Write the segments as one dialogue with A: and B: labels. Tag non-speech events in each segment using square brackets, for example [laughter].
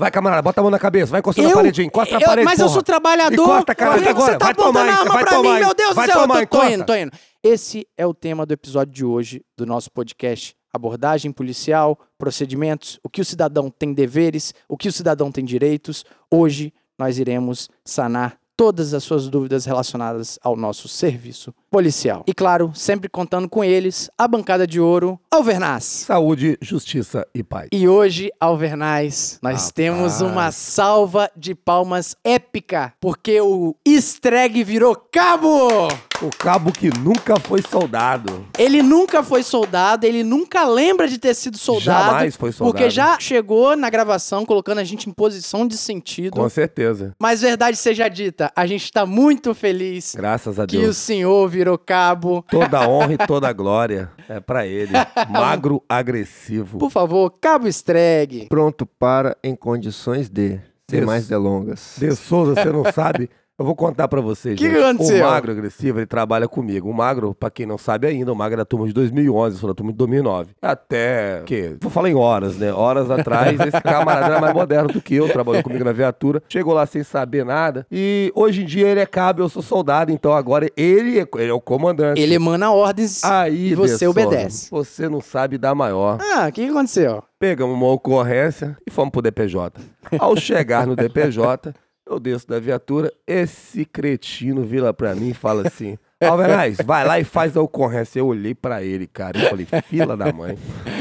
A: Vai, camarada, bota a mão na cabeça, vai encostando
B: Eu-
A: na parede, encosta na
B: eu-
A: parede,
B: mas eu
A: porra.
B: sou trabalhador.
A: Encosta, cara, agora,
B: você tá
A: vai tomar,
B: apontando a arma
A: vai
B: pra
A: tomar,
B: mim? Meu Deus do céu,
A: tomar,
B: eu tô, tô indo, tô indo. Esse é o tema do episódio de hoje do nosso podcast Abordagem Policial, Procedimentos, o que o cidadão tem deveres, o que o cidadão tem direitos. Hoje nós iremos sanar todas as suas dúvidas relacionadas ao nosso serviço policial. E claro, sempre contando com eles, a bancada de ouro, Alvernaz.
A: Saúde, justiça e paz.
B: E hoje, Alvernais, nós
A: Rapaz.
B: temos uma salva de palmas épica, porque o Estreg virou cabo!
A: O cabo que nunca foi soldado.
B: Ele nunca foi soldado, ele nunca lembra de ter sido soldado.
A: Jamais foi soldado.
B: Porque já chegou na gravação colocando a gente em posição de sentido.
A: Com certeza.
B: Mas verdade seja dita, a gente tá muito feliz
A: Graças a
B: que o
A: Deus.
B: senhor virou cabo.
A: Toda a [laughs] honra e toda a glória é pra ele. Magro, agressivo.
B: Por favor, cabo Estreg.
C: Pronto para em condições de. Sem mais delongas.
A: De Souza, você não sabe? [laughs] Eu vou contar pra vocês,
B: Que
A: gente.
B: aconteceu?
A: O Magro Agressivo, ele trabalha comigo. O Magro, pra quem não sabe ainda, o Magro é da turma de 2011, eu sou da turma de 2009. Até, que Vou falar em horas, né? Horas atrás, [laughs] esse camarada era mais moderno do que eu, trabalhou comigo na viatura. Chegou lá sem saber nada. E hoje em dia ele é cabo, eu sou soldado, então agora ele é, ele é o comandante.
B: Ele emana ordens.
A: Aí,
B: E você
A: De Souza,
B: obedece.
A: Você não sabe dar maior.
B: Ah, o que, que aconteceu?
A: Pegamos uma ocorrência e fomos pro DPJ. Ao chegar no DPJ, eu desço da viatura, esse cretino vira pra mim e fala assim: Alveraz, vai lá e faz a ocorrência. Eu olhei pra ele, cara, e falei, fila da mãe.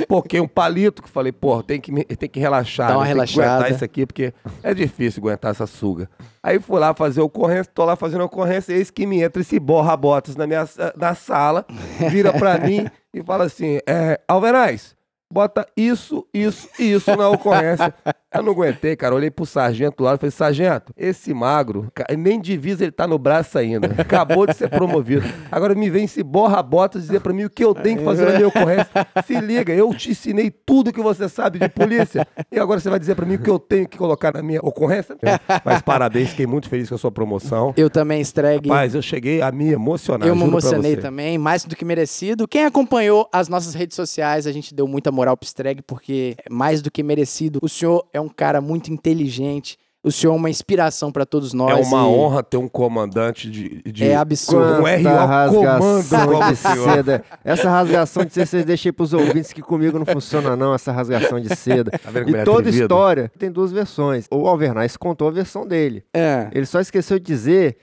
A: Poquei um palito que falei, pô, tem que, tem que relaxar,
B: Dá uma relaxada.
A: aguentar isso aqui, porque é difícil aguentar essa suga. Aí fui lá fazer a ocorrência, tô lá fazendo a ocorrência, eis que me entra esse borra-botas na minha na sala, vira pra mim e fala assim: é, Alveraz, bota isso, isso e isso na ocorrência. Eu não aguentei, cara. Olhei pro sargento lá e falei, sargento, esse magro, nem divisa ele tá no braço ainda. Acabou de ser promovido. Agora me vem esse borra-botas dizer pra mim o que eu tenho que fazer na minha ocorrência. Se liga, eu te ensinei tudo que você sabe de polícia. E agora você vai dizer pra mim o que eu tenho que colocar na minha ocorrência? Mas parabéns, fiquei muito feliz com a sua promoção.
B: Eu também, Estreg.
A: Mas eu cheguei a me emocionar.
B: Eu me emocionei também, mais do que merecido. Quem acompanhou as nossas redes sociais, a gente deu muita moral pro Streg, porque é mais do que merecido. O senhor é um cara muito inteligente. O senhor é uma inspiração pra todos
A: É
B: nós.
A: uma
B: e
A: honra ter um comandante de. de
B: É absurdo.
A: Um RO
C: Quanta
A: comando
C: de seda. Essa rasgação de seda, vocês deixem pros ouvintes que comigo não funciona não, essa rasgação de seda.
A: Tá
C: E
A: é
C: toda
A: atrevido?
C: história tem duas versões. O Alvernais contou a versão dele.
B: É.
C: Ele só esqueceu de dizer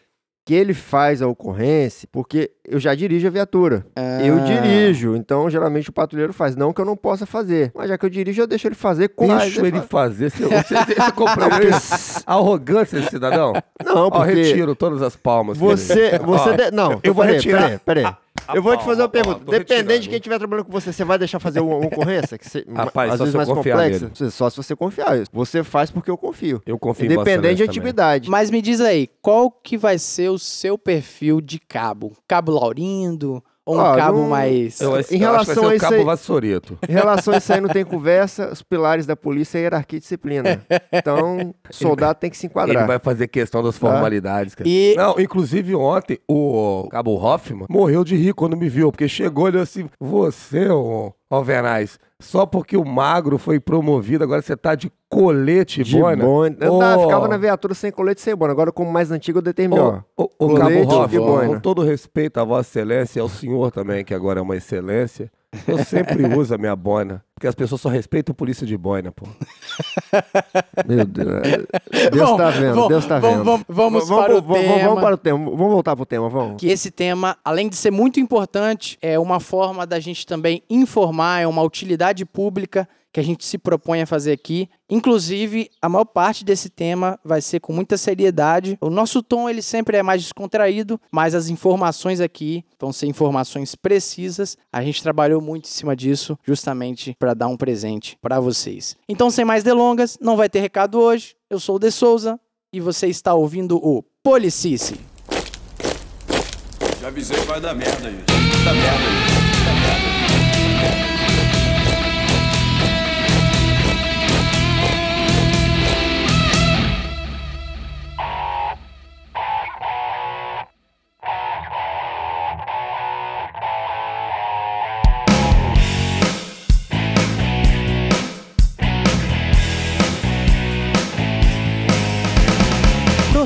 C: que ele faz a ocorrência porque eu já dirijo a viatura. Eu
B: Ah.
C: dirijo, então geralmente o patrulheiro faz. Não que eu não possa fazer, mas já que eu dirijo, eu deixo ele fazer com [laughs]
A: Deixa ele fazer. Você, você, você compreendeu isso? A [laughs] arrogância desse cidadão?
C: Não,
A: Ó,
C: porque
A: retiro todas as palmas.
C: você, você
A: Ó,
C: de- não,
A: eu vou
C: peraí,
A: retirar.
C: Peraí, peraí. Eu vou te fazer uma pergunta.
A: retirando.
C: de quem estiver trabalhando com você, você vai deixar fazer uma ocorrência? Que você- [laughs]
A: Rapaz,
C: às
A: só
C: vezes
A: se eu
C: mais
A: confiar
C: complexa?
A: nele.
C: Só se você confiar. Você faz porque eu confio.
A: Eu confio em Vossa
C: Independente de
A: também.
C: atividade.
B: Mas me diz aí, qual que vai ser o seu perfil de cabo? Cabo Laurindo? Ou um
C: Ah,
B: cabo
C: não-
B: mais.
A: Eu,
C: Em
A: eu acho que vai
C: relação
A: ser
C: a
A: o
C: isso
A: Cabo
C: aí-. Em relação a isso aí, não tem conversa. Os pilares da polícia é hierarquia e disciplina. Então, [laughs] soldado tem que se
A: Ele
C: enquadrar.
A: vai fazer questão das formalidades. cara.
B: E-
A: Não, inclusive ontem o Cabo Hoffman morreu de rir quando me viu, porque chegou e assim: Você, ô Alvernais, só porque o magro foi promovido, agora você tá de colete,
C: De
A: boina.
C: boina. Eu ficava na viatura sem colete e sem boina. Agora, como mais antigo, eu determinei, ó.
A: Ô, ô, ô,
C: Colete
A: Cabo
C: e boina.
A: com todo respeito a Vossa Excelência e ao senhor também, que agora é uma excelência, eu sempre uso a minha boina. Porque as pessoas só respeitam polícia de boina, pô.
C: Meu Deus. Deus
B: Bom,
C: tá vendo,
B: bom,
C: Deus tá
B: vamos-
C: vendo.
B: vamos- vamos
C: Vamos-
B: para o
C: vamos-
B: tema.
C: Vamos para o tema. Vamos voltar pro tema, vamos.
B: que esse tema, além de ser muito importante, é uma forma da gente também informar, é uma utilidade pública que a gente se propõe a fazer aqui. Inclusive, a maior parte desse tema vai ser com muita seriedade. O nosso tom ele sempre é mais descontraído, mas as informações aqui vão ser informações precisas. A gente trabalhou muito em cima disso, justamente para dar um presente para vocês. Então, sem mais delongas, não vai ter recado hoje. Eu sou o De Souza e você está ouvindo o Policice.
D: Já avisei que vai dar merda. Dá merda merda.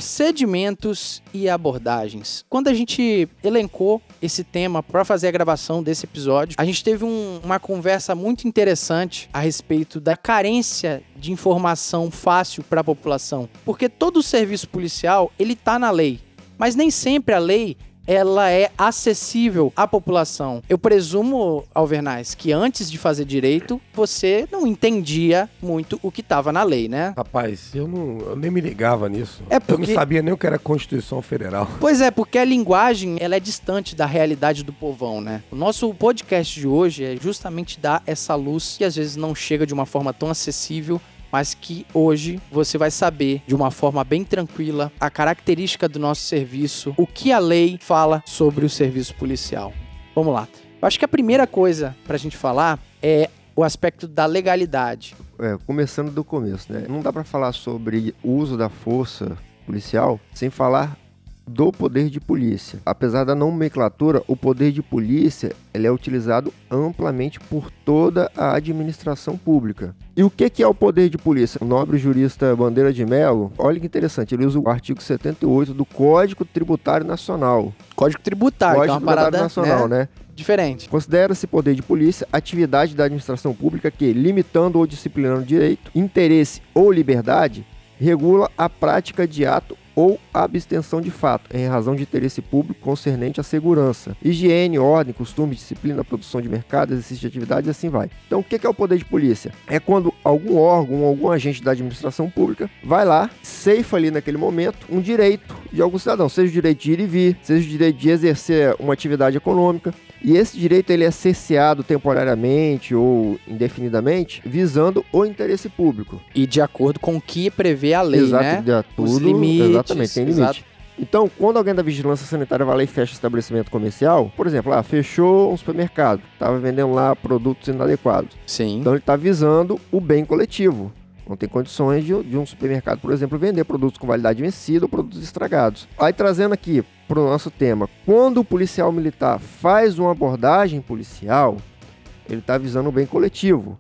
B: Procedimentos e abordagens. Quando a gente elencou esse tema para fazer a gravação desse episódio, a gente teve um- uma conversa muito interessante a respeito da carência de informação fácil para a população, porque todo o serviço policial ele tá na lei, mas nem sempre a lei ela é acessível à população. Eu presumo, Alvernais, que antes de fazer direito, você não entendia muito o que estava na lei, né?
A: Rapaz, eu, não, eu nem me ligava nisso.
B: É
A: Eu
B: porque-
A: não sabia nem o que era Constituição Federal. [laughs]
B: Pois é, porque a linguagem ela é distante da realidade do povão, né? O nosso podcast de hoje é justamente dar essa luz que às vezes não chega de uma forma tão acessível, mas que hoje você vai saber de uma forma bem tranquila a característica do nosso serviço, o que a lei fala sobre o serviço policial. Vamos lá. Eu acho que a primeira coisa pra gente falar é o aspecto da legalidade.
C: É, começando do começo, né? Não dá pra falar sobre o uso da força policial sem falar do poder de polícia. Apesar da nomenclatura, o poder de polícia ele é utilizado amplamente por toda a administração pública. E o que é o poder de polícia? O nobre jurista Bandeira de Mello, olha que interessante, ele usa o artigo 78 do Código Tributário Nacional.
B: Código tributário, é
C: Código
B: parada
C: Tributário Nacional,
B: né,
C: né?
B: diferente.
C: Considera-se poder de polícia atividade da administração pública que, limitando ou disciplinando direito, interesse ou liberdade, regula a prática de ato ou abstenção de fato, em razão de interesse público concernente à segurança, higiene, ordem, costume, disciplina, produção de mercado, exercício de atividade e assim vai. Então, o que é o poder de polícia? É quando algum órgão algum agente da administração pública vai lá, ceifa ali naquele momento um direito de algum cidadão, seja o direito de ir e vir, seja o direito de exercer uma atividade econômica, e esse direito ele é cesseado temporariamente ou indefinidamente, visando o interesse público.
B: E de acordo com o que prevê a lei,
C: Exato,
B: né?
C: de tudo,
B: Os limites,
C: Exatamente, tem limite.
B: exato.
C: Então, quando alguém da vigilância sanitária vai lá e fecha estabelecimento comercial, por exemplo, ah, fechou um supermercado, estava vendendo lá produtos inadequados.
B: Sim.
C: Então ele está visando o bem coletivo. Não tem condições de, de um supermercado, por exemplo, vender produtos com validade vencida ou produtos estragados. Aí trazendo aqui para o nosso tema, quando o policial militar faz uma abordagem policial, ele está visando o bem coletivo.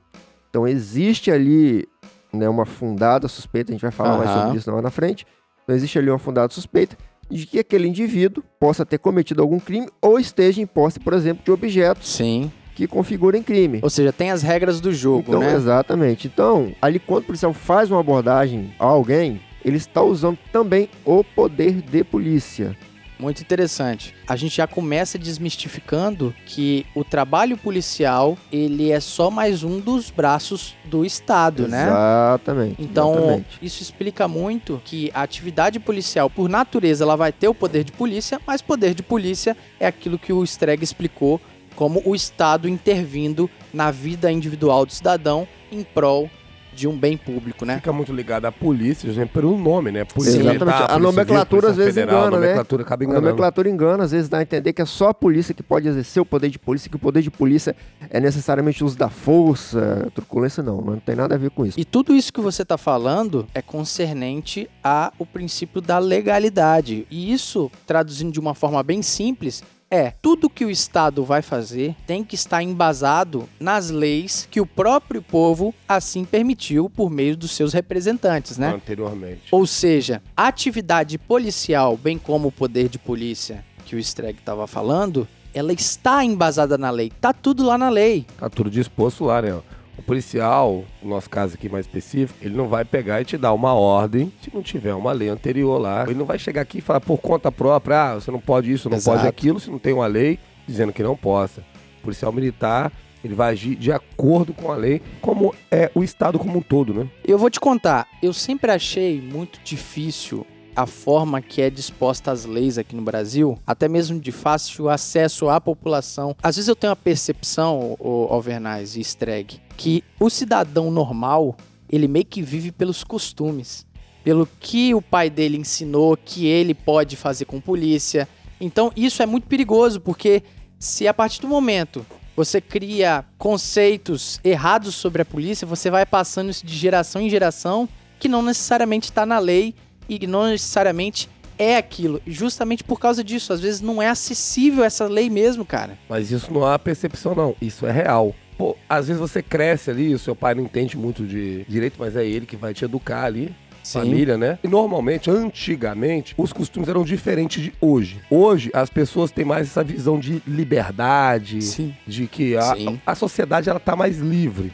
C: Então existe ali né, uma fundada suspeita, a gente vai falar mais
B: Aham.
C: sobre isso lá na frente. Então existe ali uma fundada suspeita de que aquele indivíduo possa ter cometido algum crime ou esteja em posse, por exemplo, de objetos
B: Sim.
C: Que configurem crime.
B: Ou seja, tem as regras do jogo,
C: Então,
B: né?
C: Exatamente. Então, ali quando o policial faz uma abordagem a alguém, ele está usando também o poder de polícia.
B: Muito interessante. A gente já começa desmistificando que o trabalho policial, ele é só mais um dos braços do Estado, né?
C: Exatamente.
B: Então,
C: exatamente.
B: isso explica muito que a atividade policial, por natureza, ela vai ter o poder de polícia, mas poder de polícia é aquilo que o Streg explicou como o Estado intervindo na vida individual do cidadão em prol de um bem público, né?
A: Fica muito ligado à polícia, gente, pelo nome, né? Polícia
C: Exatamente.
A: Militar,
C: A
A: Polícia
C: nomenclatura,
A: Civil,
C: às vezes,
A: Polícia Federal,
C: engana,
A: a
C: né?
A: nomenclatura acaba
C: A
A: enganando.
C: nomenclatura engana, às vezes dá a entender que é só a polícia que pode exercer o poder de polícia, que o poder de polícia é necessariamente o uso da força, truculência, não. Não tem nada a ver com isso.
B: E tudo isso que você está falando é concernente ao princípio da legalidade. E isso, traduzindo de uma forma bem simples, é tudo que o Estado vai fazer tem que estar embasado nas leis que o próprio povo assim permitiu por meio dos seus representantes, né?
A: Anteriormente.
B: Ou seja, a atividade policial, bem como o poder de polícia que o Streg estava falando, ela está embasada na lei. Tá tudo lá na lei.
A: Tá tudo disposto lá, né? O policial, no nosso caso aqui mais específico, ele não vai pegar e te dar uma ordem se não tiver uma lei anterior lá. Ele não vai chegar aqui e falar por conta própria, ah, você não pode isso, não
B: Exato.
A: pode aquilo, se não tem uma lei dizendo que não possa. O policial militar, ele vai agir de acordo com a lei, como é o Estado como um todo, né?
B: Eu vou te contar, eu sempre achei muito difícil a forma que é disposta as leis aqui no Brasil, até mesmo de fácil acesso à população. Às vezes eu tenho a percepção, o Alvernaz e Streg, que o cidadão normal, ele meio que vive pelos costumes, pelo que o pai dele ensinou que ele pode fazer com polícia. Então isso é muito perigoso, porque se a partir do momento você cria conceitos errados sobre a polícia, você vai passando isso de geração em geração, que não necessariamente está na lei e não necessariamente é aquilo. Justamente por causa disso, às vezes não é acessível essa lei mesmo, cara.
A: Mas isso não é percepção, não. Isso é real. Pô, às vezes você cresce ali, o seu pai não entende muito de direito, mas é ele que vai te educar ali.
B: Sim.
A: família, né? E normalmente, antigamente, os costumes eram diferentes de hoje. Hoje, as pessoas têm mais essa visão de liberdade,
B: Sim.
A: de que a,
B: Sim.
A: a sociedade ela tá mais livre,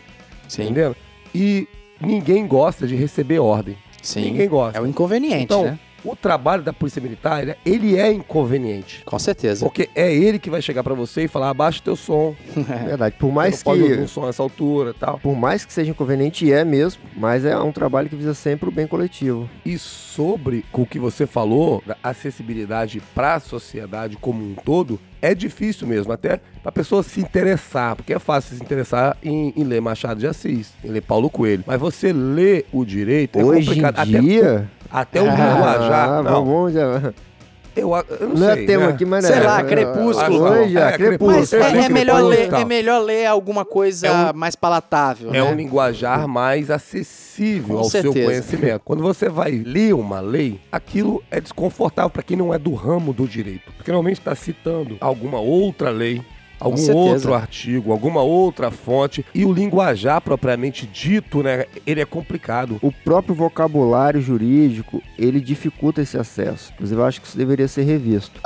B: Sim.
A: entendendo? E ninguém gosta de receber ordem.
B: Sim.
A: Ninguém gosta.
B: É o inconveniente,
A: Então,
B: né?
A: o trabalho da Polícia Militar, ele é- é inconveniente.
B: Com certeza.
A: Porque é ele que vai chegar pra você e falar, abaixa o teu som, [laughs]
C: Verdade. Por mais
A: você não pode ouvir um
C: que.
A: som nessa altura e tal.
C: Por mais que seja inconveniente, é mesmo, mas é um trabalho que visa sempre o bem coletivo.
A: E sobre o que você falou, da acessibilidade para a sociedade como um todo, é difícil mesmo, até para a pessoa se interessar, porque é fácil se interessar em, em ler Machado de Assis, em ler Paulo Coelho. Mas você ler o direito é
C: Hoje em
A: complicado. Até-
C: dia.
A: Até, o
B: Ah,
A: linguajar. Não,
C: vamos já.
A: Eu, eu não,
C: Não,
A: sei,
C: é tema
A: né?
C: aqui, mas
B: Sei
C: é.
B: lá,
C: é-
B: Crepúsculo.
C: Hoje,
A: É,
C: é, Crepúsculo.
B: Mas é, é melhor ler, é melhor ler alguma coisa
A: É um-
B: mais palatável,
A: É
B: né?
A: um linguajar mais acessível
B: Com
A: ao seu
B: certeza.
A: conhecimento. Quando você vai ler uma lei, aquilo é desconfortável para quem não é do ramo do direito. Porque normalmente está citando alguma outra lei, algum outro artigo, alguma outra fonte. E o linguajar propriamente dito, né, ele é complicado.
C: O próprio vocabulário jurídico, ele dificulta esse acesso. Inclusive, eu acho que isso deveria ser revisto.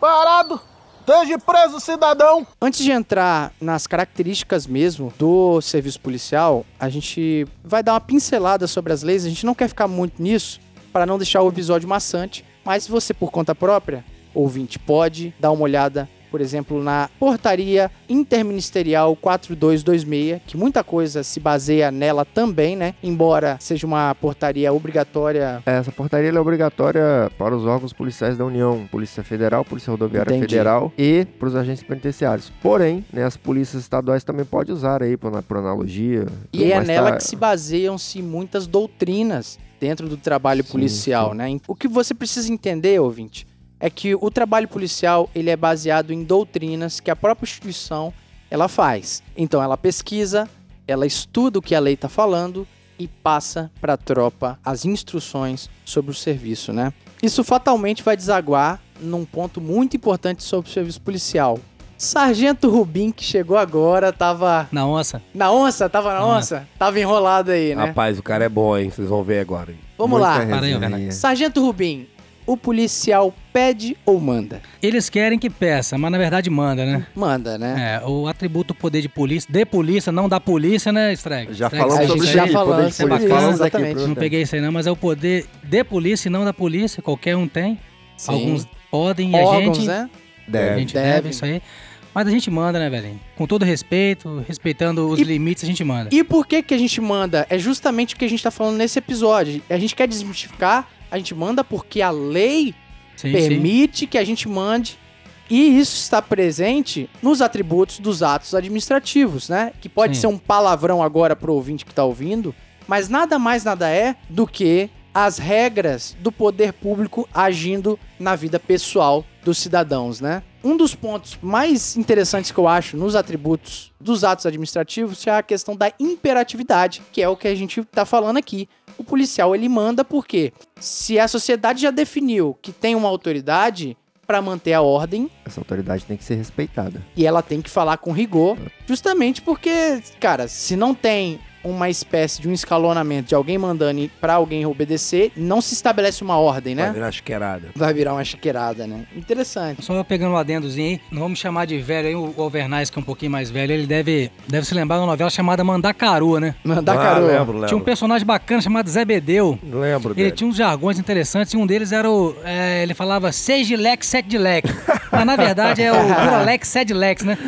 E: Parado! Esteja preso, cidadão!
B: Antes de entrar nas características mesmo do serviço policial, a gente vai dar uma pincelada sobre as leis. A gente não quer ficar muito nisso para não deixar o episódio maçante, mas se você por conta própria, ouvinte, pode dar uma olhada, por exemplo, na portaria interministerial 4226, que muita coisa se baseia nela também, né? Embora seja uma portaria obrigatória
C: Essa portaria é obrigatória para os órgãos policiais da União, Polícia Federal, Polícia Rodoviária
B: Entendi.
C: Federal e para os agentes penitenciários. Porém, né, as polícias estaduais também podem usar aí por, por analogia.
B: E é
C: mas
B: nela
C: tá-
B: que se baseiam-se muitas doutrinas dentro do trabalho
C: Sim,
B: policial,
C: sim.
B: né? O que você precisa entender, ouvinte, é que o trabalho policial ele é baseado em doutrinas que a própria instituição ela faz. Então ela pesquisa, ela estuda o que a lei está falando e passa para a tropa as instruções sobre o serviço, né? Isso fatalmente vai desaguar num ponto muito importante sobre o serviço policial. Sargento Rubim, que chegou agora, tava
F: Na onça.
B: na onça? Tava na
F: Na
B: onça? Tava enrolado aí, né?
A: Rapaz, o cara é bom, hein? Vocês vão ver agora. hein?
B: Vamos
C: muita
B: lá.
C: Resenha.
F: velho.
B: Sargento Rubim, o policial pede ou manda?
F: Eles querem que peça, mas na verdade manda, né?
B: Manda, né?
F: É, o atributo poder de polícia, de polícia, não da polícia, né, Streg?
C: Já
F: Streg,
C: falamos
B: A
C: sobre
B: gente
C: isso
B: já
C: poder de polícia.
B: isso,
C: Falamos aqui,
B: exatamente.
F: Não peguei isso aí não, mas é o poder de polícia e não da polícia, qualquer um tem.
B: Sim.
F: Alguns podem e a gente,
B: né?
F: a
C: Deve.
F: gente
B: Deve.
F: deve isso aí. Mas a gente manda, né, velhinho? Com todo respeito, respeitando os
B: E-
F: limites, a gente manda.
B: E por que que a gente manda? É justamente o que a gente tá falando nesse episódio. A gente quer desmistificar, a gente manda porque a lei
F: Sim, sim.
B: permite que a gente mande. E isso está presente nos atributos dos atos administrativos, né? Que pode
F: Sim.
B: ser um palavrão agora pro ouvinte que tá ouvindo, mas nada mais nada é do que as regras do poder público agindo na vida pessoal dos cidadãos, né? Um dos pontos mais interessantes que eu acho nos atributos dos atos administrativos é a questão da imperatividade, que é o que a gente tá falando aqui. O policial ele manda porque se a sociedade já definiu que tem uma autoridade para manter a ordem
C: Essa autoridade tem que ser respeitada.
B: e ela tem que falar com rigor, justamente porque, cara, se não tem uma espécie de um escalonamento de alguém mandando para alguém obedecer, não se estabelece uma ordem,
A: Vai
B: né?
A: virar chiqueirada.
B: Vai virar uma chiqueirada, né? Interessante.
F: Só pegando um adendozinho aí, não vamos chamar de velho aí, o Overnice, que é um pouquinho mais velho, ele deve, deve se lembrar de uma novela chamada Mandacaru, né?
B: Mandar
A: ah, lembro, lembro.
F: Tinha um personagem bacana chamado Zé Bedeu.
A: Lembro
F: Ele
A: dele.
F: tinha uns jargões interessantes e um deles era o. é, ele falava seis de leque, sete de leque. Mas na verdade é o [laughs] dura leque, sete de leques, né?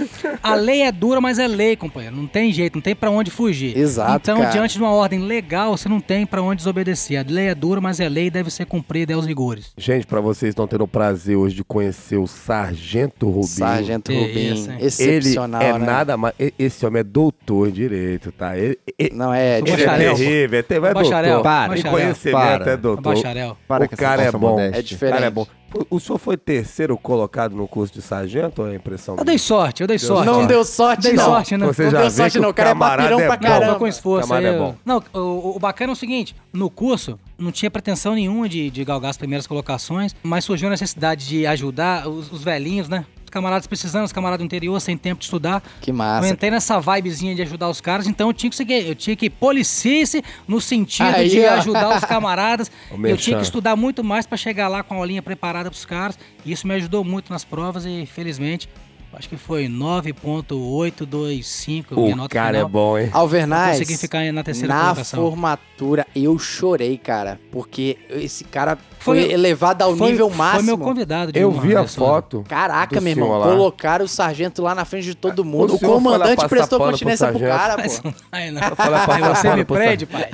F: A lei é dura, mas é lei, companheiro. Não tem jeito, não tem pra onde fugir.
B: Exato,
F: Então,
B: cara.
F: diante de uma ordem legal, você não tem pra onde desobedecer. A lei é dura, mas é lei e deve ser cumprida aos rigores.
A: Gente, pra vocês estão tendo o prazer hoje de conhecer o Sargento Rubim.
B: Sargento
F: Que
B: Rubim,
F: isso, hein?
A: Ele
B: excepcional,
A: é
B: né?
A: nada mais. Esse homem é doutor em direito, tá? Ele, ele-
B: Não é,
A: ele é
F: bacharel.
A: terrível, é, ter- é
F: Bacharel,
A: doutor.
F: para,
A: Em
F: bacharel,
A: conhecimento
C: para.
A: é doutor.
F: Bacharel.
C: Para
A: o cara é bom.
C: modéstia.
B: É
A: O
B: diferente.
A: cara é bom. O, o senhor foi terceiro colocado no curso de sargento ou é a impressão
F: Eu dei sorte, eu dei sorte.
B: Não deu sorte,
F: Dei
B: não.
F: sorte, né?
A: Você
B: Não
A: já
B: deu sorte,
A: que
B: não.
A: o
B: cara é papirão
A: é
B: pra
A: bom.
F: Não, foi
B: caramba.
F: com esforço. Aí
A: é bom.
F: Não, o, o- o bacana é o seguinte: no curso, não tinha pretensão nenhuma de, de galgar as primeiras colocações, mas surgiu a necessidade de ajudar os, os velhinhos, né? Os camaradas precisando, os camaradas do interior, sem tempo de estudar.
B: Que
F: Eu
B: massa.
F: entrei nessa vibezinha de ajudar os caras, então eu tinha que seguir, eu tinha que policice no sentido
B: Aí,
F: de
B: ó.
F: ajudar os camaradas. [laughs] Eu tinha que estudar muito mais pra chegar lá com a aulinha preparada pros caras. E isso me ajudou muito nas provas e felizmente, acho que foi 9.825 minha
A: O
F: nota
A: cara é
F: final.
A: bom, hein?
B: Alvernaz,
F: consegui ficar na terceira
B: na
F: colocação.
B: formatura eu chorei, cara, porque esse cara foi,
F: Foi-
B: elevado ao
F: Foi-
B: nível
F: Foi
B: máximo.
F: meu convidado de
A: Eu vi a foto.
B: Caraca, meu irmão,
A: lá.
B: colocaram o sargento lá na frente de todo mundo. O,
A: foi lá
B: comandante prestou
A: pro
B: continência pro,
A: sargento.
B: cara,
F: Mas
B: pô.
F: não vai, não.
A: falar pra
F: Aí você me
A: pro
F: prende, pai.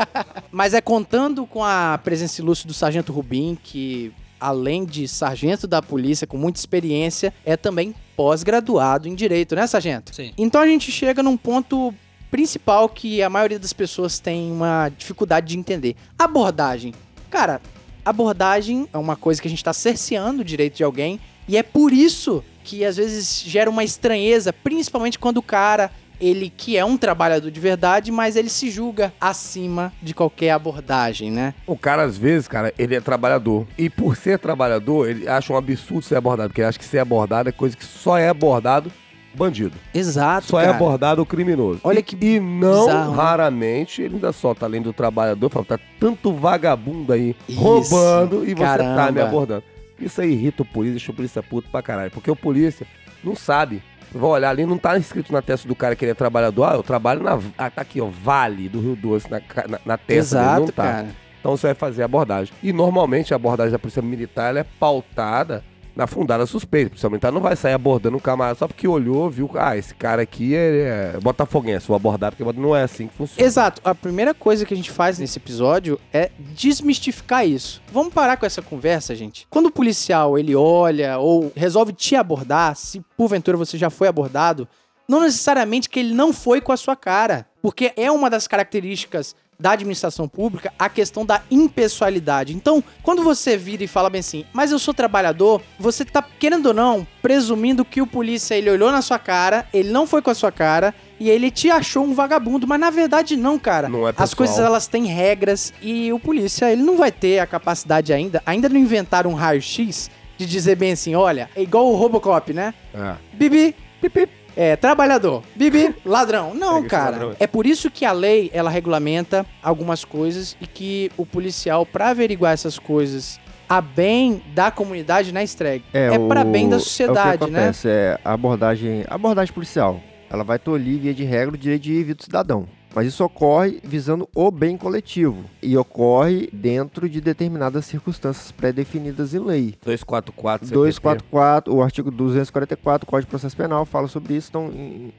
F: [laughs]
B: Mas é contando com a presença ilustre do sargento Rubim, que além de sargento da polícia com muita experiência, é também pós-graduado em direito, né, sargento?
F: Sim.
B: Então a gente chega num ponto principal que a maioria das pessoas tem uma dificuldade de entender. Abordagem. Cara, abordagem é uma coisa que a gente tá cerceando o direito de alguém e é por isso que às vezes gera uma estranheza, principalmente quando o cara ele que é um trabalhador de verdade, mas ele se julga acima de qualquer abordagem, né?
A: O cara, às vezes, cara, ele é trabalhador. E por ser trabalhador, ele acha um absurdo ser abordado. Porque ele acha que ser abordado é coisa que só é abordado bandido.
B: Exato,
A: Só é
B: cara.
A: abordado o criminoso.
B: Olha
A: E-
B: que
A: E não,
B: bizarro, né?
A: raramente, ele ainda solta além do trabalhador, fala, tá tanto vagabundo aí
B: Isso,
A: roubando e você tá
B: caramba.
A: me abordando. Isso aí irrita o polícia, deixa o polícia puto pra caralho. Porque o polícia não sabe. Vai olhar ali, não tá escrito na testa do cara que ele é trabalhador. Ah, eu trabalho na. Ah, tá aqui, ó, Vale do Rio Doce, na, na, na testa dele.
B: Exato,
A: Não tá.
B: cara.
A: Então você vai fazer a abordagem. E normalmente a abordagem da Polícia Militar é pautada na fundada suspeita. Polícia Militar não vai sair abordando um camarada só porque olhou, viu, ah, esse cara aqui é, é botafoguense, vou abordar porque não é assim que funciona.
B: Exato. A primeira coisa que a gente faz nesse episódio é desmistificar isso. Vamos parar com essa conversa, gente. Quando o policial ele olha ou resolve te abordar, se porventura você já foi abordado, não necessariamente que ele não foi com a sua cara, porque é uma das características da administração pública a questão da impessoalidade. Então, quando você vira e fala bem assim, mas eu sou trabalhador, você tá, querendo ou não, presumindo que o polícia ele olhou na sua cara, ele não foi com a sua cara e ele te achou um vagabundo, mas na verdade não, cara.
A: Não é
B: As coisas elas têm regras e o polícia ele não vai ter a capacidade ainda, ainda não inventaram um raio-x de dizer bem assim, olha, é igual o Robocop, né?
A: É.
B: Bibi, pipi, é, trabalhador. Bibi, ladrão. [laughs] Não,
A: Pega
B: cara. É por isso que a lei, ela regulamenta algumas coisas e que o policial, pra averiguar essas coisas a bem da comunidade, né, Streg? É,
C: o-
B: pra bem da
C: é o que
B: sociedade, né?
C: acontece, É a abordagem, a abordagem policial. Ela vai tolir, via de regra, o direito de vida do cidadão. Mas isso ocorre visando o bem coletivo. E ocorre dentro de determinadas circunstâncias pré-definidas em lei.
A: 244, CPP.
C: 244, o artigo 244 do Código de Processo Penal fala sobre isso. Então,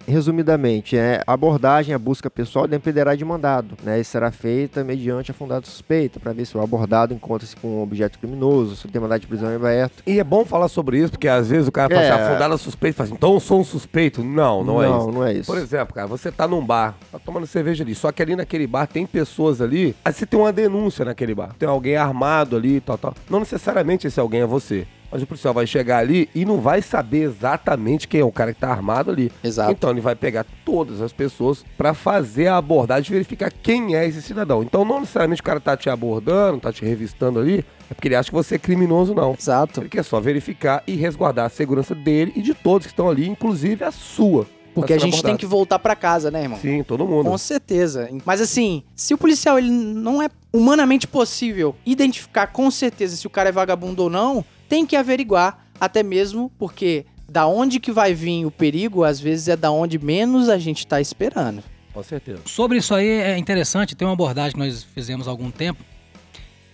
C: resumidamente, é abordagem, a busca pessoal dependerá de mandado, né? E será feita mediante a fundada suspeita, para ver se o abordado encontra-se com um objeto criminoso, se tem mandado de prisão em aberto.
A: E é bom falar sobre isso, porque às vezes o cara fala
C: É.
A: assim, afundada suspeito, fala assim, então eu sou um suspeito. Não, não, é isso.
C: Não, não é isso.
A: Por exemplo, cara, você tá num bar, tá tomando cerveja ali, só que ali naquele bar tem pessoas ali, aí você tem uma denúncia naquele bar. Tem alguém armado ali, tal, tal. Não necessariamente esse alguém é você. Mas o policial vai chegar ali e não vai saber exatamente quem é o cara que tá armado ali.
B: Exato.
A: Então ele vai pegar todas as pessoas pra fazer a abordagem e verificar quem é esse cidadão. Então não necessariamente o cara tá te abordando, tá te revistando ali, é porque ele acha que você é criminoso, não.
B: Exato.
A: Ele quer só verificar e resguardar a segurança dele e de todos que estão ali, inclusive a sua.
B: Porque
A: Tá
B: a gente tem que
A: abordado.
B: voltar pra casa, né, irmão?
A: Sim, todo mundo.
B: Com certeza. Mas assim, se o policial ele não é humanamente possível identificar com certeza se o cara é vagabundo ou não, tem que averiguar, até mesmo porque da onde que vai vir o perigo, às vezes é da onde menos a gente tá esperando.
A: Com certeza.
F: Sobre isso aí é interessante, tem uma abordagem que nós fizemos há algum tempo,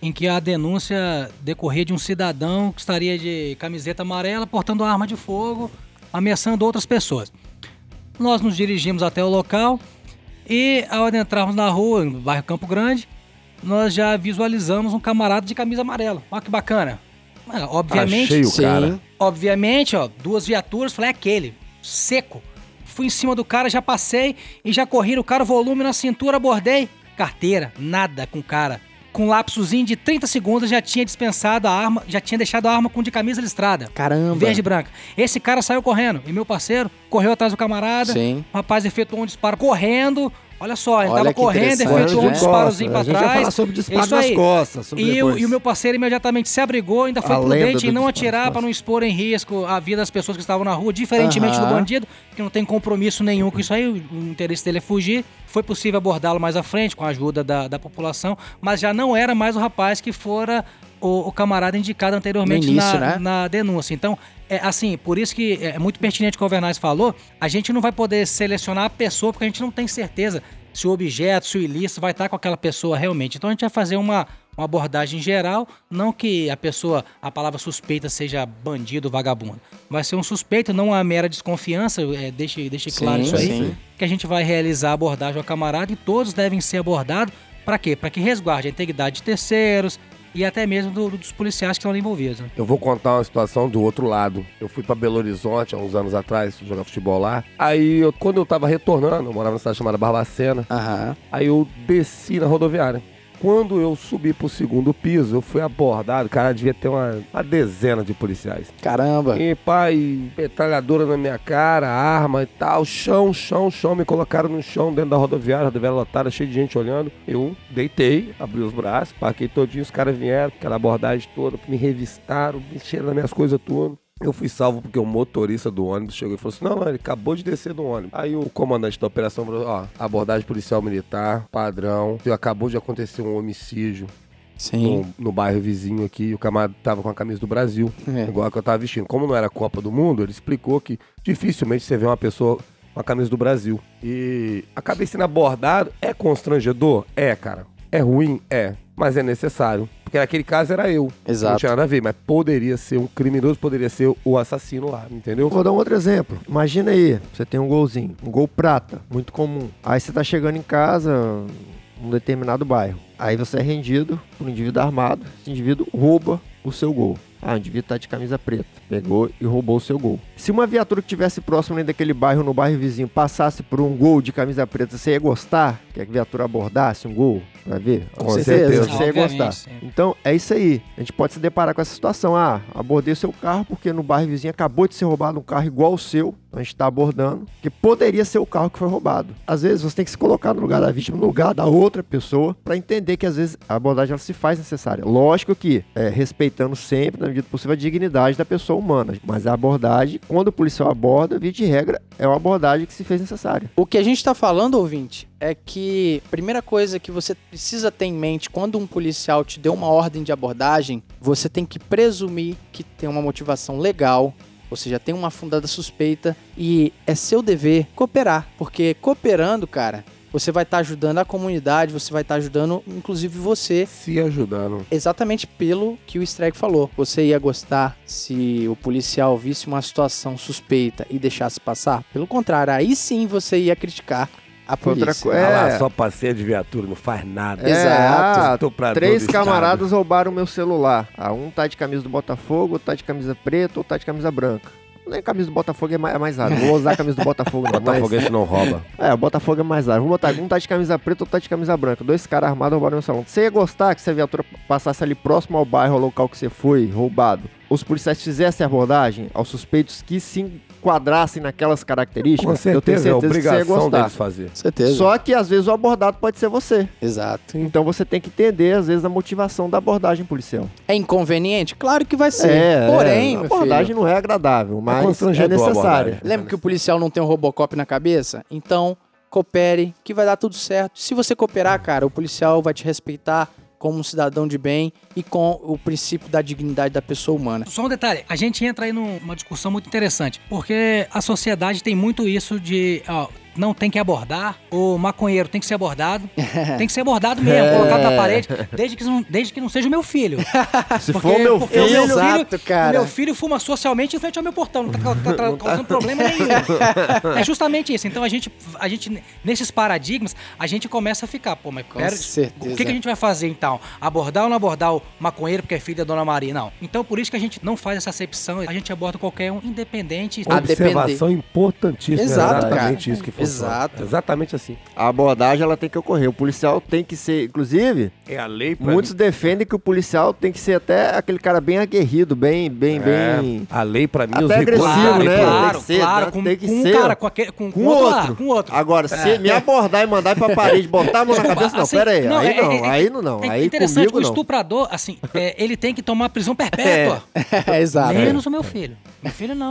F: em que a denúncia decorria de um cidadão que estaria de camiseta amarela portando arma de fogo, ameaçando outras pessoas. Nós nos dirigimos até o local e ao adentrarmos na rua, no bairro Campo Grande, nós já visualizamos um camarada de camisa amarela. Olha que bacana. Ah, Obviamente,
A: Achei o cara.
F: Obviamente, ó, duas viaturas, falei, é aquele, seco. Fui em cima do cara, já passei e já corri no cara, volume na cintura, abordei. Carteira, nada com o cara. Com um lapsozinho de 30 segundos, já tinha dispensado a arma, já tinha deixado a arma com de camisa listrada.
B: Caramba.
F: Verde e branca. Esse cara saiu correndo. E meu parceiro correu atrás do camarada.
B: Sim.
F: O rapaz efetuou um disparo correndo. Olha só, ele
B: Olha
F: tava
B: que
F: correndo, efetuou um disparozinho pra
C: a gente vai
F: trás.
C: falar sobre disparo
F: Isso
C: nas
F: aí.
C: costas. sobre
F: E, o, e o meu parceiro imediatamente se abrigou, ainda foi
C: A
F: prudente em
C: do
F: não atirar para não expor em risco a vida das pessoas que estavam na rua, diferentemente do
B: Aham.
F: bandido, que não tem compromisso nenhum com isso aí, o, o interesse dele é fugir. Foi possível abordá-lo mais à frente, com a ajuda da, da população, mas já não era mais o rapaz que fora o, o camarada indicado anteriormente
B: início,
F: na,
B: né?
F: na denúncia. Então, é assim, por isso que é muito pertinente o que o Alvernaz falou, a gente não vai poder selecionar a pessoa porque a gente não tem certeza se o objeto, se o ilícito vai estar com aquela pessoa realmente. Então a gente vai fazer uma, uma abordagem geral, não que a pessoa, a palavra suspeita seja bandido, vagabundo. Vai ser um suspeito, não uma mera desconfiança, é, deixe, deixe claro
B: Sim,
F: isso aí,
B: sim.
F: que a gente vai realizar a abordagem ao camarada e todos devem ser abordados para quê? Para que resguarde a integridade de terceiros e até mesmo do- dos policiais que estão envolvidos. né?
A: Eu vou contar uma situação do outro lado. Eu fui pra Belo Horizonte há uns anos atrás, jogar futebol lá. Aí, eu- quando eu tava retornando, eu morava numa cidade chamada Barbacena,
B: Aham.
A: aí eu desci na rodoviária. Quando eu subi pro segundo piso, eu fui abordado. Cara, devia ter uma, uma dezena de policiais.
B: Caramba.
A: E pai, metralhadora na minha cara, arma e tal, chão, chão, chão. Me colocaram no chão dentro da rodoviária, rodoviária lotada, cheia de gente olhando. Eu deitei, abri os braços, parquei todinho, os caras vieram, aquela abordagem toda, me revistaram, mexeram nas minhas coisas tudo. Eu fui salvo porque o motorista do ônibus chegou e falou assim: não, não, ele acabou de descer do ônibus. Aí o comandante da operação falou: ó, abordagem policial militar, padrão, acabou de acontecer um homicídio
B: Sim.
A: no, no bairro vizinho aqui, o camarada tava com a camisa do Brasil,
B: É.
A: igual a que eu tava vestindo. Como não era Copa do Mundo, ele explicou que dificilmente você vê uma pessoa com a camisa do Brasil. E acabei sendo abordado. É constrangedor? É, cara. É ruim? É. Mas é necessário. Porque naquele caso era eu. Não
B: Exato.
A: tinha nada a ver, mas poderia ser um criminoso, poderia ser o assassino lá, entendeu?
C: Vou dar um outro exemplo. Imagina aí, você tem um golzinho, um gol prata, muito comum. Aí você tá chegando em casa, num determinado bairro. Aí você é rendido por um indivíduo armado. Esse indivíduo rouba o seu gol. Ah, o indivíduo tá de camisa preta. Pegou e roubou o seu gol. Se uma viatura que estivesse próximo ali daquele bairro, no bairro vizinho, passasse por um gol de camisa preta, você ia gostar que a viatura abordasse um gol? Pra ver?
A: Com
B: certeza.
C: Você ia gostar.
F: sim.
C: Então, é isso aí. A gente pode se deparar com essa situação. Ah, abordei o seu carro porque no bairro vizinho acabou de ser roubado um carro igual o seu. A gente tá abordando. Que poderia ser o carro que foi roubado. Às vezes você tem que se colocar no lugar da vítima, no lugar da outra pessoa, para entender que às vezes a abordagem ela se faz necessária. Lógico que é, respeitando sempre, na medida do possível, a dignidade da pessoa humana. Mas a abordagem, quando o policial aborda, via de regra, é uma abordagem que se fez necessária.
B: O que a gente tá falando, ouvinte, é que a primeira coisa que você precisa ter em mente quando um policial te deu uma ordem de abordagem, você tem que presumir que tem uma motivação legal, ou seja, tem uma fundada suspeita e é seu dever cooperar, porque cooperando, cara, você vai estar ajudando a comunidade, você vai estar ajudando inclusive você
A: Se ajudando.
B: exatamente pelo que o Strike falou. Você ia gostar se o policial visse uma situação suspeita e deixasse passar? Pelo contrário, aí sim você ia criticar a
C: Outra
B: polícia.
C: co-
A: Ah lá,
C: É.
A: só passeia de viatura, não faz nada.
B: É. Exato.
C: ah, Três
A: do Estado.
C: camaradas roubaram meu celular. Ah, um tá de camisa do Botafogo, outro tá de camisa preta, outro tá de camisa branca. Nem camisa do Botafogo é mais, é mais raro. Não vou usar a camisa do Botafogo, [laughs] não.
A: Botafoguense não rouba.
C: É, o Botafogo é mais raro. Vou botar um tá de camisa preta, outro tá de camisa branca. Dois caras armados roubaram meu salão. Você ia gostar que se a viatura passasse ali próximo ao bairro, ao local que você foi roubado, os policiais fizessem a abordagem aos suspeitos que se enquadrassem naquelas características?
A: Com
C: eu tenho
A: certeza, é
C: certeza que você ia
A: obrigação
C: gostar.
A: deles fazer.
B: Certeza.
C: Só que às vezes o abordado pode ser você.
B: Exato.
C: Então você tem que entender, às vezes, a motivação da abordagem policial.
B: É inconveniente? Claro que vai ser.
C: É,
B: Porém,
C: é, a abordagem
B: filho,
C: não é agradável, mas é,
A: a
C: necessária.
B: lembra que o policial não tem um Robocop na cabeça? Então, coopere, que vai dar tudo certo. Se você cooperar, cara, o policial vai te respeitar como um cidadão de bem e com o princípio da dignidade da pessoa humana.
F: Só um detalhe, a gente entra aí numa discussão muito interessante, porque a sociedade tem muito isso de, ó, não tem que abordar, o maconheiro tem que ser abordado, [laughs] tem que ser abordado mesmo, colocado na parede, desde que, não, desde que não seja o meu filho. [laughs]
C: Se
F: Porque-
C: for meu filho,
F: meu
B: Exato, cara.
F: O meu filho fuma socialmente em frente ao meu portão, não tá, ca- tá- tá causando problema nenhum. [laughs] É justamente isso. Então a gente, a gente, nesses paradigmas, a gente começa a ficar, pô, mas
B: Com
F: pera,
B: certeza.
F: o que, que a gente vai fazer então? Abordar ou não abordar o maconheiro porque é filho da Dona Maria? Não. Então por isso que a gente não faz essa acepção, a gente aborda qualquer um, independente.
B: A depender.
A: Observação importantíssima.
B: Exato,
A: exatamente
B: cara.
A: isso que foi.
B: Exato.
A: Exatamente assim.
C: A abordagem ela tem que ocorrer. O policial tem que ser, inclusive,
A: É a lei pra
C: muitos defendem que o policial tem que ser até aquele cara bem aguerrido, bem, bem,
A: É,
C: bem.
A: a lei pra mim,
C: Até
A: os
C: agressivo,
A: regulamentos
C: né?
A: pra-
C: Tem
F: Claro,
C: que ser,
F: claro,
C: né?
F: com,
C: Tem que
F: com um
C: ser.
F: cara, com, aquele, com, com
C: Com
F: outro lá,
C: outro.
F: com outro.
C: Agora, se me abordar e mandar ir pra parede, botar a mão na cabeça, não,
F: Assim,
C: pera aí. aí
F: é-
C: não,
F: é-
C: aí não, não.
F: É
C: aí
F: interessante
C: comigo
F: que o
C: não.
F: estuprador, assim, é, ele tem que tomar prisão perpétua. [laughs]
B: É, exato.
F: Menos o meu filho. Meu filho não.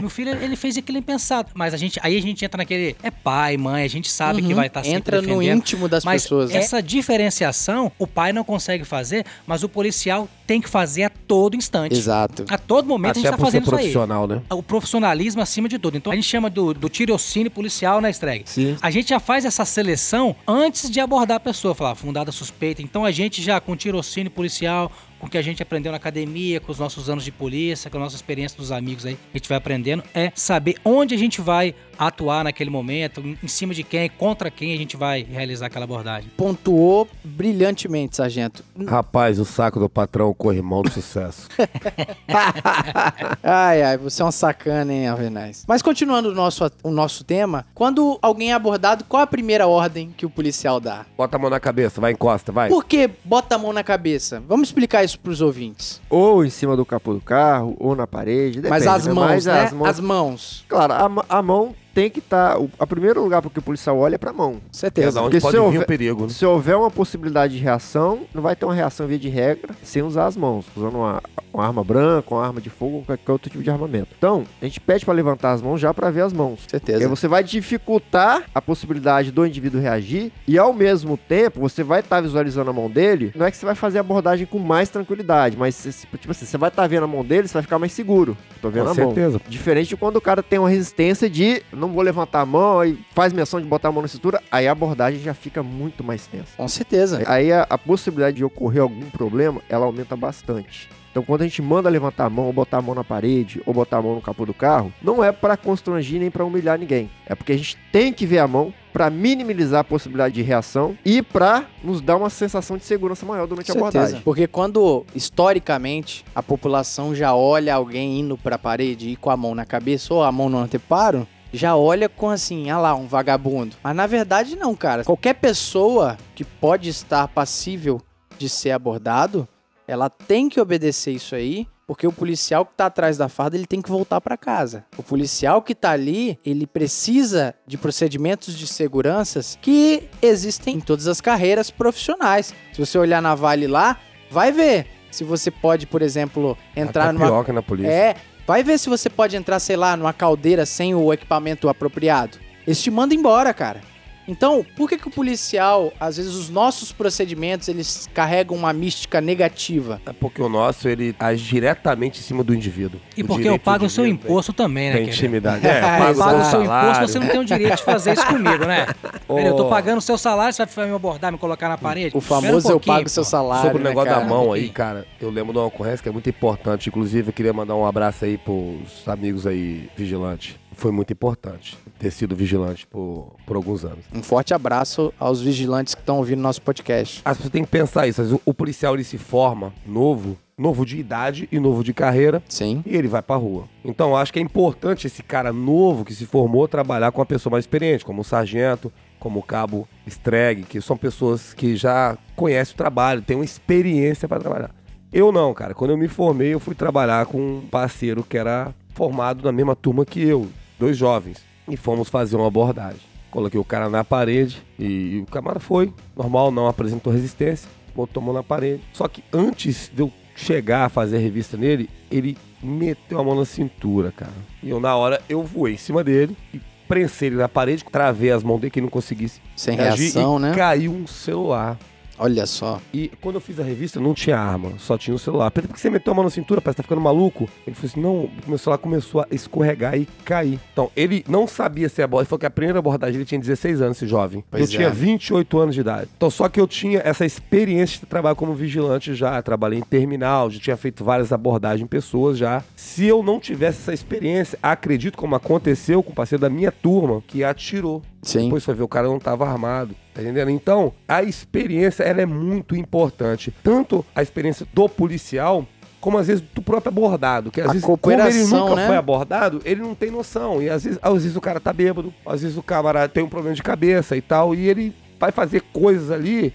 F: Meu filho, ele fez aquilo impensado. Mas a gente, aí a gente entra naquele. É pai, mãe, a gente sabe que
B: Uhum.
F: vai estar sempre
B: Entra no íntimo das
F: mas
B: pessoas. né?
F: Essa diferenciação, o pai não consegue fazer, mas o policial tem que fazer a todo instante.
B: Exato.
F: A todo momento
A: Até
F: a gente tá
A: ser
F: fazendo isso aí.
A: profissional, né?
F: O profissionalismo acima de tudo. Então a gente chama do, do tirocínio policial, né, Streg?
C: Sim.
F: A gente já faz essa seleção antes de abordar a pessoa, falar fundada suspeita. Então a gente já com tirocínio policial, com o que a gente aprendeu na academia, com os nossos anos de polícia, com a nossa experiência dos amigos aí, a gente vai aprendendo é saber onde a gente vai atuar naquele momento, em cima de quem, contra quem a gente vai realizar aquela abordagem.
B: Pontuou brilhantemente, sargento.
A: Rapaz, o saco do patrão, corrimão do sucesso. [laughs] [laughs]
B: Ai, ai, você é um sacana, hein, Alvenaz. Mas continuando o nosso, o nosso tema, quando alguém é abordado, qual a primeira ordem que o policial dá?
A: Bota a mão na cabeça, vai, encosta, vai.
B: Por que bota a mão na cabeça? Vamos explicar isso pros ouvintes.
C: Ou em cima do capô do carro, ou na parede.
B: Mas
C: depende,
B: as
C: né?
B: mãos,
C: Mas
B: né?
C: as mãos-
B: As mãos.
C: Claro, a, a mão tem que estar. o a primeiro lugar porque o policial olha é pra mão.
A: É
B: Certeza.
A: onde
C: Porque
A: pode
C: se
A: vir
C: houver-
A: o perigo, né?
C: Se houver uma possibilidade de reação, não vai ter uma reação via de regra sem usar as mãos, usando uma, uma arma branca, uma arma de fogo ou qualquer outro tipo de armamento. Então, a gente pede pra levantar as mãos já pra ver as mãos. E aí
B: Certeza.
C: você vai dificultar a possibilidade do indivíduo reagir e ao mesmo tempo você vai estar visualizando a mão dele. Não é que você vai fazer a abordagem com mais tranquilidade, mas tipo assim, você vai estar vendo a mão dele, você vai ficar mais seguro. Tô vendo
A: Com
C: a mão.
A: certeza.
C: Diferente de quando o cara tem uma resistência de não vou levantar a mão e faz menção de botar a mão na cintura, aí a abordagem já fica muito mais tensa.
B: Com certeza.
C: Aí a, a possibilidade de ocorrer algum problema, ela aumenta bastante. Então, quando a gente manda levantar a mão, ou botar a mão na parede, ou botar a mão no capô do carro, não é pra constrangir nem pra humilhar ninguém. É porque a gente tem que ver a mão pra minimizar a possibilidade de reação e pra nos dar uma sensação de segurança maior durante a abordagem.
B: Porque quando, historicamente, a população já olha alguém indo pra parede e com a mão na cabeça ou a mão no anteparo, já olha com assim, ah lá, um vagabundo. Mas na verdade não, cara. Qualquer pessoa que pode estar passível de ser abordado, ela tem que obedecer isso aí, porque o policial que tá atrás da farda, ele tem que voltar pra casa. O policial que tá ali, ele precisa de procedimentos de seguranças que existem em todas as carreiras profissionais. Se você olhar na Vale lá, vai ver se você pode, por exemplo, entrar
A: Até
B: numa
A: na polícia.
B: é, vai ver se você pode entrar, sei lá, numa caldeira sem o equipamento apropriado. Eles te mandam embora, cara. Então, por que que o policial, às vezes os nossos procedimentos, eles carregam uma mística negativa?
A: É porque o nosso, ele age diretamente em cima do indivíduo.
F: E
A: O
F: porque eu
A: direito
F: pago
A: de
F: o seu imposto também, né,
A: Tem intimidade. [laughs] É,
B: É,
A: pago
F: Eu
A: o
F: pago o
A: seu
F: seu imposto, você não tem o direito de fazer isso comigo, né? [laughs] Peraí, eu tô pagando o seu salário, você vai me abordar, me colocar na parede?
B: O
F: Espera um
B: famoso eu pago seu
F: pô.
B: salário,
A: Sobre o
B: né,
A: negócio
B: cara?
A: da mão aí, cara, eu lembro de uma ocorrência que é muito importante. Inclusive, eu queria mandar um abraço aí pros amigos aí vigilantes. Foi muito importante ter sido vigilante por, por alguns anos.
B: Um forte abraço aos vigilantes que estão ouvindo nosso podcast.
A: As pessoas têm que pensar isso. O policial ele se forma novo, novo de idade e novo de carreira.
B: Sim.
A: E ele vai pra rua. Então, eu acho que é importante esse cara novo que se formou trabalhar com uma pessoa mais experiente, como o sargento, como o cabo Streg, que são pessoas que já conhecem o trabalho, têm uma experiência para trabalhar. Eu não, cara. Quando eu me formei, eu fui trabalhar com um parceiro que era formado na mesma turma que eu, dois jovens, e fomos fazer uma abordagem. Coloquei o cara na parede e, o camarada foi, normal, não apresentou resistência, botou a mão na parede. Só que antes de eu chegar a fazer a revista nele, ele meteu a mão na cintura, cara. E eu, na hora, eu voei em cima dele e prensei ele na parede, travei as mãos dele que ele não conseguisse
B: Sem reação,
A: e
B: né?
A: caiu um celular.
B: Olha só.
A: E quando eu fiz a revista, não tinha arma, só tinha o celular. Pedro, por que você meteu a mão na cintura? Parece que tá ficando maluco. Ele falou assim: não, meu celular começou a escorregar e cair. Então, ele não sabia ser abordagem. Ele falou que a primeira abordagem ele tinha 16 anos, esse jovem.
B: Pois
A: eu tinha
B: é.
A: 28 anos de idade. Então, só que eu tinha essa experiência de trabalhar como vigilante já. Trabalhei em terminal, já tinha feito várias abordagens em pessoas já. Se eu não tivesse essa experiência, acredito como aconteceu com o parceiro da minha turma que atirou.
B: Sim.
A: Depois foi ver o cara não estava armado, tá entendendo? Então, a experiência ela é muito importante. Tanto a experiência do policial, como às vezes do próprio abordado, que às
B: A
A: vezes como ele nunca
B: né?
A: foi abordado, ele não tem noção. E às vezes, às vezes o cara tá bêbado, às vezes o camarada tem um problema de cabeça e tal, e ele vai fazer coisas ali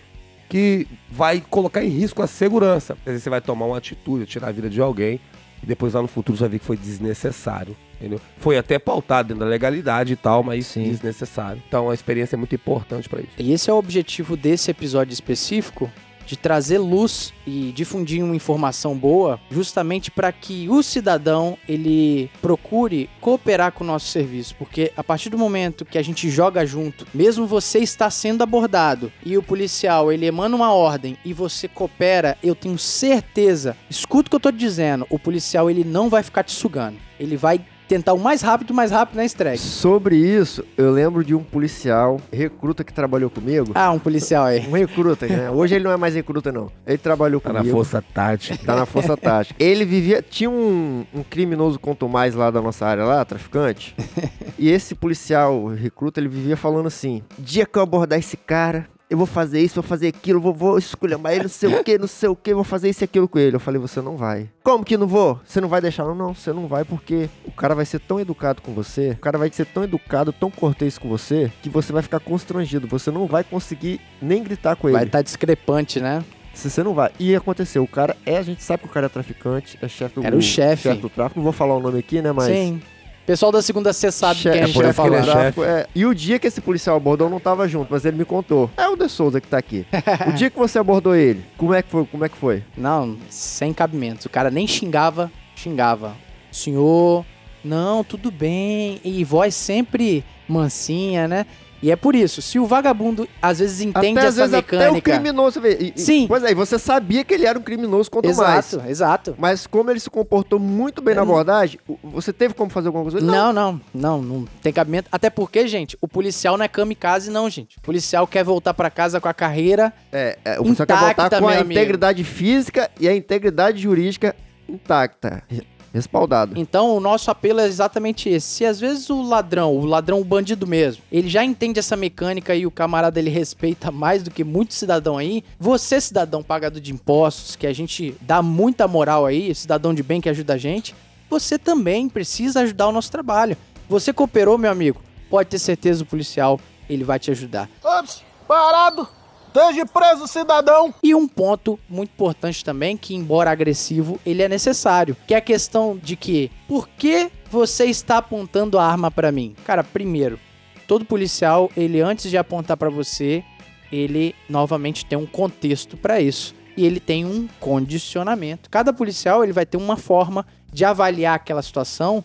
A: que vai colocar em risco a segurança. Às vezes você vai tomar uma atitude, tirar a vida de alguém, e depois lá no futuro você vai ver que foi desnecessário. Entendeu? Foi até pautado dentro da legalidade e tal, mas
C: Sim.
A: desnecessário. Então a experiência é muito importante pra isso.
B: E esse é o objetivo desse episódio específico, de trazer luz e difundir uma informação boa, justamente para que o cidadão ele procure cooperar com o nosso serviço, porque a partir do momento que a gente joga junto, mesmo você está sendo abordado e o policial ele emana uma ordem e você coopera, eu tenho certeza, escuta o que eu tô te dizendo, o policial ele não vai ficar te sugando, ele vai tentar o mais rápido, mais rápido na estreia.
C: Sobre isso, eu lembro de um policial, recruta que trabalhou comigo.
B: Ah, um policial aí.
C: Um recruta, né? Hoje ele não é mais recruta, não. Ele trabalhou
A: Tá na
C: comigo.
A: força tática.
C: Tá na Força Tática. Ele vivia. Tinha um, um criminoso quanto mais lá da nossa área lá, traficante. [laughs] e esse policial recruta, ele vivia falando assim: dia que eu abordar esse cara. Eu vou fazer isso, vou fazer aquilo, vou, vou esculhambar ele, não sei o que, não sei o que, vou fazer isso e aquilo com ele. Eu falei, você não vai. Como que não vou? Você não vai deixar? Não, não, você não vai porque o cara vai ser tão educado com você, o cara vai ser tão educado, tão cortês com você, que você vai ficar constrangido. Você não vai conseguir nem gritar com ele.
B: Vai estar discrepante, né?
C: Se você não vai. E aconteceu, o cara é, a gente sabe que o cara é traficante, é chefe do
B: Era o chefe.
C: do tráfico. Não vou falar o nome aqui, né, mas
B: Sim. Pessoal da segunda C sabe
C: Chefe-
B: quem a gente
A: ele
B: falar.
A: é.
C: E o dia que esse policial abordou, eu não tava junto, mas ele me contou. É o De Souza que tá aqui. [laughs] o dia que você abordou ele, como é que foi? Como é que foi?
B: Não, sem cabimentos. O cara nem xingava, xingava. Senhor, não, tudo bem. E voz sempre mansinha, né? E é por isso, se o vagabundo às vezes entende
C: até às
B: essa
C: vezes até o
B: mecânica.
C: criminoso. E- e-
B: Sim.
C: Pois é, e você sabia que ele era um criminoso quanto mais.
B: Exato, exato.
C: Mas como ele se comportou muito bem na abordagem, você teve como fazer alguma coisa?
B: Não, não, não, não tem cabimento. Até porque, gente, o policial não é kamikaze, não, gente. O policial quer voltar pra casa com a carreira.
C: É, é, o policial quer
B: Intacta,
C: voltar com a
B: amigo.
C: integridade física e a integridade jurídica intacta. Re- Respaldada.
B: Então, o nosso apelo é exatamente esse. Se às vezes o ladrão, o ladrão, o bandido mesmo, ele já entende essa mecânica e o camarada ele [laughs] respeita mais do que muito cidadão aí, você, cidadão pagador de impostos, que a gente dá muita moral aí, cidadão de bem que ajuda a gente, você também precisa ajudar o nosso trabalho. Você cooperou, meu amigo, pode ter certeza o policial, ele vai te ajudar.
E: Ops, parado! Esteja preso, cidadão!
B: E um ponto muito importante também, que embora agressivo, ele é necessário, que é a questão de que, por que você está apontando a arma pra mim? Cara, primeiro, todo policial, ele antes de apontar pra você, ele novamente tem um contexto pra isso. E ele tem um condicionamento. Cada policial, ele vai ter uma forma de avaliar aquela situação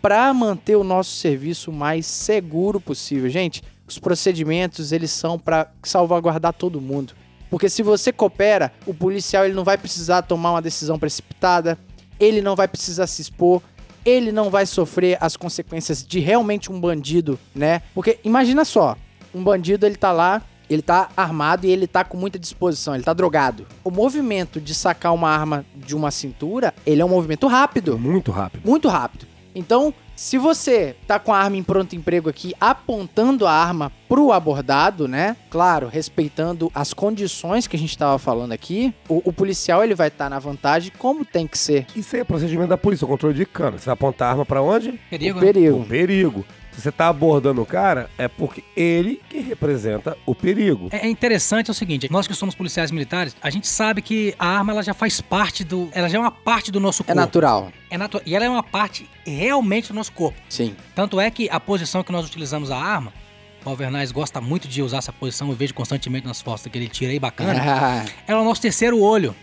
B: para manter o nosso serviço mais seguro possível. Gente, os procedimentos, eles são para salvaguardar todo mundo. Porque se você coopera, o policial ele não vai precisar tomar uma decisão precipitada, ele não vai precisar se expor, ele não vai sofrer as consequências de realmente um bandido, né? Porque imagina só, um bandido ele tá lá, ele tá armado e ele tá com muita disposição, ele tá drogado. O movimento de sacar uma arma de uma cintura, ele é um movimento rápido
A: Muito rápido.
B: muito rápido. Então, se você tá com a arma em pronto emprego aqui, apontando a arma pro abordado, né? Claro, respeitando as condições que a gente tava falando aqui, o, o policial ele vai estar na vantagem como tem que ser.
A: Isso aí é procedimento da polícia, o controle de câmera. Você vai apontar a arma pra onde?
F: Perigo,
B: o
F: né?
A: O
B: perigo.
A: Se você tá abordando o cara, é porque ele que representa o perigo.
F: É é interessante é o seguinte, nós que somos policiais militares, a gente sabe que a arma ela já faz parte do, ela já é uma parte do nosso
B: É
F: corpo.
B: natural.
F: É natural. E ela é uma parte realmente do nosso corpo.
B: Sim.
F: Tanto é que a posição que nós utilizamos a arma, o Alvernaz gosta muito de usar essa posição, eu vejo constantemente nas fotos que ele tira aí bacana.
B: Ah, [laughs]
F: Ela é o nosso terceiro olho.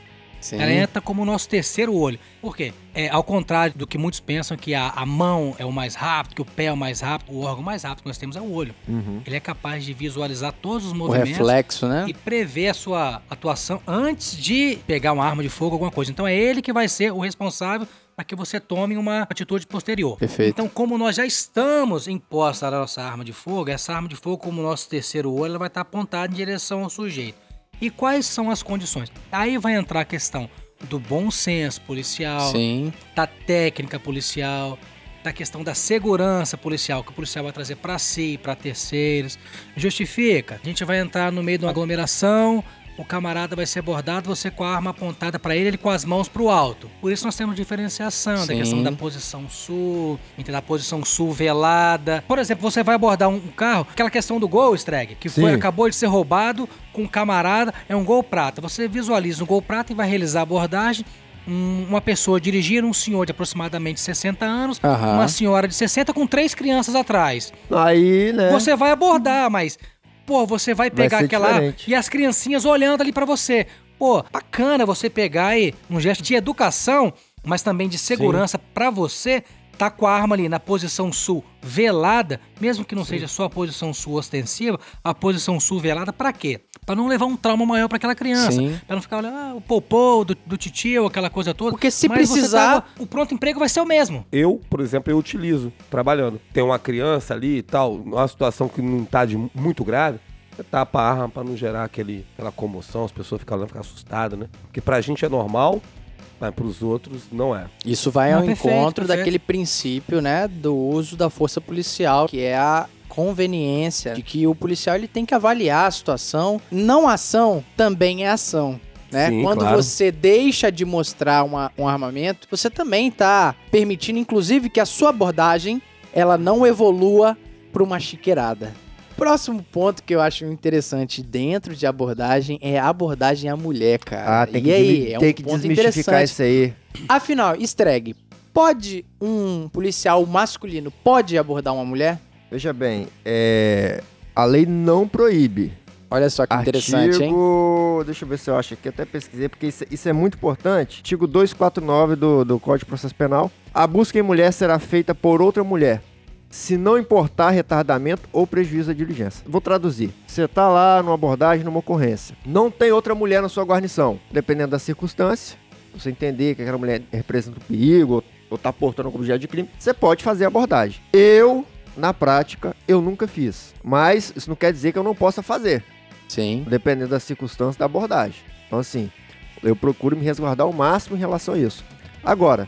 B: Sim.
F: Ela entra como o nosso terceiro olho. Por quê? É, ao contrário do que muitos pensam que a, a mão é o mais rápido, que o pé é o mais rápido, o órgão mais rápido que nós temos é o olho.
C: Uhum.
F: Ele é capaz de visualizar todos os
B: O
F: movimentos
B: reflexo, né?
F: e prever a sua atuação antes de pegar uma arma de fogo, alguma coisa. Então é ele que vai ser o responsável para que você tome uma atitude posterior.
B: Perfeito.
F: Então, como nós já estamos em posse da nossa arma de fogo, essa arma de fogo, como nosso terceiro olho, ela vai estar apontada em direção ao sujeito. E quais são as condições? Aí vai entrar a questão do bom senso policial,
B: Sim.
F: da técnica policial, da questão da segurança policial, que o policial vai trazer para si, para terceiros. Justifica. A gente vai entrar no meio de uma aglomeração, o camarada vai ser abordado, você com a arma apontada pra ele, ele com as mãos pro alto. Por isso nós temos diferenciação da
B: Sim.
F: questão da posição sul, entendeu? a posição sul velada. Por exemplo, você vai abordar um carro, aquela questão do gol, Streg, que foi, acabou de ser roubado com um camarada, é um gol prata. Você visualiza um gol prata e vai realizar a abordagem. um- uma pessoa dirigindo, um senhor de aproximadamente 60 anos,
B: Aham.
F: uma senhora de 60 com três crianças atrás.
C: Aí, né?
F: Você vai abordar, mas, pô, você vai pegar
C: ser
F: aquela.
C: diferente.
F: E as criancinhas olhando ali pra você. Pô, bacana você pegar aí um gesto de educação, mas também de segurança pra você, tá com a arma ali na posição sul velada, mesmo que não seja só a posição sul ostensiva, a posição sul velada pra quê? Pra não levar um trauma maior pra aquela criança. Pra não ficar olhando, ah, o popô do, do titio, aquela coisa toda.
B: Porque se
F: Mas
B: precisar-
F: tá- o pronto emprego vai ser o mesmo.
A: Eu, por exemplo, eu utilizo trabalhando. Tem uma criança ali e tal, numa situação que não tá de muito grave, você tapa a arma pra não gerar aquele, aquela comoção, as pessoas ficam olhando, ficam assustadas, né? Porque pra gente é normal, mas pros outros não é.
B: Isso vai
F: Não,
B: ao
F: perfeito,
B: encontro
F: perfeito.
B: daquele princípio, né, do uso da força policial, que é a conveniência de que o policial ele tem que avaliar a situação. Não ação também é ação. Né?
A: Sim,
B: Quando
A: claro.
B: você deixa de mostrar uma- um armamento, você também está permitindo, inclusive, que a sua abordagem ela não evolua para uma chiqueirada. Próximo ponto que eu acho interessante dentro de abordagem é a abordagem à mulher, cara.
C: Ah, tem
B: e
C: que,
B: aí,
C: desmi-
B: é um
C: tem que desmistificar isso aí.
B: Afinal, Streg, pode um policial masculino pode abordar uma mulher?
C: Veja bem, é, a lei não proíbe.
B: Olha só que interessante, hein?
C: Artigo, deixa eu ver se eu acho aqui, até pesquisei, porque isso, isso é muito importante. Artigo 249 do, do Código de Processo Penal. A busca em mulher será feita por outra mulher, se não importar retardamento ou prejuízo à diligência. Vou traduzir. Você tá lá numa abordagem, numa ocorrência. Não tem outra mulher na sua guarnição. Dependendo da circunstância, você entender que aquela mulher representa um perigo ou, ou tá portando algum objeto de crime, você pode fazer a abordagem. Eu, na prática, eu nunca fiz. Mas isso não quer dizer que eu não possa fazer
B: Sim.
C: dependendo da circunstância da abordagem. Então, assim, eu procuro me resguardar ao máximo em relação a isso. Agora,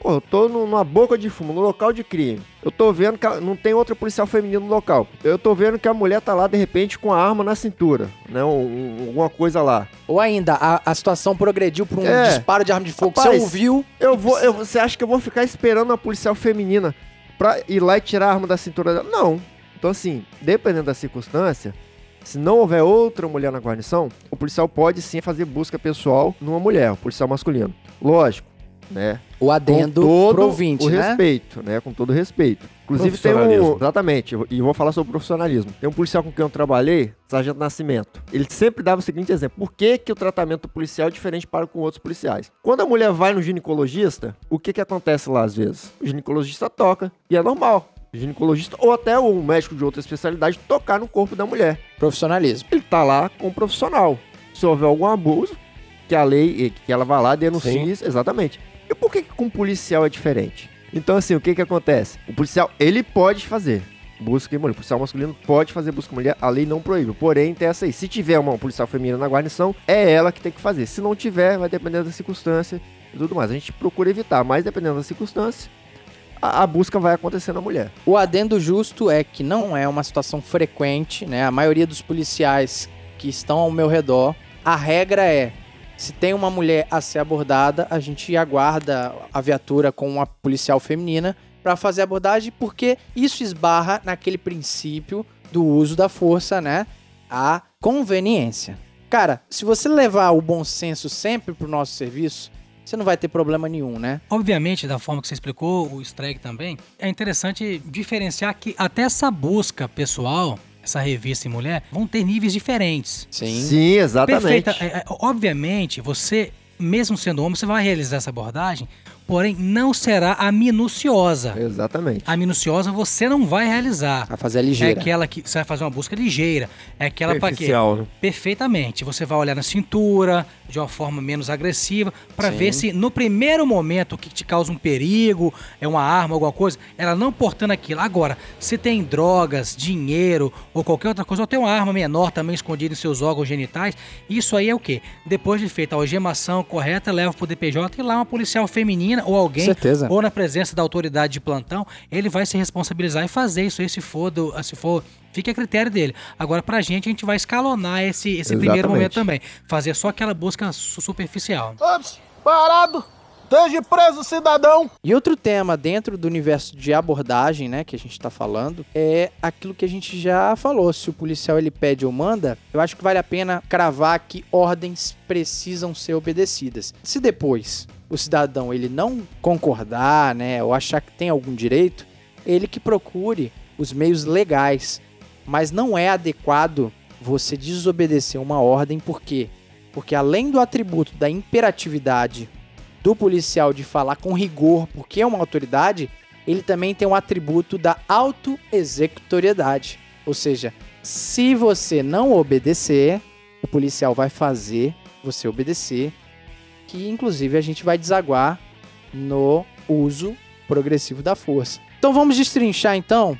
C: pô, eu tô numa boca de fumo, no local de crime. Eu tô vendo que não tem outra policial feminina no local. Eu tô vendo que a mulher tá lá, de repente, com a arma na cintura, né? um- um- alguma coisa lá.
B: Ou ainda, a, a situação progrediu para um
C: É.
B: disparo de arma de fogo.
C: Rapaz,
B: você ouviu?
C: Eu vou, eu- você acha que eu vou ficar esperando a policial feminina pra ir lá e tirar a arma da cintura dela? Não. Então, assim, dependendo da circunstância, se não houver outra mulher na guarnição, o policial pode sim fazer busca pessoal numa mulher, o policial masculino. Lógico, né?
B: O adendo
C: com todo
B: pro ouvinte,
C: o
B: né?
C: respeito, né? Com todo o respeito. Inclusive tem um... Exatamente, eu- e vou falar sobre profissionalismo. Tem um policial com quem eu trabalhei, Sargento Nascimento. Ele sempre dava o seguinte exemplo. Por que, que o tratamento policial é diferente para com outros policiais? Quando a mulher vai no ginecologista, o que que acontece lá às vezes? O ginecologista toca, e é normal. O ginecologista ou até um médico de outra especialidade tocar no corpo da mulher.
B: Profissionalismo.
C: Ele tá lá com um profissional. Se houver algum abuso, que a lei, que ela vá lá denuncie
A: Sim.
C: isso, exatamente. E por que, que com policial é diferente? Então, assim, o que que acontece? O policial, ele pode fazer busca em mulher. O policial masculino pode fazer busca em mulher, a lei não proíbe. Porém, tem essa aí. Se tiver uma policial feminina na guarnição, é ela que tem que fazer. Se não tiver, vai depender da circunstância e tudo mais. A gente procura evitar, mas dependendo da circunstância, a, a busca vai acontecer na mulher.
B: O adendo justo é que não é uma situação frequente, né? A maioria dos policiais que estão ao meu redor, a regra é se tem uma mulher a ser abordada, a gente aguarda a viatura com uma policial feminina para fazer a abordagem, porque isso esbarra naquele princípio do uso da força, né? A conveniência. Cara, se você levar o bom senso sempre pro nosso serviço, você não vai ter problema nenhum, né?
F: Obviamente, da forma que você explicou, o Streg também, é interessante diferenciar que até essa busca pessoal, essa revista em mulher, vão ter níveis diferentes.
B: Sim.
C: Sim, exatamente.
F: Perfeita. É, é, obviamente, você, mesmo sendo homem, você vai realizar essa abordagem, porém não será a minuciosa.
C: Exatamente.
F: A minuciosa você não vai realizar.
B: Vai fazer a
F: É
B: ligeira.
F: aquela que você vai fazer uma busca ligeira. É aquela para quê?
A: Né?
F: Perfeitamente. Você vai olhar na cintura de uma forma menos agressiva para ver se no primeiro momento o que te causa um perigo, é uma arma, alguma coisa, ela não portando aquilo. Agora, se tem drogas, dinheiro ou qualquer outra coisa, ou tem uma arma menor também escondida em seus órgãos genitais, isso aí é o quê? Depois de feita a algemação correta, leva pro DPJ e lá uma policial feminina ou alguém,
B: Certeza.
F: ou na presença da autoridade de plantão, ele vai se responsabilizar e fazer isso aí, se for, do- se for fica a critério dele. Agora, pra gente, a gente vai escalonar esse, esse primeiro momento também. Fazer só aquela busca su- superficial.
E: Ops, parado. Esteja preso, cidadão.
B: E outro tema dentro do universo de abordagem, né, que a gente tá falando, é aquilo que a gente já falou. Se o policial ele pede ou manda, eu acho que vale a pena cravar que ordens precisam ser obedecidas. Se depois o cidadão ele não concordar, né, ou achar que tem algum direito, ele que procure os meios legais. Mas não é adequado você desobedecer uma ordem, por quê? Porque além do atributo da imperatividade do policial de falar com rigor, porque é uma autoridade, ele também tem um atributo da auto-executoriedade. Ou seja, se você não obedecer, o policial vai fazer você obedecer, que inclusive a gente vai desaguar no uso progressivo da força. Então vamos destrinchar então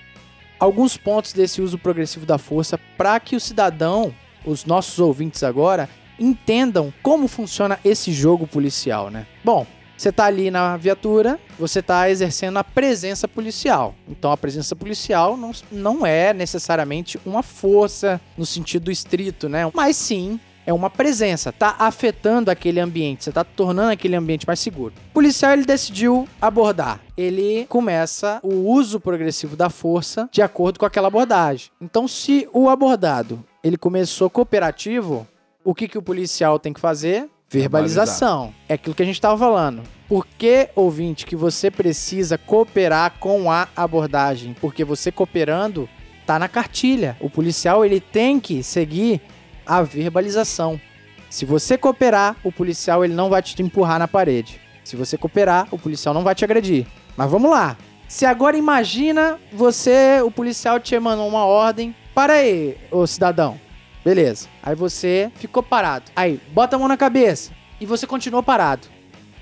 B: alguns pontos desse uso progressivo da força para que o cidadão, os nossos ouvintes agora, entendam como funciona esse jogo policial, né? Bom, você tá ali na viatura, você tá exercendo a presença policial. Então a presença policial não, não é necessariamente uma força no sentido estrito, né? Mas sim é uma presença, tá afetando aquele ambiente, você tá tornando aquele ambiente mais seguro. O policial ele decidiu abordar. Ele começa o uso progressivo da força de acordo com aquela abordagem. Então, se o abordado ele começou cooperativo, o que, que o policial tem que fazer? Verbalização. É aquilo que a gente estava falando. Por que, ouvinte, que você precisa cooperar com a abordagem? Porque você cooperando tá na cartilha. O policial ele tem que seguir a verbalização. Se você cooperar, o policial ele não vai te empurrar na parede. Se você cooperar, o policial não vai te agredir. Mas vamos lá. Se agora imagina você, o policial te emanou uma ordem. Para aí, ô cidadão. Beleza. Aí você ficou parado. Aí, bota a mão na cabeça. E você continuou parado.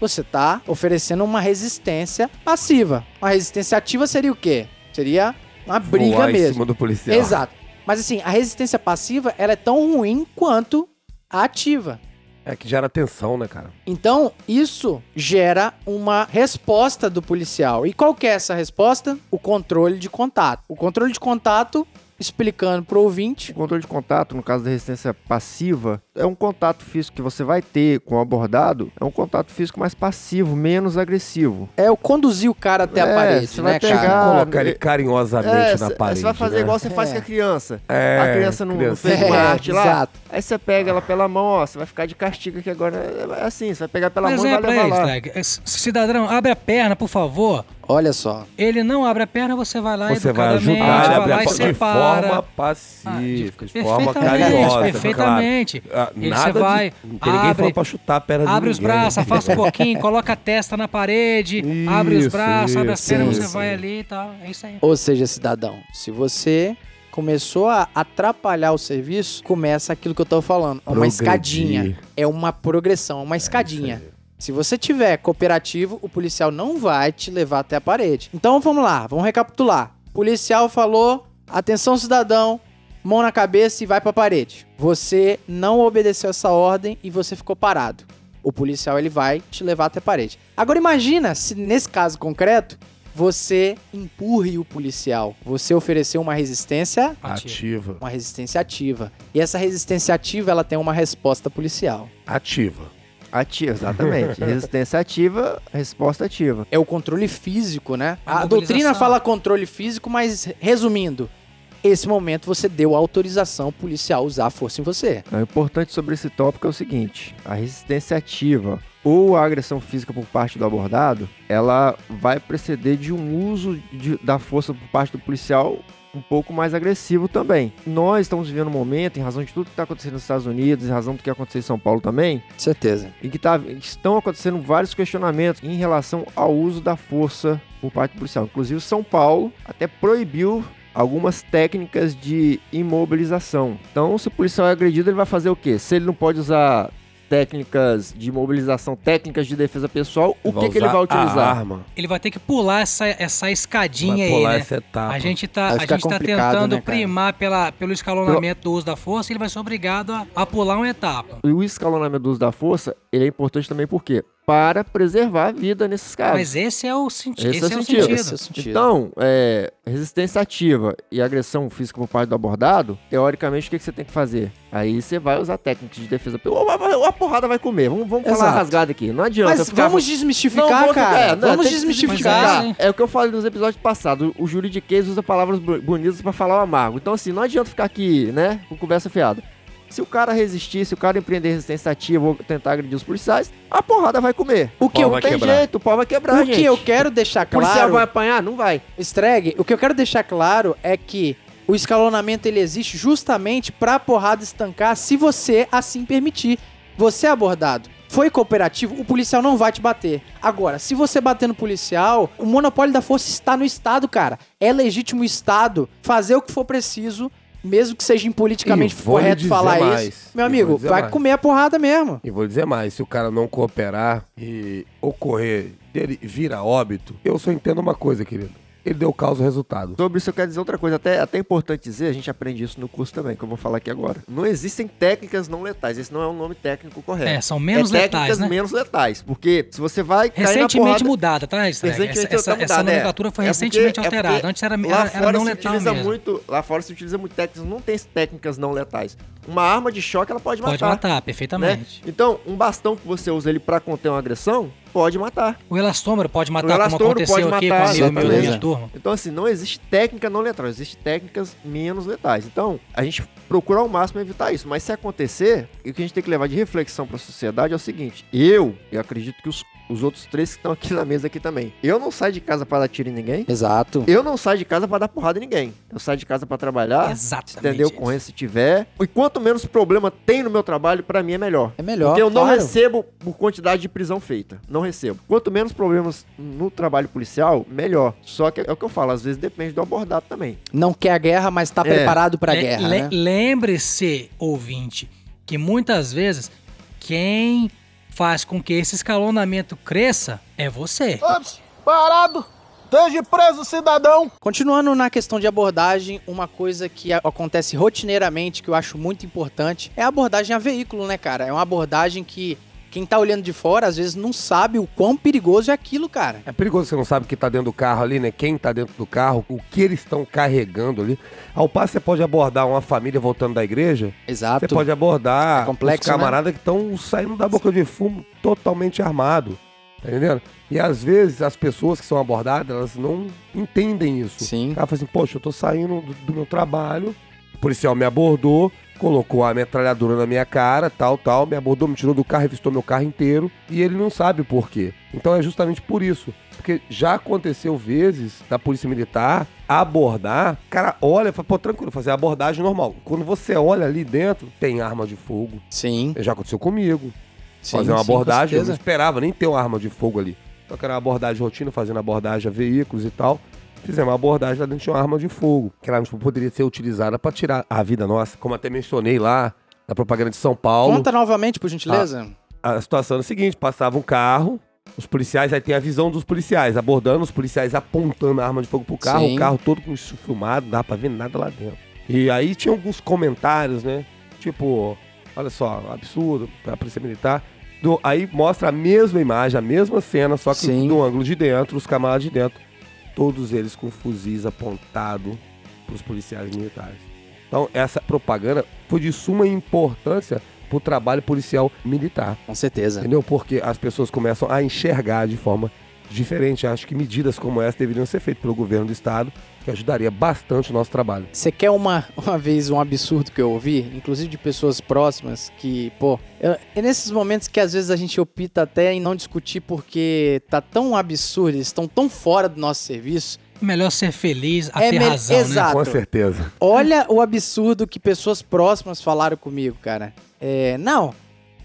B: Você tá oferecendo uma resistência passiva. Uma resistência ativa seria o quê? Seria uma briga
A: Voar em
B: mesmo.
A: cima do policial.
B: Exato. Mas assim, a resistência passiva, ela é tão ruim quanto a ativa.
A: É que gera tensão, né, cara?
B: Então, isso gera uma resposta do policial. E qual que é essa resposta? O controle de contato. O controle de contato, explicando pro ouvinte,
C: O controle de contato, no caso da resistência passiva, é um contato físico que você vai ter com o abordado, é um contato físico mais passivo, menos agressivo.
B: é o conduzir o cara até a
C: É,
B: parede,
C: você
B: né, cara?
C: pegar- Ah,
A: Colocar ele
C: é-
A: carinhosamente
C: É,
A: na parede.
C: Você vai fazer
A: né?
C: igual você faz
B: É.
C: com a criança.
A: É,
C: a criança não, não
A: criança.
C: fez [laughs]
B: É,
C: uma arte lá.
B: exato.
C: Aí você pega ela pela mão, ó, você vai ficar de castigo aqui agora. É assim, você vai pegar pela
F: Mas
C: mão e
F: é
C: vai
F: pra
C: levar lá.
F: Cidadão, abre a perna, por favor.
B: Olha só.
F: Ele não abre a perna, você vai lá
A: Você vai
F: educadamente,
A: ajudar ele
F: vai lá
A: a porta de
F: separa.
A: forma
F: Ah,
A: pacífica, de,
F: de-
A: forma
F: perfeitamente,
A: carinhosa.
F: perfeitamente.
A: Claro. Ah,
F: Ele-
A: nada
F: você
A: de-
F: vai,
A: não tem ninguém
F: abre-
A: falando pra chutar a perna de
F: Abre os
A: ninguém.
F: braços, afasta um pouquinho, coloca a testa na parede, abre os
A: Isso,
F: braços, abre as
A: isso,
F: pernas,
B: isso.
F: você vai ali e tal. É isso aí.
B: Ou seja, cidadão, se você começou a atrapalhar o serviço, começa aquilo que eu tô falando. É uma
A: Progredir.
B: escadinha. É uma progressão, uma escadinha. Se você tiver cooperativo, o policial não vai te levar até a parede. Então vamos lá, vamos recapitular. O policial falou: atenção, cidadão, mão na cabeça e vai pra parede. Você não obedeceu essa ordem e você ficou parado. O policial ele vai te levar até a parede. Agora imagina se nesse caso concreto você empurre o policial. Você ofereceu uma resistência,
A: Ativa.
B: uma resistência ativa. E essa resistência ativa ela tem uma resposta policial.
A: Ativa.
C: Ativa, exatamente. [laughs] Resistência ativa, resposta ativa.
B: É o controle físico, né?
F: A
B: A, doutrina fala controle físico, mas resumindo, esse momento você deu autorização policial a usar a força em você.
C: O importante sobre esse tópico é o seguinte: a resistência ativa ou a agressão física por parte do abordado, ela vai preceder de um uso de- da força por parte do policial um pouco mais agressivo também. Nós estamos vivendo um momento, em razão de tudo que está acontecendo nos Estados Unidos, em razão do que aconteceu em São Paulo também,
B: Certeza.
C: em que tá- estão acontecendo vários questionamentos em relação ao uso da força por parte do policial. Inclusive, São Paulo até proibiu algumas técnicas de imobilização. Então, se o policial é agredido, ele vai fazer o quê? Se ele não pode usar técnicas de imobilização, técnicas de defesa pessoal, o que, que ele vai utilizar?
A: arma.
F: Ele vai ter que pular essa, essa escadinha
A: Vai
F: aí,
A: pular
F: né?
A: essa etapa.
F: A gente tá,
B: Vai
F: a gente tá tentando
B: né,
F: primar pela, pelo escalonamento do uso da força, ele vai ser obrigado a, a pular uma etapa.
C: E o escalonamento do uso da força, ele é importante também porque para preservar a vida nesses casos.
F: Mas esse é o, senti
C: Esse
F: esse
C: é o
F: é o
C: sentido.
F: sentido.
B: Esse é o sentido.
C: Então, é, resistência ativa e agressão física por parte do abordado, teoricamente, o que, que você tem que fazer? Aí você vai usar técnicas de defesa. Ou a, porrada vai comer. Vamos, vamos falar rasgado aqui. Não adianta
B: Mas
C: ficar...
B: vamos
C: Não,
B: desmistificar,
C: ficar-
B: cara.
C: é, não,
B: vamos desmistificar.
F: desmistificar.
C: É o que eu falei nos episódios passados. O juridiquês usa palavras bonitas pra falar o amargo. Então, assim, não adianta ficar aqui, né, com conversa fiada. Se o cara resistir, se o cara empreender resistência ativa ou tentar agredir os policiais, a porrada vai comer.
B: O que
A: Pau
B: eu-
C: tem
A: quebrar.
C: jeito, o pau vai quebrar,
B: O
C: gente.
B: que eu quero deixar
C: O policial
B: claro,
C: vai apanhar? Não vai.
B: Streg, o que eu quero deixar claro é que o escalonamento ele existe justamente pra porrada estancar se você assim permitir. Você é abordado. Foi cooperativo, o policial não vai te bater. Agora, se você bater no policial, o monopólio da força está no Estado, cara. É legítimo o Estado fazer o que for preciso, mesmo que seja impoliticamente correto falar
A: mais.
B: isso. Meu amigo, vai
A: mais.
B: comer a porrada mesmo.
A: E vou dizer mais, se o cara não cooperar e ocorrer dele vira óbito, eu só entendo uma coisa, querido. Ele deu causa ao resultado.
C: Sobre isso eu quero dizer outra coisa, até, até importante dizer, a gente aprende isso no curso também, que eu vou falar aqui agora. Não existem técnicas não letais, esse não é um nome técnico correto.
F: É, são menos
C: é
F: letais,
C: técnicas
F: né?
C: menos letais, porque se você vai cair na
F: Recentemente
C: porrada...
F: mudada, tá?
C: Recentemente
F: Essa, essa, essa
C: mudada, é.
F: nomenclatura foi
C: É
F: recentemente
C: porque- é
F: alterada.
C: porque
F: Antes era,
C: Lá
F: era, era
C: fora
F: não
C: se
F: letal
C: utiliza
F: mesmo.
C: muito, lá fora se utiliza muito técnicas, não tem técnicas não letais. Uma arma de choque ela pode,
F: Pode
C: matar,
F: matar,
C: né?
F: perfeitamente.
C: Então, um bastão que você usa ele pra conter uma agressão, pode matar.
F: O elastômero pode matar,
C: O
F: como
C: elastômero
F: aconteceu
C: pode
F: aqui
C: matar,
F: com o meu, meu, minha turma.
C: Então, assim, não existe técnica não letal, existe técnicas menos letais. Então, a gente procura ao máximo evitar isso. Mas se acontecer, o que a gente tem que levar de reflexão para a sociedade é o seguinte: eu, e acredito que os, os outros três que estão aqui na mesa aqui também, eu não saio de casa para dar tiro em ninguém.
B: Exato.
C: Eu não saio de casa para dar porrada em ninguém. Eu saio de casa para trabalhar,
F: Exatamente.
C: entendeu?
F: isso.
C: Ocorrência se tiver. E quanto menos problema tem no meu trabalho, para mim é melhor.
B: É melhor.
C: Porque eu não
B: claro.
C: recebo por quantidade de prisão feita. Não recebo. Quanto menos problemas no trabalho policial, melhor. Só que é o que eu falo, às vezes depende do abordado também.
B: Não quer a guerra, mas tá
C: É.
B: preparado pra
F: Le-
B: guerra,
F: le-
B: né?
F: Lembre-se, ouvinte, que muitas vezes quem faz com que esse escalonamento cresça é você.
E: Ops, parado! Esteja preso, cidadão!
B: Continuando na questão de abordagem, uma coisa que acontece rotineiramente, que eu acho muito importante, é a abordagem a veículo, né, cara? É uma abordagem que quem tá olhando de fora, às vezes, não sabe o quão perigoso é aquilo, cara.
A: É perigoso, você não sabe o que tá dentro do carro ali, né? Quem tá dentro do carro, o que eles estão carregando ali. Ao passo, você pode abordar uma família voltando da igreja,
B: Exato.
A: você pode abordar
B: É complexo,
A: os camaradas que estão saindo da boca de fumo totalmente armado. Tá entendendo? E às vezes as pessoas que são abordadas, elas não entendem isso.
B: Sim.
A: O cara fala assim, poxa, eu tô saindo do, do meu trabalho, o policial me abordou, colocou a metralhadora na minha cara, tal, tal, me abordou, me tirou do carro, revistou meu carro inteiro, e ele não sabe por quê. Então é justamente por isso. Porque já aconteceu vezes da polícia militar abordar, o cara olha e fala, pô, tranquilo, fazer a abordagem normal. Quando você olha ali dentro, tem arma de fogo.
B: Sim.
A: Já aconteceu comigo.
B: sim
A: fazer uma
B: sim,
A: abordagem, eu não esperava nem ter uma arma de fogo ali. Só que era uma abordagem rotina, fazendo abordagem a veículos e tal. Fizemos uma abordagem lá dentro de uma arma de fogo. Que ela tipo, poderia ser utilizada para tirar a vida nossa. Como até mencionei lá na propaganda de São Paulo.
B: Conta novamente, por gentileza.
A: A situação era a seguinte: passava um carro, os policiais, aí tem a visão dos policiais, abordando, os policiais apontando a arma de fogo pro carro,
B: Sim.
A: o carro todo com isso filmado, não dá pra ver nada lá dentro. E aí tinha alguns comentários, né? Tipo, olha só, absurdo, a polícia militar. Do- aí mostra a mesma imagem, a mesma cena, só que
B: Sim.
A: do ângulo de dentro, os camaradas de dentro, todos eles com fuzis apontados pros policiais militares. Então, essa propaganda foi de suma importância pro trabalho policial militar.
B: Com certeza.
A: Entendeu? Porque as pessoas começam a enxergar de forma diferente. Acho que medidas como essa deveriam ser feitas pelo governo do estado, que ajudaria bastante o nosso trabalho.
B: Você quer uma, uma vez um absurdo que eu ouvi, inclusive de pessoas próximas, que, pô, eu- é nesses momentos que às vezes a gente opta até em não discutir porque tá tão absurdo, eles estão tão fora do nosso serviço.
F: Melhor ser feliz a
B: É
F: ter razão, né?
B: exato.
A: Com certeza.
B: Olha o absurdo que pessoas próximas falaram comigo, cara. É, não,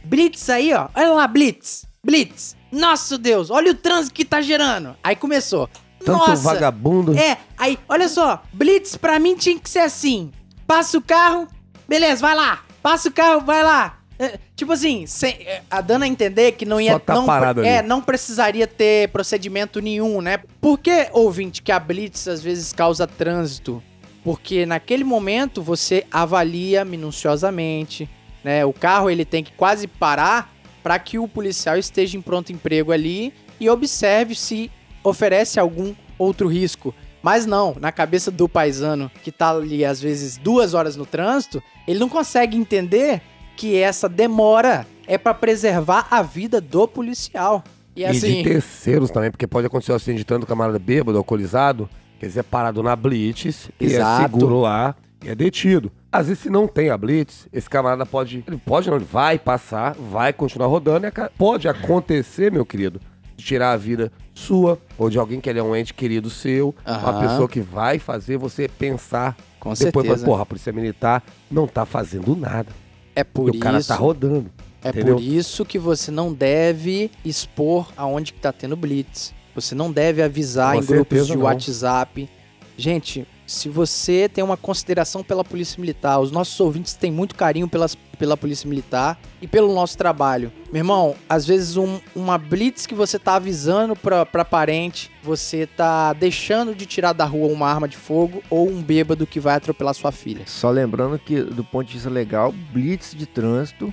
B: Blitz aí, ó, olha lá, Blitz, Blitz. Nossa Deus, olha o trânsito que tá gerando. Aí começou.
A: Tanto
B: Nossa,
A: vagabundo.
B: É, aí, olha só, Blitz pra mim tinha que ser assim. Passa o carro, beleza, vai lá. Passa o carro, vai lá. É, tipo assim, sem- é, a dando a entender que não ia.
A: Tá
B: não, É,
A: ali.
B: não precisaria ter procedimento nenhum, né? Por que, ouvinte, que a Blitz às vezes causa trânsito? Porque naquele momento você avalia minuciosamente, né? O carro ele tem que quase parar para que o policial esteja em pronto emprego ali e observe se oferece algum outro risco. Mas não, na cabeça do paisano que tá ali às vezes duas horas no trânsito, ele não consegue entender que essa demora é para preservar a vida do policial. E
A: E
B: assim,
A: de terceiros também, porque pode acontecer acidente de tanto camarada bêbado, alcoolizado, quer dizer, parado na blitz, e é
B: Exato.
A: seguro lá e é detido. Às vezes, se não tem a blitz, esse camarada pode. Ele pode não, ele vai passar, vai continuar rodando. E pode acontecer, meu querido, de tirar a vida sua ou de alguém que ele é um ente querido seu, uma pessoa que vai fazer você pensar.
B: com
A: depois,
B: certeza.
A: porra, a polícia militar não tá fazendo nada.
B: é por
A: e o cara
B: isso,
A: tá rodando.
B: é
A: entendeu?
B: por isso que você não deve expor aonde que tá tendo blitz. Você não deve avisar
A: Com
B: em grupos
A: certeza
B: de
A: não.
B: WhatsApp. Gente, se você tem uma consideração pela Polícia Militar, os nossos ouvintes têm muito carinho pelas, pela Polícia Militar e pelo nosso trabalho. Meu irmão, às vezes um- uma blitz que você tá avisando pra, pra parente, você tá deixando de tirar da rua uma arma de fogo ou um bêbado que vai atropelar sua filha.
C: Só lembrando que, do ponto de vista legal, blitz de trânsito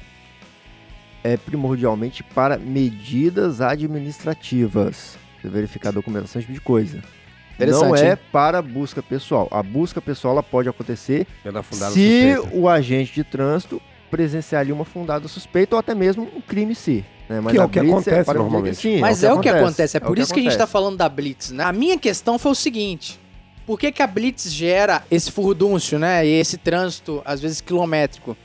C: é primordialmente para medidas administrativas. Você verificar documentação, esse tipo de coisa. Não
B: Interessante,
C: é
B: hein?
C: para busca pessoal. A busca pessoal ela pode acontecer se
A: suspeita.
C: o agente de trânsito presenciar ali uma fundada suspeita ou até mesmo um crime em si. Né?
A: Que é
C: a
A: o que
C: blitz
A: acontece
C: para-
A: normalmente.
C: Sim,
B: Mas é o que acontece, é por
C: o
B: isso que a gente tá
C: acontece.
B: falando da Blitz, né? A minha questão foi o seguinte: por que, que a Blitz gera esse furdúncio, né? E esse trânsito, às vezes, quilométrico?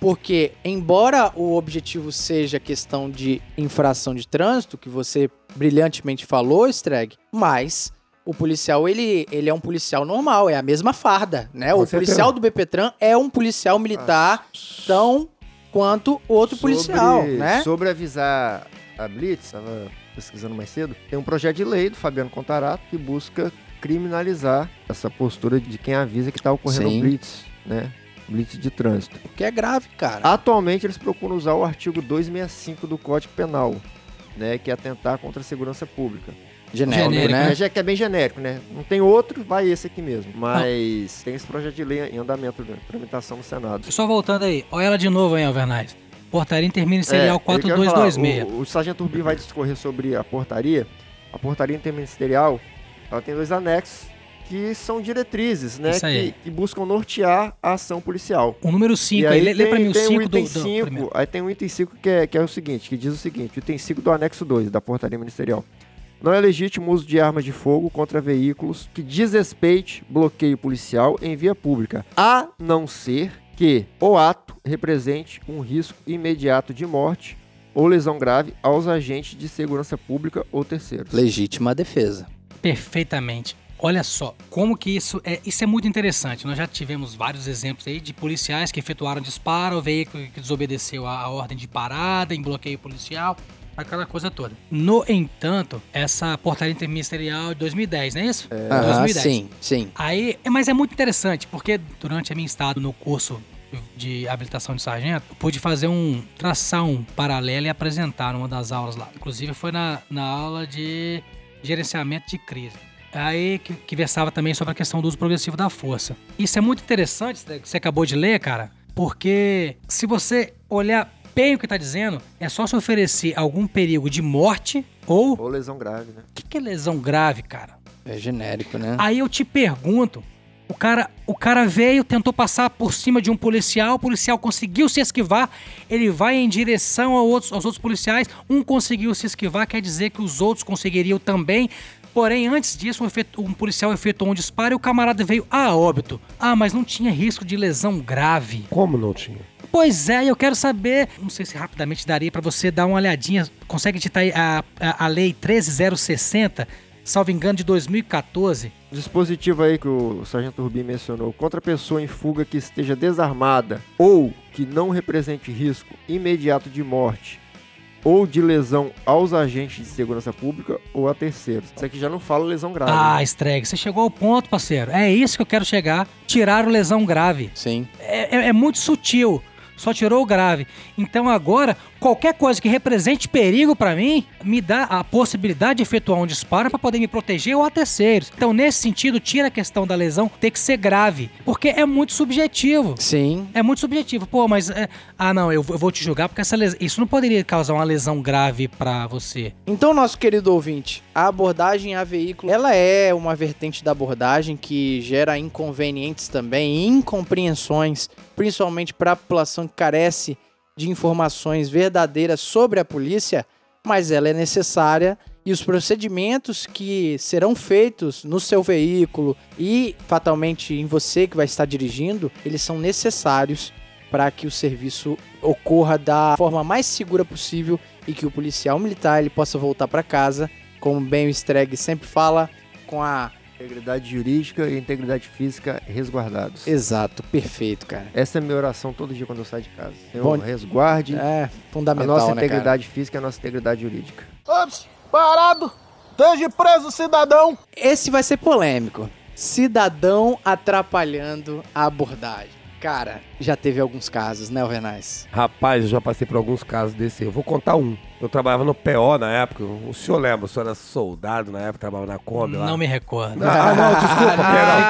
B: Porque, embora o objetivo seja questão de infração de trânsito, que você brilhantemente falou, Streg, mas o policial, ele, ele é um policial normal, é a mesma farda, né?
A: Com
B: o
A: certeza.
B: policial do BPTran é um policial militar tão quanto outro policial,
C: sobre,
B: né?
C: Sobre avisar a Blitz, estava pesquisando mais cedo, tem um projeto de lei do Fabiano Contarato que busca criminalizar essa postura de quem avisa que está ocorrendo
B: Sim.
C: um Blitz, né? Blitz de trânsito.
B: Porque é grave, cara.
C: Atualmente eles procuram usar o artigo 265 do Código Penal, né? Que é atentar contra a segurança pública.
B: Genérico,
F: Genérico,
B: né?
C: Mas é que é bem genérico, né? Não tem outro, vai esse aqui mesmo. Mas tem esse projeto de lei em andamento, de tramitação no Senado.
F: Só voltando aí, olha ela de novo aí, Alvernais. Portaria Interministerial
C: É, eu quero falar,
F: 4226.
C: O, o Sargento Urbi vai discorrer sobre a portaria. A portaria interministerial, ela tem dois anexos que são diretrizes, né?
F: Isso aí.
C: Que, que buscam nortear a ação policial.
F: O número 5
C: E
F: aí, lê, lê pra
C: tem-
F: mim o
C: tem
F: 5 do,
C: item
F: do
C: 5,
F: primeiro.
C: Aí tem o item 5 que é, que é o seguinte, que diz o seguinte, o item 5 do anexo 2 da portaria ministerial. Não é legítimo o uso de armas de fogo contra veículos que desrespeite bloqueio policial em via pública, a não ser que o ato represente um risco imediato de morte ou lesão grave aos agentes de segurança pública ou terceiros.
B: Legítima defesa.
F: Perfeitamente. Olha só, como que isso é, isso é muito interessante. Nós já tivemos vários exemplos aí de policiais que efetuaram disparo, veículo que desobedeceu a, a ordem de parada, em bloqueio policial, aquela coisa toda. No entanto, essa portaria interministerial de 2010, não é isso? É,
B: Aham, sim, sim.
F: Aí, é, mas é muito interessante, porque durante a minha estado no curso de habilitação de sargento, eu pude fazer um. traçar um paralelo e apresentar numa das aulas lá. Inclusive foi na, na aula de gerenciamento de crise. Aí que, que versava também sobre a questão do uso progressivo da força. Isso é muito interessante, que você acabou de ler, cara, porque se você olhar bem o que tá dizendo, é só se oferecer algum perigo de morte ou.
C: Ou lesão grave, né?
F: O que, que é lesão grave, cara?
B: É genérico, né?
F: Aí eu te pergunto, o cara, o cara veio, tentou passar por cima de um policial, o policial conseguiu se esquivar, ele vai em direção ao outros- aos outros policiais, um conseguiu se esquivar, quer dizer que os outros conseguiriam também. Porém, antes disso, um, efetu- um policial efetuou um disparo e o camarada veio a óbito. Ah, mas não tinha risco de lesão grave.
A: Como não tinha?
F: Pois é, eu quero saber. Não sei se rapidamente daria pra você dar uma olhadinha. Consegue digitar aí a, a, a lei 13060, salvo engano, de 2014.
C: O dispositivo aí que o Sargento Rubim mencionou, contra pessoa em fuga que esteja desarmada ou que não represente risco imediato de morte ou de lesão aos agentes de segurança pública ou a terceiros. Isso aqui já não fala lesão grave.
F: Ah,
C: né?
F: Streg, você chegou ao ponto, parceiro. É isso que eu quero chegar. Tirar o lesão grave.
B: Sim.
F: É, é- é muito sutil. Só tirou o grave. Então agora, qualquer coisa que represente perigo pra mim me dá a possibilidade de efetuar um disparo pra poder me proteger ou a terceiros. Então, nesse sentido, tira a questão da lesão ter que ser grave, porque é muito subjetivo.
B: Sim.
F: É muito subjetivo. Pô, mas. é, ah, não, eu, vou- te julgar porque essa les- isso não poderia causar uma lesão grave pra você.
B: Então, nosso querido ouvinte, a abordagem a veículo, ela é uma vertente da abordagem que gera inconvenientes também, incompreensões, principalmente para a população que carece de informações verdadeiras sobre a polícia, mas ela é necessária e os procedimentos que serão feitos no seu veículo e fatalmente em você que vai estar dirigindo, eles são necessários para que o serviço ocorra da forma mais segura possível e que o policial militar ele possa voltar para casa, como bem o Streg sempre fala, com a
C: Integridade jurídica e integridade física resguardados.
B: exato, perfeito, cara.
C: Essa é a minha oração todo dia quando eu saio de casa. Senhor,
B: Bom-
C: resguarde
B: É
C: a
B: fundamental,
C: nossa
B: né, cara?
C: integridade física e a nossa integridade jurídica.
E: Ops, parado! Esteja preso, cidadão!
B: Esse vai ser polêmico. Cidadão atrapalhando a abordagem. Cara, já teve alguns casos, né, Renais?
A: Rapaz, eu já passei por alguns casos desse. Eu vou contar um. Eu trabalhava no PO na época. O senhor lembra? O senhor era soldado na época, trabalhava na Kombi lá.
F: Não me recordo.
A: Ah, não, desculpa, perdão.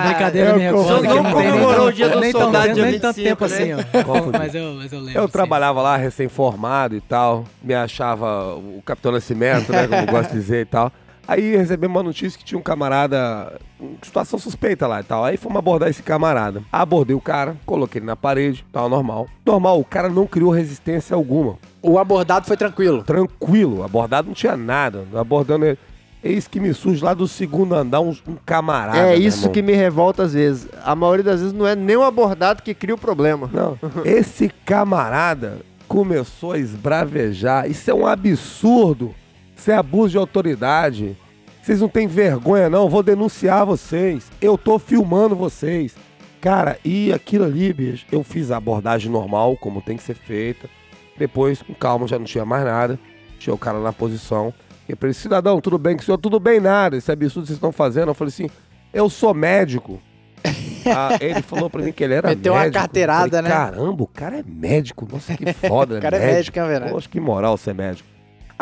A: Eu
F: Brincadeira, me
A: Eu
F: recordo.
A: confundi.
F: que
A: Não
F: não tem nem-
C: comemorou o dia do
F: nem
C: soldado dia
F: Nem tanto
C: 25,
F: tempo assim, ó. [laughs]
A: Confundi.
F: Mas eu, mas eu lembro.
A: Eu
F: sim.
A: trabalhava lá, recém-formado e tal. Me achava o Capitão Nascimento, né? Como eu gosto de dizer e tal. Aí recebemos uma notícia que tinha um camarada situação suspeita lá e tal. Aí fomos abordar esse camarada. Abordei o cara, coloquei ele na parede, tal, normal. Normal, o cara não criou resistência alguma.
B: O abordado foi tranquilo.
A: Tranquilo, abordado não tinha nada. Abordando ele. Eis que me surge lá do segundo andar um, um camarada.
C: é isso que me revolta às vezes. A maioria das vezes não é nem o abordado que cria o problema.
A: Não, [laughs] esse camarada começou a esbravejar. Isso é um absurdo. Isso é abuso de autoridade. Vocês não têm vergonha, não. Vou denunciar vocês. Eu tô filmando vocês. Cara, e aquilo ali, bicho, eu fiz a abordagem normal, como tem que ser feita. Depois, com calma, já não tinha mais nada. Tinha o cara na posição. E pra ele, cidadão, tudo bem com o senhor? Tudo bem nada. Esse absurdo que vocês estão fazendo. Eu falei assim, eu sou médico. [laughs] Ah, ele falou pra mim que ele era
B: Meteu uma
A: médico. Eu
B: carteirada,
A: falei,
B: né?
A: Caramba, o cara é médico. Nossa, que foda, [laughs]
B: O cara é médico, é verdade.
A: Poxa, que moral ser médico.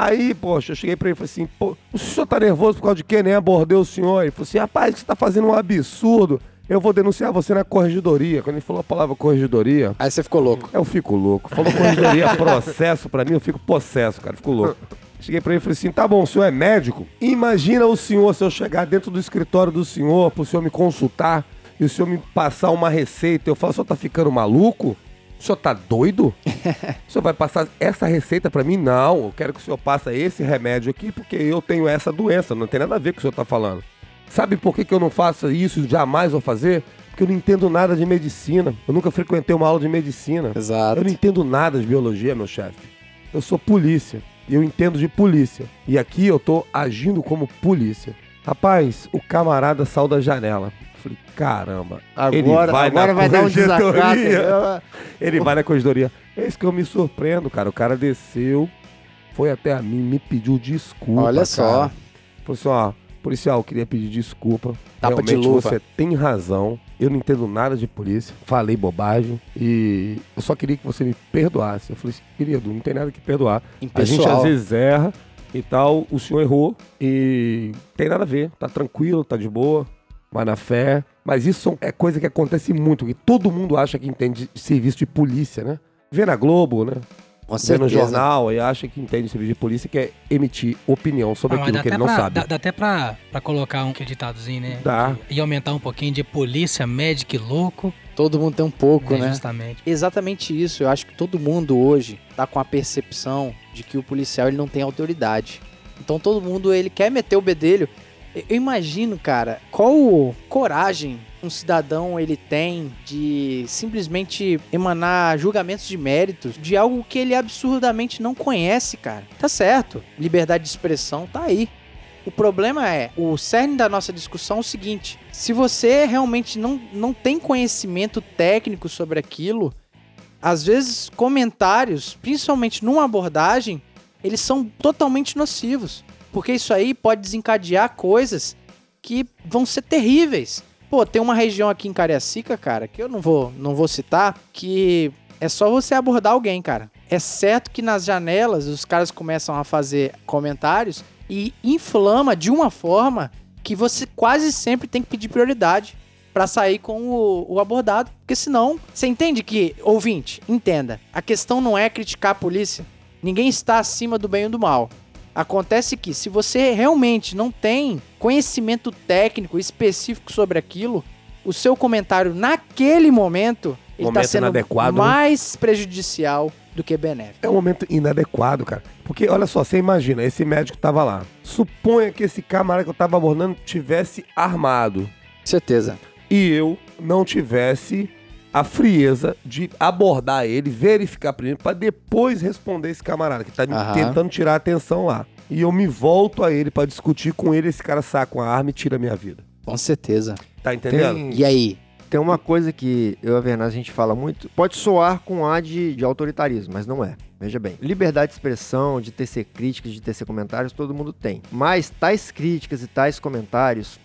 A: Aí, poxa, eu cheguei pra ele e falei assim, pô, o senhor tá nervoso por causa de quê? Nem abordei o senhor. Ele falou assim, rapaz, você tá fazendo um absurdo. Eu vou denunciar você na corregedoria. Quando ele falou a palavra corregedoria,
B: Aí você ficou louco.
A: eu fico louco. Falou corregedoria, [laughs] processo pra mim, eu fico possesso, cara. Fico louco. Cheguei pra ele e falei assim: tá bom, o senhor é médico? Imagina o senhor se eu chegar dentro do escritório do senhor, pro senhor me consultar e o senhor me passar uma receita. Eu falo, o senhor tá ficando maluco? O senhor tá doido? [laughs] O senhor vai passar essa receita pra mim? Não, eu quero que o senhor passe esse remédio aqui porque eu tenho essa doença. Não tem nada a ver com o que o senhor tá falando. Sabe por que, que eu não faço isso e jamais vou fazer? Porque eu não entendo nada de medicina. Eu nunca frequentei uma aula de medicina.
B: Exato.
A: Eu não entendo nada de biologia, meu chefe. Eu sou polícia. E eu entendo de polícia. E aqui eu tô agindo como polícia. Rapaz, o camarada saiu da janela. Eu Falei, caramba. ele
C: Agora,
A: vai
C: agora vai dar um desacato. [laughs]
A: Ele vai na corregedoria. É isso que eu me surpreendo, cara. O cara desceu, foi até a mim, me pediu desculpa.
B: Olha
A: cara.
B: só.
A: Falou assim, ó, policial, eu queria pedir desculpa.
B: Tapa de
A: Realmente
B: luva.
A: você tem razão. Eu não entendo nada de polícia. Falei bobagem. E eu só queria que você me perdoasse. Eu falei assim, querido, não tem nada que perdoar. A gente às vezes erra e tal. O senhor errou e tem nada a ver. Tá tranquilo, tá de boa. Vai na fé. Mas isso é coisa que acontece muito. Que todo mundo acha que entende de serviço de polícia, né? Vê na Globo, né?
B: Com
A: Vê no jornal e acha que entende de serviço de polícia e quer emitir opinião sobre
F: Ah,
A: aquilo que ele
F: até
A: não
F: pra-
A: sabe.
F: Dá, dá até pra, pra colocar um ditatozinho, né?
A: Dá.
F: E aumentar um pouquinho de polícia, médico e louco.
B: Todo mundo tem um pouco,
F: né,
B: né?
F: Justamente.
B: Exatamente isso. Eu acho que todo mundo hoje tá com a percepção de que o policial ele não tem autoridade. Então todo mundo ele quer meter o bedelho. Eu imagino, cara, qual coragem um cidadão ele tem de simplesmente emanar julgamentos de méritos de algo que ele absurdamente não conhece, cara. Tá certo. Liberdade de expressão tá aí. O problema é, o cerne da nossa discussão é o seguinte: se você realmente não, não tem conhecimento técnico sobre aquilo, às vezes comentários, principalmente numa abordagem, eles são totalmente nocivos. Porque isso aí pode desencadear coisas que vão ser terríveis. Pô, tem uma região aqui em Cariacica, cara, que eu não vou, não vou citar, que é só você abordar alguém, cara. É certo que nas janelas os caras começam a fazer comentários e inflama de uma forma que você quase sempre tem que pedir prioridade pra sair com o, o abordado, porque senão, você entende que, ouvinte, entenda, a questão não é criticar a polícia. Ninguém está acima do bem ou do mal. Acontece que se você realmente não tem conhecimento técnico específico sobre aquilo, o seu comentário naquele momento está sendo
A: inadequado, né?
B: mais prejudicial do que benéfico.
A: É um momento inadequado, cara. Porque, olha só, você imagina, esse médico tava lá. Suponha que esse camarada que eu tava abordando tivesse armado.
B: Certeza.
A: E eu não tivesse a frieza de abordar ele, verificar primeiro, pra depois responder esse camarada que tá me tentando tirar a atenção lá. E eu me volto a ele pra discutir com ele, esse cara saca uma arma e tira a minha vida.
B: Com certeza.
A: Tá entendendo?
C: Tem,
B: E aí?
C: tem uma coisa que eu e a Vernaz a gente fala muito, pode soar com ar de, de autoritarismo, mas não é. Veja bem, liberdade de expressão, de tecer críticas, de tecer comentários, todo mundo tem. Mas tais críticas e tais comentários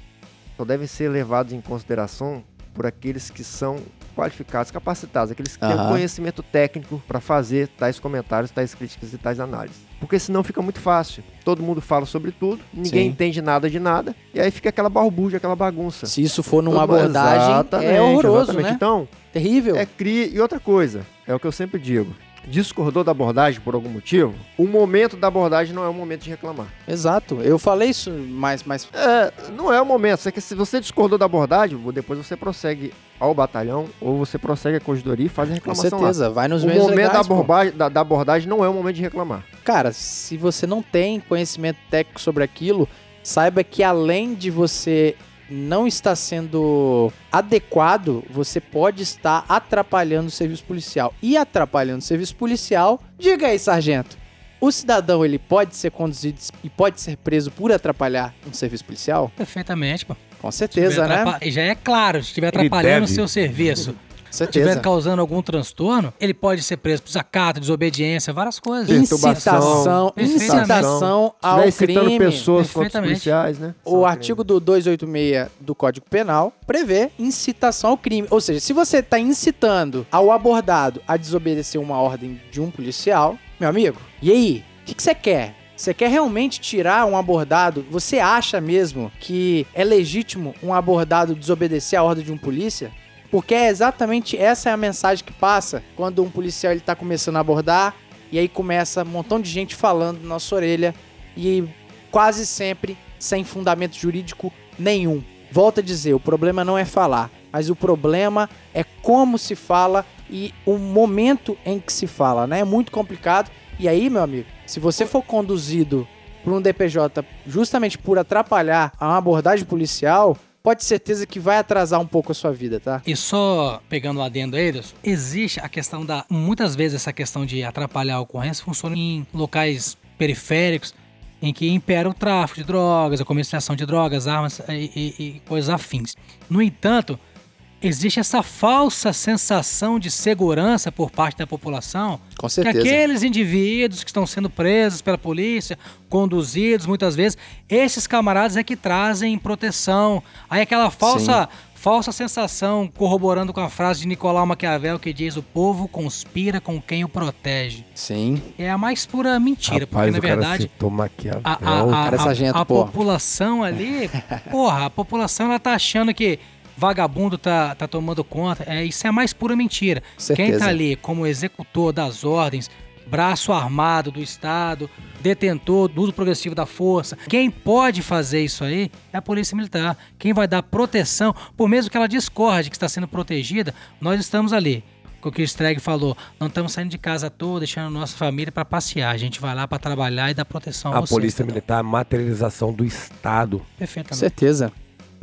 C: só devem ser levados em consideração por aqueles que são qualificados, capacitados, aqueles que têm
B: Aham.
C: o conhecimento técnico para fazer tais comentários, tais críticas e tais análises. Porque senão fica muito fácil. Todo mundo fala sobre tudo, ninguém
B: Sim.
C: entende nada de nada, e aí fica aquela balbúrdia, aquela bagunça.
B: Se isso for numa
C: Todo-
B: abordagem, é horroroso,
C: exatamente.
B: né?
C: Então,
B: Terrível.
C: é cria. E outra coisa, é o que eu sempre digo. Discordou da abordagem por algum motivo? O momento da abordagem não é o momento de reclamar.
B: Exato. Eu falei isso mais, mais
C: É, não é o momento. Só que se você discordou da abordagem, depois você prossegue ao batalhão ou você prossegue à corredoria e faz a
B: com
C: reclamação
B: certeza. Vai nos
C: lá. O
B: meios
C: momento da,
B: legais, pô.
C: abordagem, da, da abordagem não é o momento de reclamar.
B: Cara, se você não tem conhecimento técnico sobre aquilo, saiba que além de você não estar sendo adequado, você pode estar atrapalhando o serviço policial. E atrapalhando o serviço policial, diga aí, sargento. O cidadão ele pode ser conduzido e pode ser preso por atrapalhar um serviço policial?
F: Perfeitamente, pô.
B: Com certeza, né?
F: E já é claro, se estiver atrapalhando o seu serviço, estiver causando algum transtorno, ele pode ser preso por desacato, desobediência, várias coisas.
B: Incitação, incitação ao
C: Estiver incitando
B: crime.
C: pessoas contra os policiais, né?
B: O
C: São
B: artigo do 286 do Código Penal prevê incitação ao crime. Ou seja, se você está incitando ao abordado a desobedecer uma ordem de um policial, meu amigo, e aí? O que que você quer? Você quer realmente tirar um abordado? Você acha mesmo que é legítimo um abordado desobedecer a ordem de um polícia? Porque é exatamente essa é a mensagem que passa quando um policial ele tá começando a abordar e aí começa um montão de gente falando na nossa orelha e quase sempre sem fundamento jurídico nenhum. Volto a dizer, o problema não é falar, mas o problema é como se fala e o momento em que se fala, né? É muito complicado. E aí, meu amigo, se você for conduzido por um DPJ justamente por atrapalhar a abordagem policial, pode certeza que vai atrasar um pouco a sua vida, tá?
F: E só pegando lá dentro aí, existe a questão da. Muitas vezes essa questão de atrapalhar a ocorrência funciona em locais periféricos em que impera o tráfico de drogas, a comercialização de drogas, armas e, e- e coisas afins. No entanto, existe essa falsa sensação de segurança por parte da população
B: Com
F: que
B: certeza.
F: aqueles indivíduos que estão sendo presos pela polícia, conduzidos muitas vezes, esses camaradas é que trazem proteção. Aí aquela falsa, falsa sensação corroborando com a frase de Nicolau Maquiavel que diz: o povo conspira com quem o protege.
B: Sim.
F: É a mais pura mentira,
A: Rapaz,
F: porque
A: o
F: na
A: cara
F: verdade
A: citou Maquiavel.
F: a, a, a,
B: Cara,
F: a- população ali, porra, a população ela tá achando que vagabundo tá, tá tomando conta. É, isso é a mais pura mentira. Quem
B: Certeza.
F: tá ali como executor das ordens, braço armado do Estado, detentor do uso progressivo da força, quem pode fazer isso aí é a Polícia Militar. Quem vai dar proteção, por mesmo que ela discorde que está sendo protegida, nós estamos ali. O que o Streg falou, não estamos saindo de casa à toa, deixando nossa família para passear. A gente vai lá para trabalhar e dar proteção a,
A: A
F: vocês,
A: polícia militar é a materialização do Estado.
F: Perfeitamente.
B: certeza.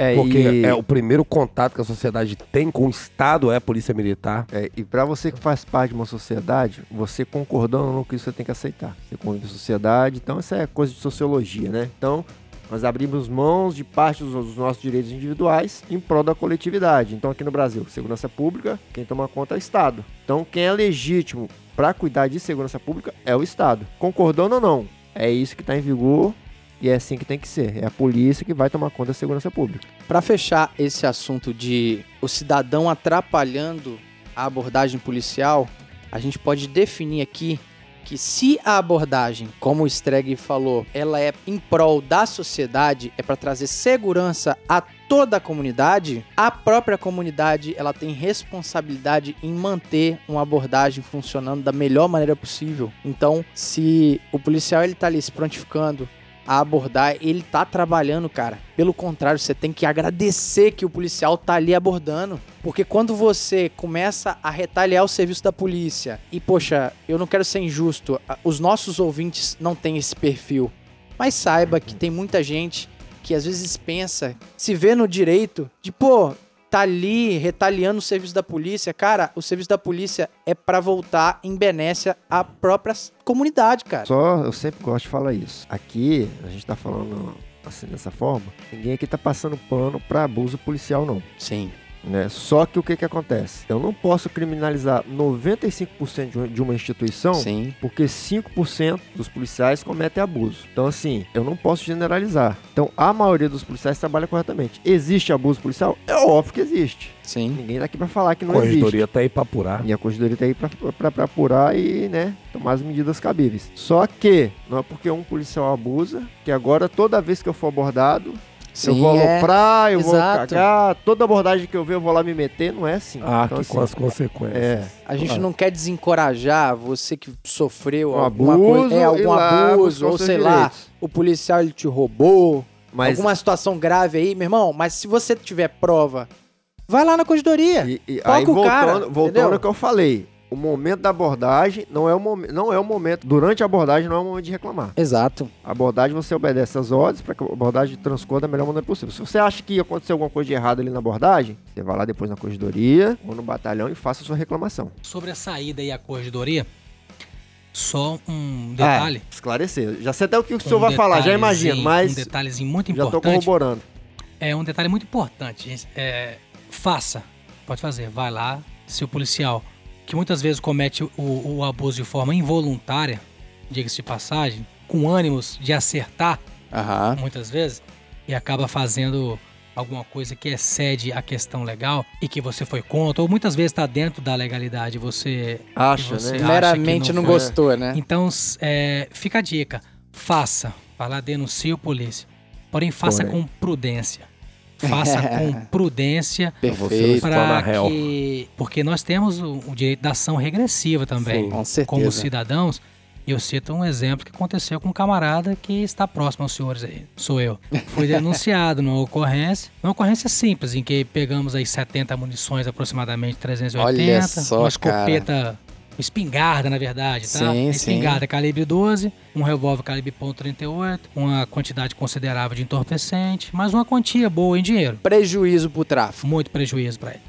C: É,
A: Porque
C: e,
A: é o primeiro contato que a sociedade tem com o Estado é a polícia militar.
C: é, e para você que faz parte de uma sociedade, você concordando ou não com isso, você tem que aceitar. Você convive em sociedade, então essa é coisa de sociologia, né? Então, nós abrimos mãos de parte dos, dos nossos direitos individuais em prol da coletividade. Então, aqui no Brasil, segurança pública, quem toma conta é o Estado. Então, quem é legítimo para cuidar de segurança pública é o Estado. Concordando ou não, é isso que está em vigor e é assim que tem que ser. É a polícia que vai tomar conta da segurança pública.
B: Para fechar esse assunto de o cidadão atrapalhando a abordagem policial, a gente pode definir aqui que se a abordagem, como o Streg falou, ela é em prol da sociedade, é para trazer segurança a toda a comunidade, a própria comunidade ela tem responsabilidade em manter uma abordagem funcionando da melhor maneira possível. Então, se o policial ele tá ali se prontificando a abordar, ele tá trabalhando, cara. Pelo contrário, você tem que agradecer que o policial tá ali abordando. Porque quando você começa a retaliar o serviço da polícia, e poxa, eu não quero ser injusto, os nossos ouvintes não têm esse perfil. Mas saiba que tem muita gente que às vezes pensa, se vê no direito de, pô, tá ali retaliando o serviço da polícia. Cara, o serviço da polícia é pra voltar em benécia à própria comunidade, cara.
C: Só, eu sempre gosto de falar isso. Aqui, a gente tá falando assim dessa forma, ninguém aqui tá passando pano pra abuso policial, não.
B: Sim.
C: Né? Só que o que que acontece? Eu não posso criminalizar 95% de uma- de uma instituição
B: Sim.
C: porque 5% dos policiais cometem abuso. Então, assim, eu não posso generalizar. Então, a maioria dos policiais trabalha corretamente. Existe abuso policial? É óbvio que existe.
B: Sim.
C: Ninguém tá aqui pra falar que
A: A
C: não existe.
A: corregedoria tá aí pra apurar.
C: E a corregedoria tá aí pra, pra, pra apurar e, né, tomar as medidas cabíveis. Só que, não é porque um policial abusa, que agora toda vez que eu for abordado, eu
B: Sim,
C: vou
B: é.
C: aloprar, eu vou
B: Exato.
C: cagar, toda abordagem que eu ver eu vou lá me meter, não é assim.
A: Ah,
C: Então,
A: que
C: assim,
A: com as consequências.
C: É.
B: A gente
C: Claro.
B: não quer desencorajar você que sofreu
C: Um
B: alguma
C: abuso
B: coisa, é, algum
C: lá
B: abuso, ou sei lá, o policial ele te roubou,
C: Mas
B: alguma situação grave aí, meu irmão, mas se você tiver prova, vai lá na corredoria.
C: E, e
B: Toca
C: aí,
B: o
C: voltando,
B: cara,
C: voltando ao que eu falei, o momento da abordagem não é o, momen- não é o momento, durante a abordagem não é o momento de reclamar.
B: Exato.
C: A abordagem você obedece às ordens para que a abordagem transcorra da melhor maneira possível. Se você acha que aconteceu alguma coisa de errado ali na abordagem, você vai lá depois na corregedoria ou no batalhão e faça a sua reclamação.
F: Sobre a saída e a corredoria, só um detalhe.
C: É, esclarecer. Já sei até o que o
F: um
C: senhor vai falar, já imagino, mas
F: Um detalhezinho muito
C: já tô
F: importante.
C: corroborando.
F: É um detalhe muito importante. gente. É, faça. Pode fazer. Vai lá. Se o policial, que muitas vezes comete o, o abuso de forma involuntária, diga-se de passagem, com ânimos de acertar,
B: Aham.
F: muitas vezes, e acaba fazendo alguma coisa que excede a questão legal e que você foi contra, ou muitas vezes está dentro da legalidade, você
C: Acha,
F: você
C: né?
B: Meramente não,
F: foi.
B: gostou, né?
F: Então, é, fica a dica. Faça. Vai lá, denuncie o polícia. Porém, faça
C: Porém.
F: com prudência. Faça [laughs] com prudência
B: Perfeito.
F: Para
A: réu.
F: que... Porque nós temos o, o direito da ação regressiva também.
B: Com certeza.
F: Como cidadãos. E eu cito um exemplo que aconteceu com um camarada que está próximo aos senhores aí. Sou eu. Fui denunciado numa ocorrência. Uma ocorrência simples, em que pegamos aí 70 munições, aproximadamente 380.
B: Olha só,
F: uma escopeta, uma espingarda, na verdade, tá?
B: Sim, sim.
F: espingarda calibre 12, um revólver calibre .38, uma quantidade considerável de entorpecente, mas uma quantia boa em dinheiro.
B: Prejuízo pro tráfico.
F: Muito prejuízo para ele.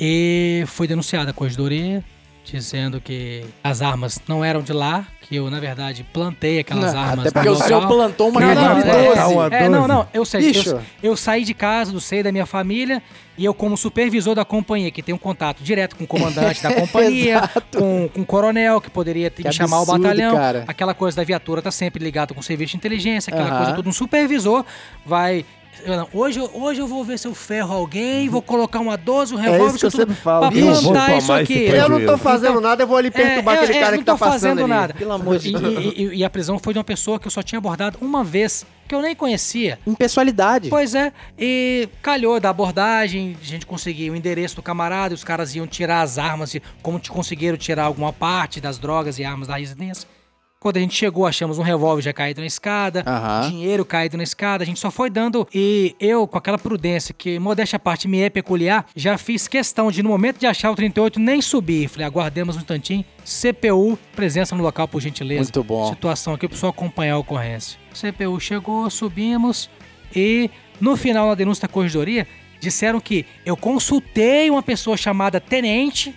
F: E foi denunciada a corregedoria, dizendo que as armas não eram de lá, que eu, na verdade, plantei aquelas
B: Não,
F: armas
B: Até porque o senhor plantou uma
F: Não, não, é,
B: 12.
A: é,
F: É, não,
A: 12.
F: não, eu sei. Eu, eu saí de casa, do seio da minha família, e eu, como supervisor da companhia, que tem um contato direto com o comandante da [laughs] companhia, com, com o coronel, que poderia ter
B: Que
F: que chamar o
B: absurdo,
F: batalhão,
B: cara.
F: aquela coisa da viatura tá sempre ligada com o serviço de inteligência, aquela
B: Aham.
F: coisa toda. Um supervisor vai. Eu não, Hoje, eu- hoje eu vou ver se eu ferro alguém, vou colocar uma 12, um
C: É
F: revólver,
C: isso que eu
F: tudo
C: sempre falo.
F: pra plantar isso aqui.
C: Eu não tô fazendo nada, eu vou ali perturbar
F: É,
C: aquele
F: é,
C: cara que tá
F: tô
C: passando
F: fazendo
C: ali.
F: nada.
B: Pelo amor de
F: E-
B: Deus.
F: E, e- e a prisão foi de uma pessoa que eu só tinha abordado uma vez, que eu nem conhecia.
B: Impessoalidade.
F: Pois é, e calhou da abordagem, a gente conseguiu o endereço do camarada, e os caras iam tirar as armas, e como te conseguiram tirar alguma parte das drogas e armas da residência. Quando a gente chegou, achamos um revólver já caído na escada,
B: Aham.
F: dinheiro caído na escada, a gente só foi dando. E eu, com aquela prudência, que modéstia à parte me é peculiar, já fiz questão de, no momento de achar o 38, nem subir. Falei, aguardemos um instantinho. CPU, presença no local, por gentileza.
B: Muito bom.
F: Situação aqui, pessoal acompanhar a ocorrência. CPU chegou, subimos e no final na denúncia da corregedoria disseram que eu consultei uma pessoa chamada Tenente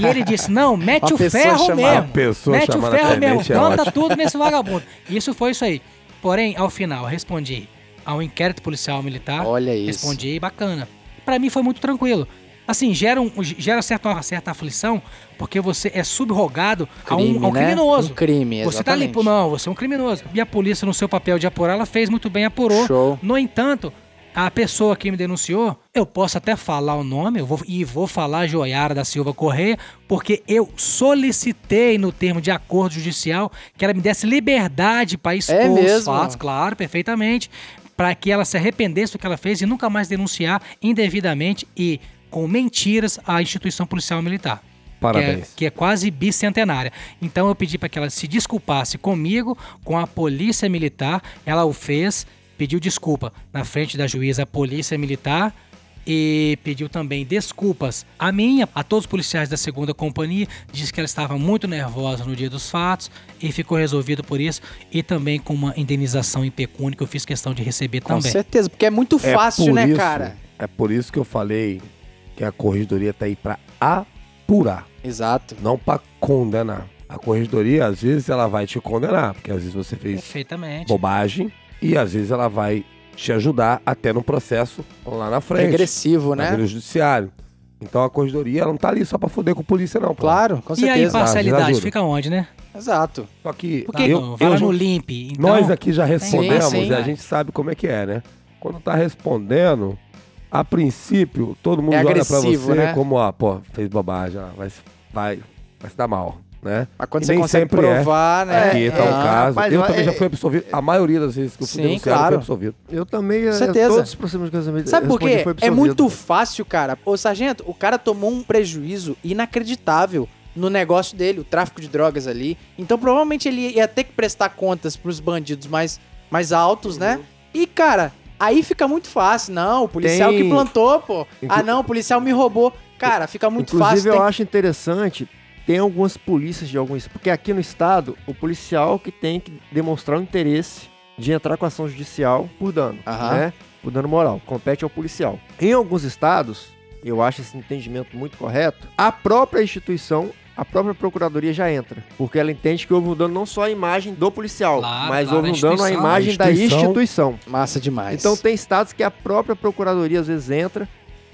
F: e ele disse: "Não, mete
B: Uma
F: o ferro
B: chamada-
F: mesmo.
A: Uma pessoa
F: mete o
A: chamada
F: ferro mesmo,
A: é
F: planta
A: ótimo.
F: tudo nesse vagabundo". Isso foi isso aí. Porém, ao final, eu respondi ao inquérito policial militar.
B: Olha isso.
F: Respondi bacana. Pra mim foi muito tranquilo. Assim, gera, um, gera certa, uma certa aflição, porque você é subrogado a um,
B: Crime,
F: a um
B: né?
F: criminoso.
B: Um crime,
F: Você tá pô, não, você é um criminoso. E a polícia, no seu papel de apurar, ela fez muito bem, apurou.
B: Show.
F: No entanto, A pessoa que me denunciou, eu posso até falar o nome, eu vou, e vou falar Joiara da Silva Correia, porque eu solicitei no termo de acordo judicial que ela me desse liberdade para expor
B: É
F: os
B: mesmo?
F: fatos, claro, perfeitamente, para que ela se arrependesse do que ela fez e nunca mais denunciar indevidamente e com mentiras a instituição policial militar.
A: Parabéns.
F: Que é, que é quase bicentenária. Então eu pedi para que ela se desculpasse comigo, com a polícia militar. Ela o fez, pediu desculpa na frente da juíza polícia militar e pediu também desculpas a minha, a todos os policiais da segunda companhia. Disse que ela estava muito nervosa no dia dos fatos e ficou resolvido por isso. E também com uma indenização em pecúnia que eu fiz questão de receber
B: Com
F: também.
B: certeza, porque é muito
A: É
B: fácil,
A: por
B: né,
A: isso-
B: cara?
A: É por isso que eu falei que a corregedoria tá aí pra apurar,
B: Exato.
A: não pra condenar. A corregedoria, às vezes, ela vai te condenar, porque às vezes você fez bobagem e às vezes ela vai te ajudar até no processo lá na frente.
B: Regressivo,
A: na
B: né?
A: vida judiciário. Então a corregedoria ela não tá ali só pra foder com polícia, não. pô.
B: Claro, com
F: E a
B: certeza.
F: imparcialidade
A: ajuda.
F: fica onde, né?
B: Exato.
A: Só que
F: Porque
A: eu, eu já-
F: no Limp. Então,
A: nós aqui já respondemos
B: Sim, sim.
A: e a gente sabe como é que é, né? Quando tá respondendo, a princípio, todo mundo
B: É
A: olha pra você
B: né?
A: como, ó, pô, fez bobagem, ó, vai, vai, vai se dar mal, né?
B: Mas quando
A: E
B: você
A: nem
B: consegue
A: sempre é.
B: provar, né?
A: Aqui tá o
B: Ah,
A: caso.
C: rapaz,
A: eu também já
C: é-
A: fui absolvido. A maioria das vezes que eu fui
B: Sim,
A: denunciado,
B: claro.
A: fui absolvido.
C: Eu também, eh,
B: certeza.
C: todos os processos de casamento
B: Sabe por quê?
C: foi
B: É muito fácil, cara. Ô, sargento, o cara tomou um prejuízo inacreditável no negócio dele, o tráfico de drogas ali. Então, provavelmente ele ia ter que prestar contas pros bandidos mais, mais altos, né? E, cara, aí fica muito fácil. Não, o policial
C: Tem-
B: que plantou, pô.
C: Inclu-
B: Ah, não, o policial me roubou. Cara, fica muito
C: Inclusive,
B: fácil.
C: eu
B: tem-
C: acho interessante, tem algumas polícias de alguns... Porque aqui no estado, o policial que tem que demonstrar o interesse de entrar com ação judicial por dano,
B: Aham.
C: né? Por dano moral. Compete ao policial. Em alguns estados, eu acho esse entendimento muito correto, a própria instituição... A própria procuradoria já entra, porque ela entende que houve um dano não só à imagem do policial,
F: Claro,
C: mas
F: claro,
C: houve
F: a
C: um dano à
F: instituição.
C: imagem da
A: instituição.
C: instituição.
B: Massa demais.
C: Então tem estados que a própria procuradoria às vezes entra,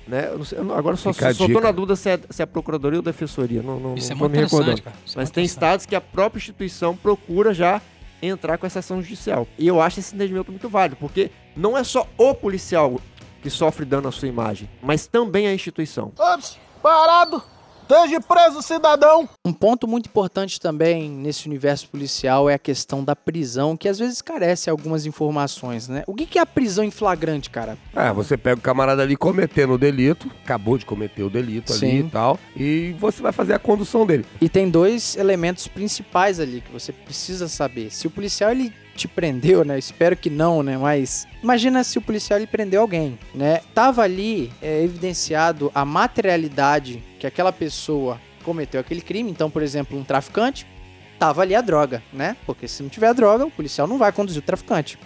C: né? Eu não sei- eu não- agora só,
A: a dica.
C: na dúvida se é, se é a procuradoria ou defensoria, não, não,
F: Isso é
C: não tô
F: muito
C: me recordando.
F: interessante, cara. Isso é
C: Mas
F: muito
C: tem estados que a própria instituição procura já entrar com essa ação judicial. E eu acho esse entendimento muito válido, porque não é só o policial que sofre dano à sua imagem, mas também a instituição.
E: Ops, parado! Esteja preso, cidadão!
B: Um ponto muito importante também nesse universo policial é a questão da prisão, que às vezes carece algumas informações, né? O que é a prisão em flagrante, cara?
A: É, você pega o camarada ali cometendo o delito, acabou de cometer o delito ali
B: Sim.
A: e tal, e você vai fazer a condução dele.
B: E tem dois elementos principais ali que você precisa saber. Se o policial ele te prendeu, né? Espero que não, né? Mas imagina se o policial ele prendeu alguém, né? Tava ali é, evidenciado a materialidade que aquela pessoa cometeu aquele crime. Então, por exemplo, um traficante tava ali a droga, né? Porque se não tiver a droga, o policial não vai conduzir o traficante.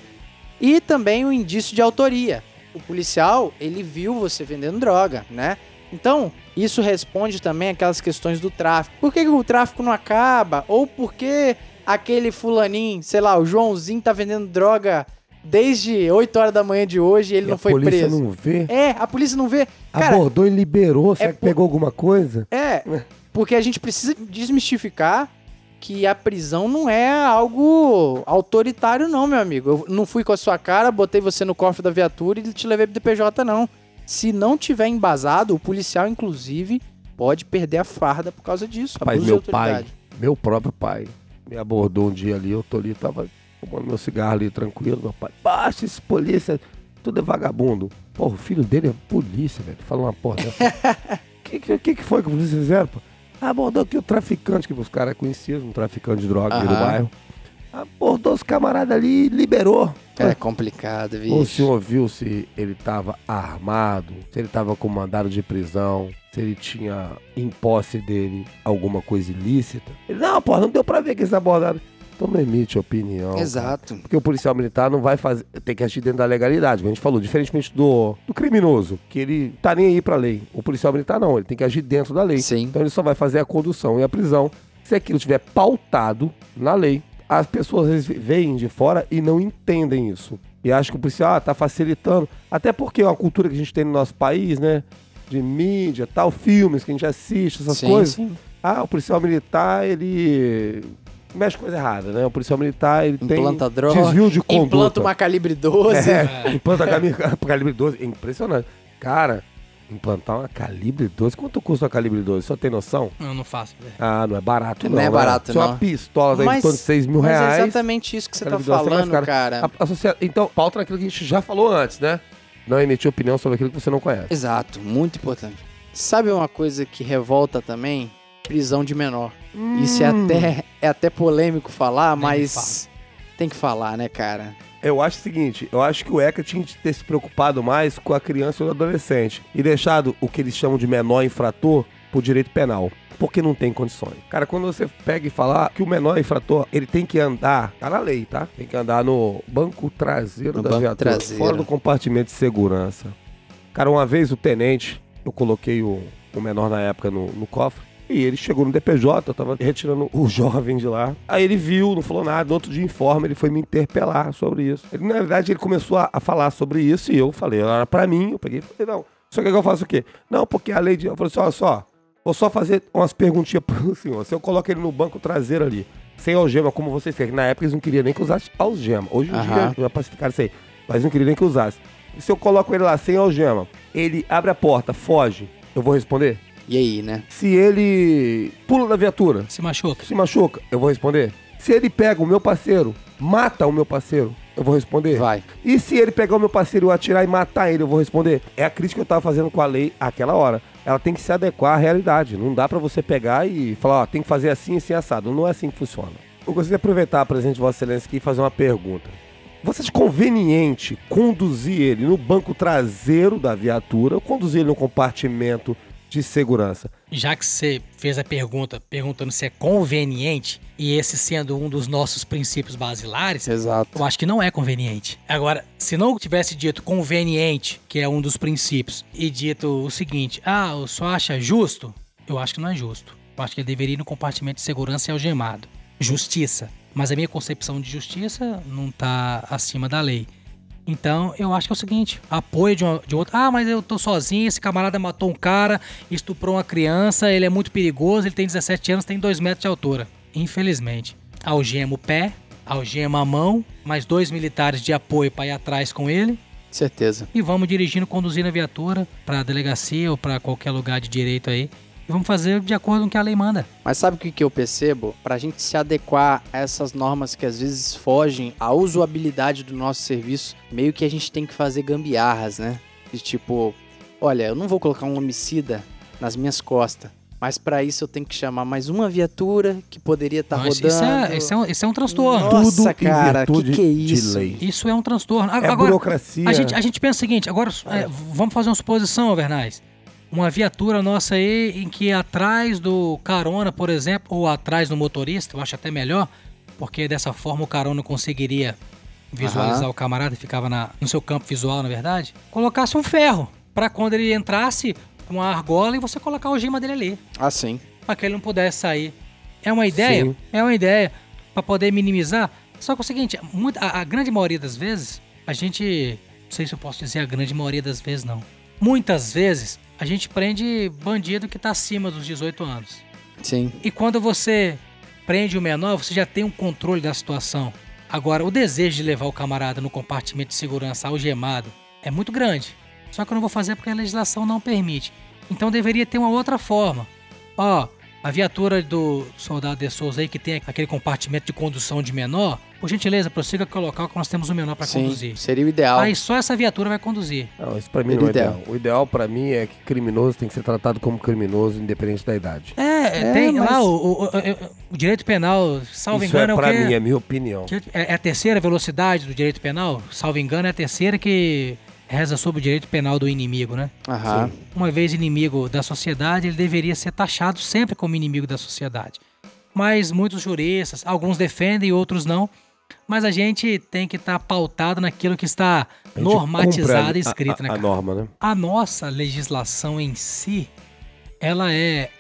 B: E também o indício de autoria. O policial, ele viu você vendendo droga, né? Então, isso responde também aquelas questões do tráfico. Por que, que o tráfico não acaba? Ou por que aquele fulaninho, sei lá, o Joãozinho tá vendendo droga desde 8 horas da manhã de hoje ele
A: e
B: não
A: a
B: foi
A: polícia
B: preso?
A: não vê.
B: É, a polícia não vê. Cara,
A: Abordou e liberou. Será que
B: por-
A: pegou alguma coisa?
B: é, porque a gente precisa desmistificar que a prisão não é algo autoritário, não, meu amigo. Eu não fui com a sua cara, botei você no cofre da viatura e te levei pro DPJ, não. Se não tiver embasado, o policial, inclusive, pode perder a farda por causa disso.
A: Rapaz,
B: de
A: meu pai, meu próprio pai, me abordou um dia ali, eu tô ali, tava fumando meu cigarro ali, tranquilo, meu pai, baixa esse polícia, tudo é vagabundo. Porra, o filho dele é polícia, velho, fala uma porra dessa. [laughs] que, que, que que foi que polícia fizeram, pô? Abordou aqui o traficante, que os caras conheciam, um traficante de droga aqui do bairro. Abordou os camaradas ali e liberou.
B: É complicado,
A: O
B: viu?
A: senhor viu se ele estava armado, se ele estava com mandado de prisão, se ele tinha em posse dele alguma coisa ilícita? Ele, não, pô, não deu pra ver que eles abordaram. Então não emite opinião. cara.
B: Exato.
A: Porque o policial militar não vai fazer. Tem que agir dentro da legalidade, como a gente falou, diferentemente do, do criminoso, que ele tá nem aí pra lei. O policial militar não, ele tem que agir dentro da lei.
B: Sim.
A: Então ele só vai fazer a condução e a prisão se aquilo estiver pautado na lei. As pessoas às vezes veem de fora e não entendem isso. E acham que o policial ah, tá facilitando. Até porque é uma cultura que a gente tem no nosso país, né? De mídia, tal, filmes que a gente assiste, essas
B: sim,
A: coisas.
B: sim.
A: Ah, o policial militar, ele mexe com coisa errada, né? O policial militar, ele
B: Implanta
A: tem
B: droga.
A: desvio de conduta.
B: Implanta uma calibre 12.
A: É, implanta cami- calibre 12. É impressionante. Cara, implantar uma calibre 12. Quanto custa uma calibre 12? Só tem noção?
F: Eu não faço. velho.
A: Ah, não é barato
B: Não
A: não.
B: é
A: né?
B: barato,
A: Só
B: não.
A: uma pistola tá em torno de 6 mil
B: mas
A: reais.
B: é exatamente isso que você tá
A: calibre 12 é mais
B: falando,
A: caro.
B: cara.
A: A- a Então, pauta naquilo que a gente já falou antes, né? Não emitir opinião sobre aquilo que você não conhece.
B: Exato, muito importante. Sabe uma coisa que revolta também? Prisão de menor. Isso é
A: Hum.
B: até, é até polêmico falar,
F: Nem
B: mas tem que falar, né, cara?
A: Eu acho o seguinte, eu acho que o ECA tinha que ter se preocupado mais com a criança e o adolescente e deixado o que eles chamam de menor infrator por direito penal. Porque não tem condições. Cara, quando você pega e fala que o menor infrator, ele tem que andar, tá na lei, tá? Tem que andar no banco traseiro
B: No
A: da
B: banco
A: viatura,
B: traseiro.
A: fora do compartimento de segurança. Cara, uma vez o tenente, eu coloquei o, o menor na época no, no cofre, e ele chegou no DPJ, eu tava retirando o jovem de lá. Aí ele viu, não falou nada. No outro dia, informe, ele foi me interpelar sobre isso. Ele, na verdade, ele começou a, a falar sobre isso e eu falei, era pra mim. Eu peguei e falei, não. Só que eu faço o quê? Não, porque a lei de. Eu falei assim, olha só, vou só fazer umas perguntinhas pro [laughs] senhor. Se eu coloco ele no banco traseiro ali, sem algema, como vocês querem, que na época eles não queriam nem que usasse algema. Hoje em
B: Aham.
A: dia já pacificaram isso aí. Mas não queriam nem que usasse. E se eu coloco ele lá sem algema, ele abre a porta, foge, eu vou responder?
B: E aí, né?
A: Se ele pula da viatura,
F: Se machuca.
A: se machuca, eu vou responder. Se ele pega o meu parceiro, mata o meu parceiro, eu vou responder.
B: Vai.
A: E se ele pegar o meu parceiro e eu atirar e matar ele, eu vou responder. É a crítica que eu tava fazendo com a lei àquela hora. Ela tem que se adequar à realidade. Não dá pra você pegar e falar, ó, tem que fazer assim, assim, assado. Não é assim que funciona. Eu gostaria de aproveitar a presença de Vossa Excelência aqui e fazer uma pergunta. Você acha conveniente conduzir ele no banco traseiro da viatura ou conduzir ele no compartimento de segurança?
F: Já que você fez a pergunta perguntando se é conveniente, e esse sendo um dos nossos princípios basilares,
B: Exato.
F: eu acho que não é conveniente. Agora, se não tivesse dito conveniente, que é um dos princípios, e dito o seguinte: ah, o senhor acha justo? Eu acho que não é justo. Eu acho que ele deveria ir no compartimento de segurança e algemado. Justiça. Mas a minha concepção de justiça não tá acima da lei. Então, eu acho que é o seguinte: apoio de, uma, de outro. Ah, mas eu tô sozinho, esse camarada matou um cara, estuprou uma criança, ele é muito perigoso, ele tem 17 anos, tem 2 metros de altura. Infelizmente. Algema o pé, algema a mão, mais dois militares de apoio para ir atrás com ele.
B: Certeza.
F: E vamos dirigindo, conduzindo a viatura pra delegacia ou pra qualquer lugar de direito aí. E vamos fazer de acordo com o que a lei manda.
B: Mas sabe o que, que eu percebo? Pra gente se adequar a essas normas que às vezes fogem à usabilidade do nosso serviço, meio que a gente tem que fazer gambiarras, né? De tipo, olha, eu não vou colocar um homicida nas minhas costas. Mas pra isso eu tenho que chamar mais uma viatura que poderia estar
F: isso-
B: rodando.
F: isso, é, isso, é um, isso é um transtorno.
B: Nossa,
A: Tudo
B: cara, que
A: virtude
B: que é isso?
F: Isso é um transtorno.
A: É
F: Agora,
A: burocracia.
F: a gente, a gente pensa o seguinte, agora é, vamos fazer uma suposição, Vernais. Uma viatura nossa aí em que atrás do carona, por exemplo, ou atrás do motorista, eu acho até melhor, porque dessa forma o carona conseguiria visualizar
B: Aham.
F: o camarada e ficava na- no seu campo visual, na verdade. Colocasse um ferro para quando ele entrasse com uma argola e você colocar o gema dele ali,
B: Ah, sim.
F: para que ele não pudesse sair. É uma ideia?
A: Sim.
F: É uma ideia para poder minimizar. Só que é o seguinte, a, a grande maioria das vezes, a gente. Não sei se eu posso dizer a grande maioria das vezes, não. Muitas vezes, a gente prende bandido que tá acima dos 18 anos.
B: Sim.
F: E quando você prende o menor, você já tem um controle da situação. Agora, o desejo de levar o camarada no compartimento de segurança algemado é muito grande. Só que eu não vou fazer porque a legislação não permite. Então deveria ter uma outra forma. Ó, a viatura do soldado de Souza aí que tem aquele compartimento de condução de menor, por gentileza, prossiga com o local que nós temos o menor para conduzir.
B: Seria o ideal.
F: Aí só essa viatura vai conduzir.
A: Não, isso pra mim não é
B: Ideal.
A: ideal. O ideal pra mim é que criminoso tem que ser tratado como criminoso, independente da idade.
F: É,
B: É,
F: tem
B: mas-
F: lá o, o- o- o direito penal, salvo
A: isso
F: engano,
A: é
F: é o
A: pra
F: quê?
A: mim, é minha opinião.
F: É é a terceira velocidade do direito penal? Salvo engano, é a terceira que reza sobre o direito penal do inimigo, né?
B: Aham.
F: Uma vez inimigo da sociedade, ele deveria ser taxado sempre como inimigo da sociedade. Mas muitos juristas, alguns defendem, outros não. Mas a gente tem que estar pautado naquilo que está
A: A
F: normatizado e
A: a-
F: escrito,
A: a,
F: né,
A: a norma, né?
F: A nossa legislação em si, ela é,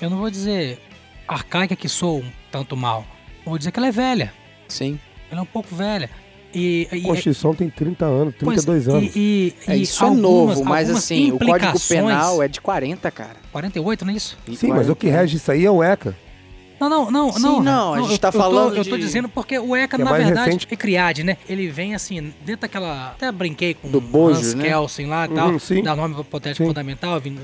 F: eu não vou dizer arcaica que sou um tanto mal, vou dizer que ela é velha.
B: Sim.
F: Ela é um pouco velha. E,
A: A
F: e-
A: Constituição tem 30 anos,
F: pois,
A: 32 anos.
F: E, e-
B: É,
F: e
B: isso é
F: algumas-
B: novo, mas assim, o Código Penal é de 40, cara.
F: 48, não é isso?
B: E
A: Sim, mas o que
B: 40.
A: rege isso aí é o ECA.
F: Não, não, não,
B: Sim,
F: não.
B: não, a gente
F: eu-
B: tá
F: eu tô-
B: falando
F: Eu tô
B: de-
F: dizendo porque o ECA,
A: é
F: na verdade,
A: recente.
F: é criade, né? Ele vem assim, dentro daquela. Até brinquei com
B: Do bojo,
F: Hans
B: né?
F: Kelsen lá e tal,
A: Uhum, sim.
F: da norma hipotética
A: Sim.
F: fundamental, vindo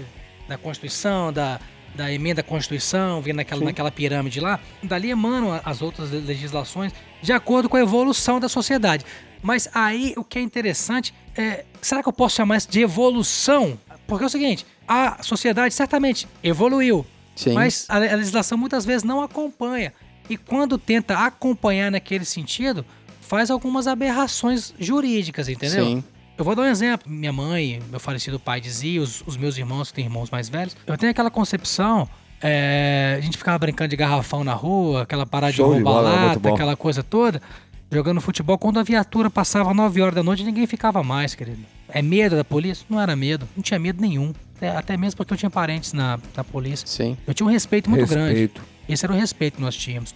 F: da Constituição, da, da emenda à Constituição, vindo naquela, naquela pirâmide lá. Dali emanam as outras le- legislações de acordo com a evolução da sociedade. Mas aí o que é interessante é. Será que eu posso chamar isso de evolução? Porque é o seguinte, a sociedade certamente evoluiu.
B: Sim.
F: Mas a, a legislação muitas vezes não acompanha. E quando tenta acompanhar naquele sentido, faz algumas aberrações jurídicas, entendeu?
B: Sim.
F: Eu vou dar um exemplo. Minha mãe, meu falecido pai dizia, os, os meus irmãos, que têm irmãos mais velhos, eu tenho aquela concepção. é, a gente ficava brincando de garrafão na rua, aquela parada
A: Show
F: de roubar lata, aquela coisa toda, jogando futebol. Quando a viatura passava 9 horas da noite, ninguém ficava mais, querido. É medo da polícia? Não era medo, não tinha medo nenhum. Até, mesmo porque eu tinha parentes na, na polícia.
B: Sim.
F: Eu tinha um respeito muito grande.
A: Respeito.
F: Esse era o respeito que nós tínhamos.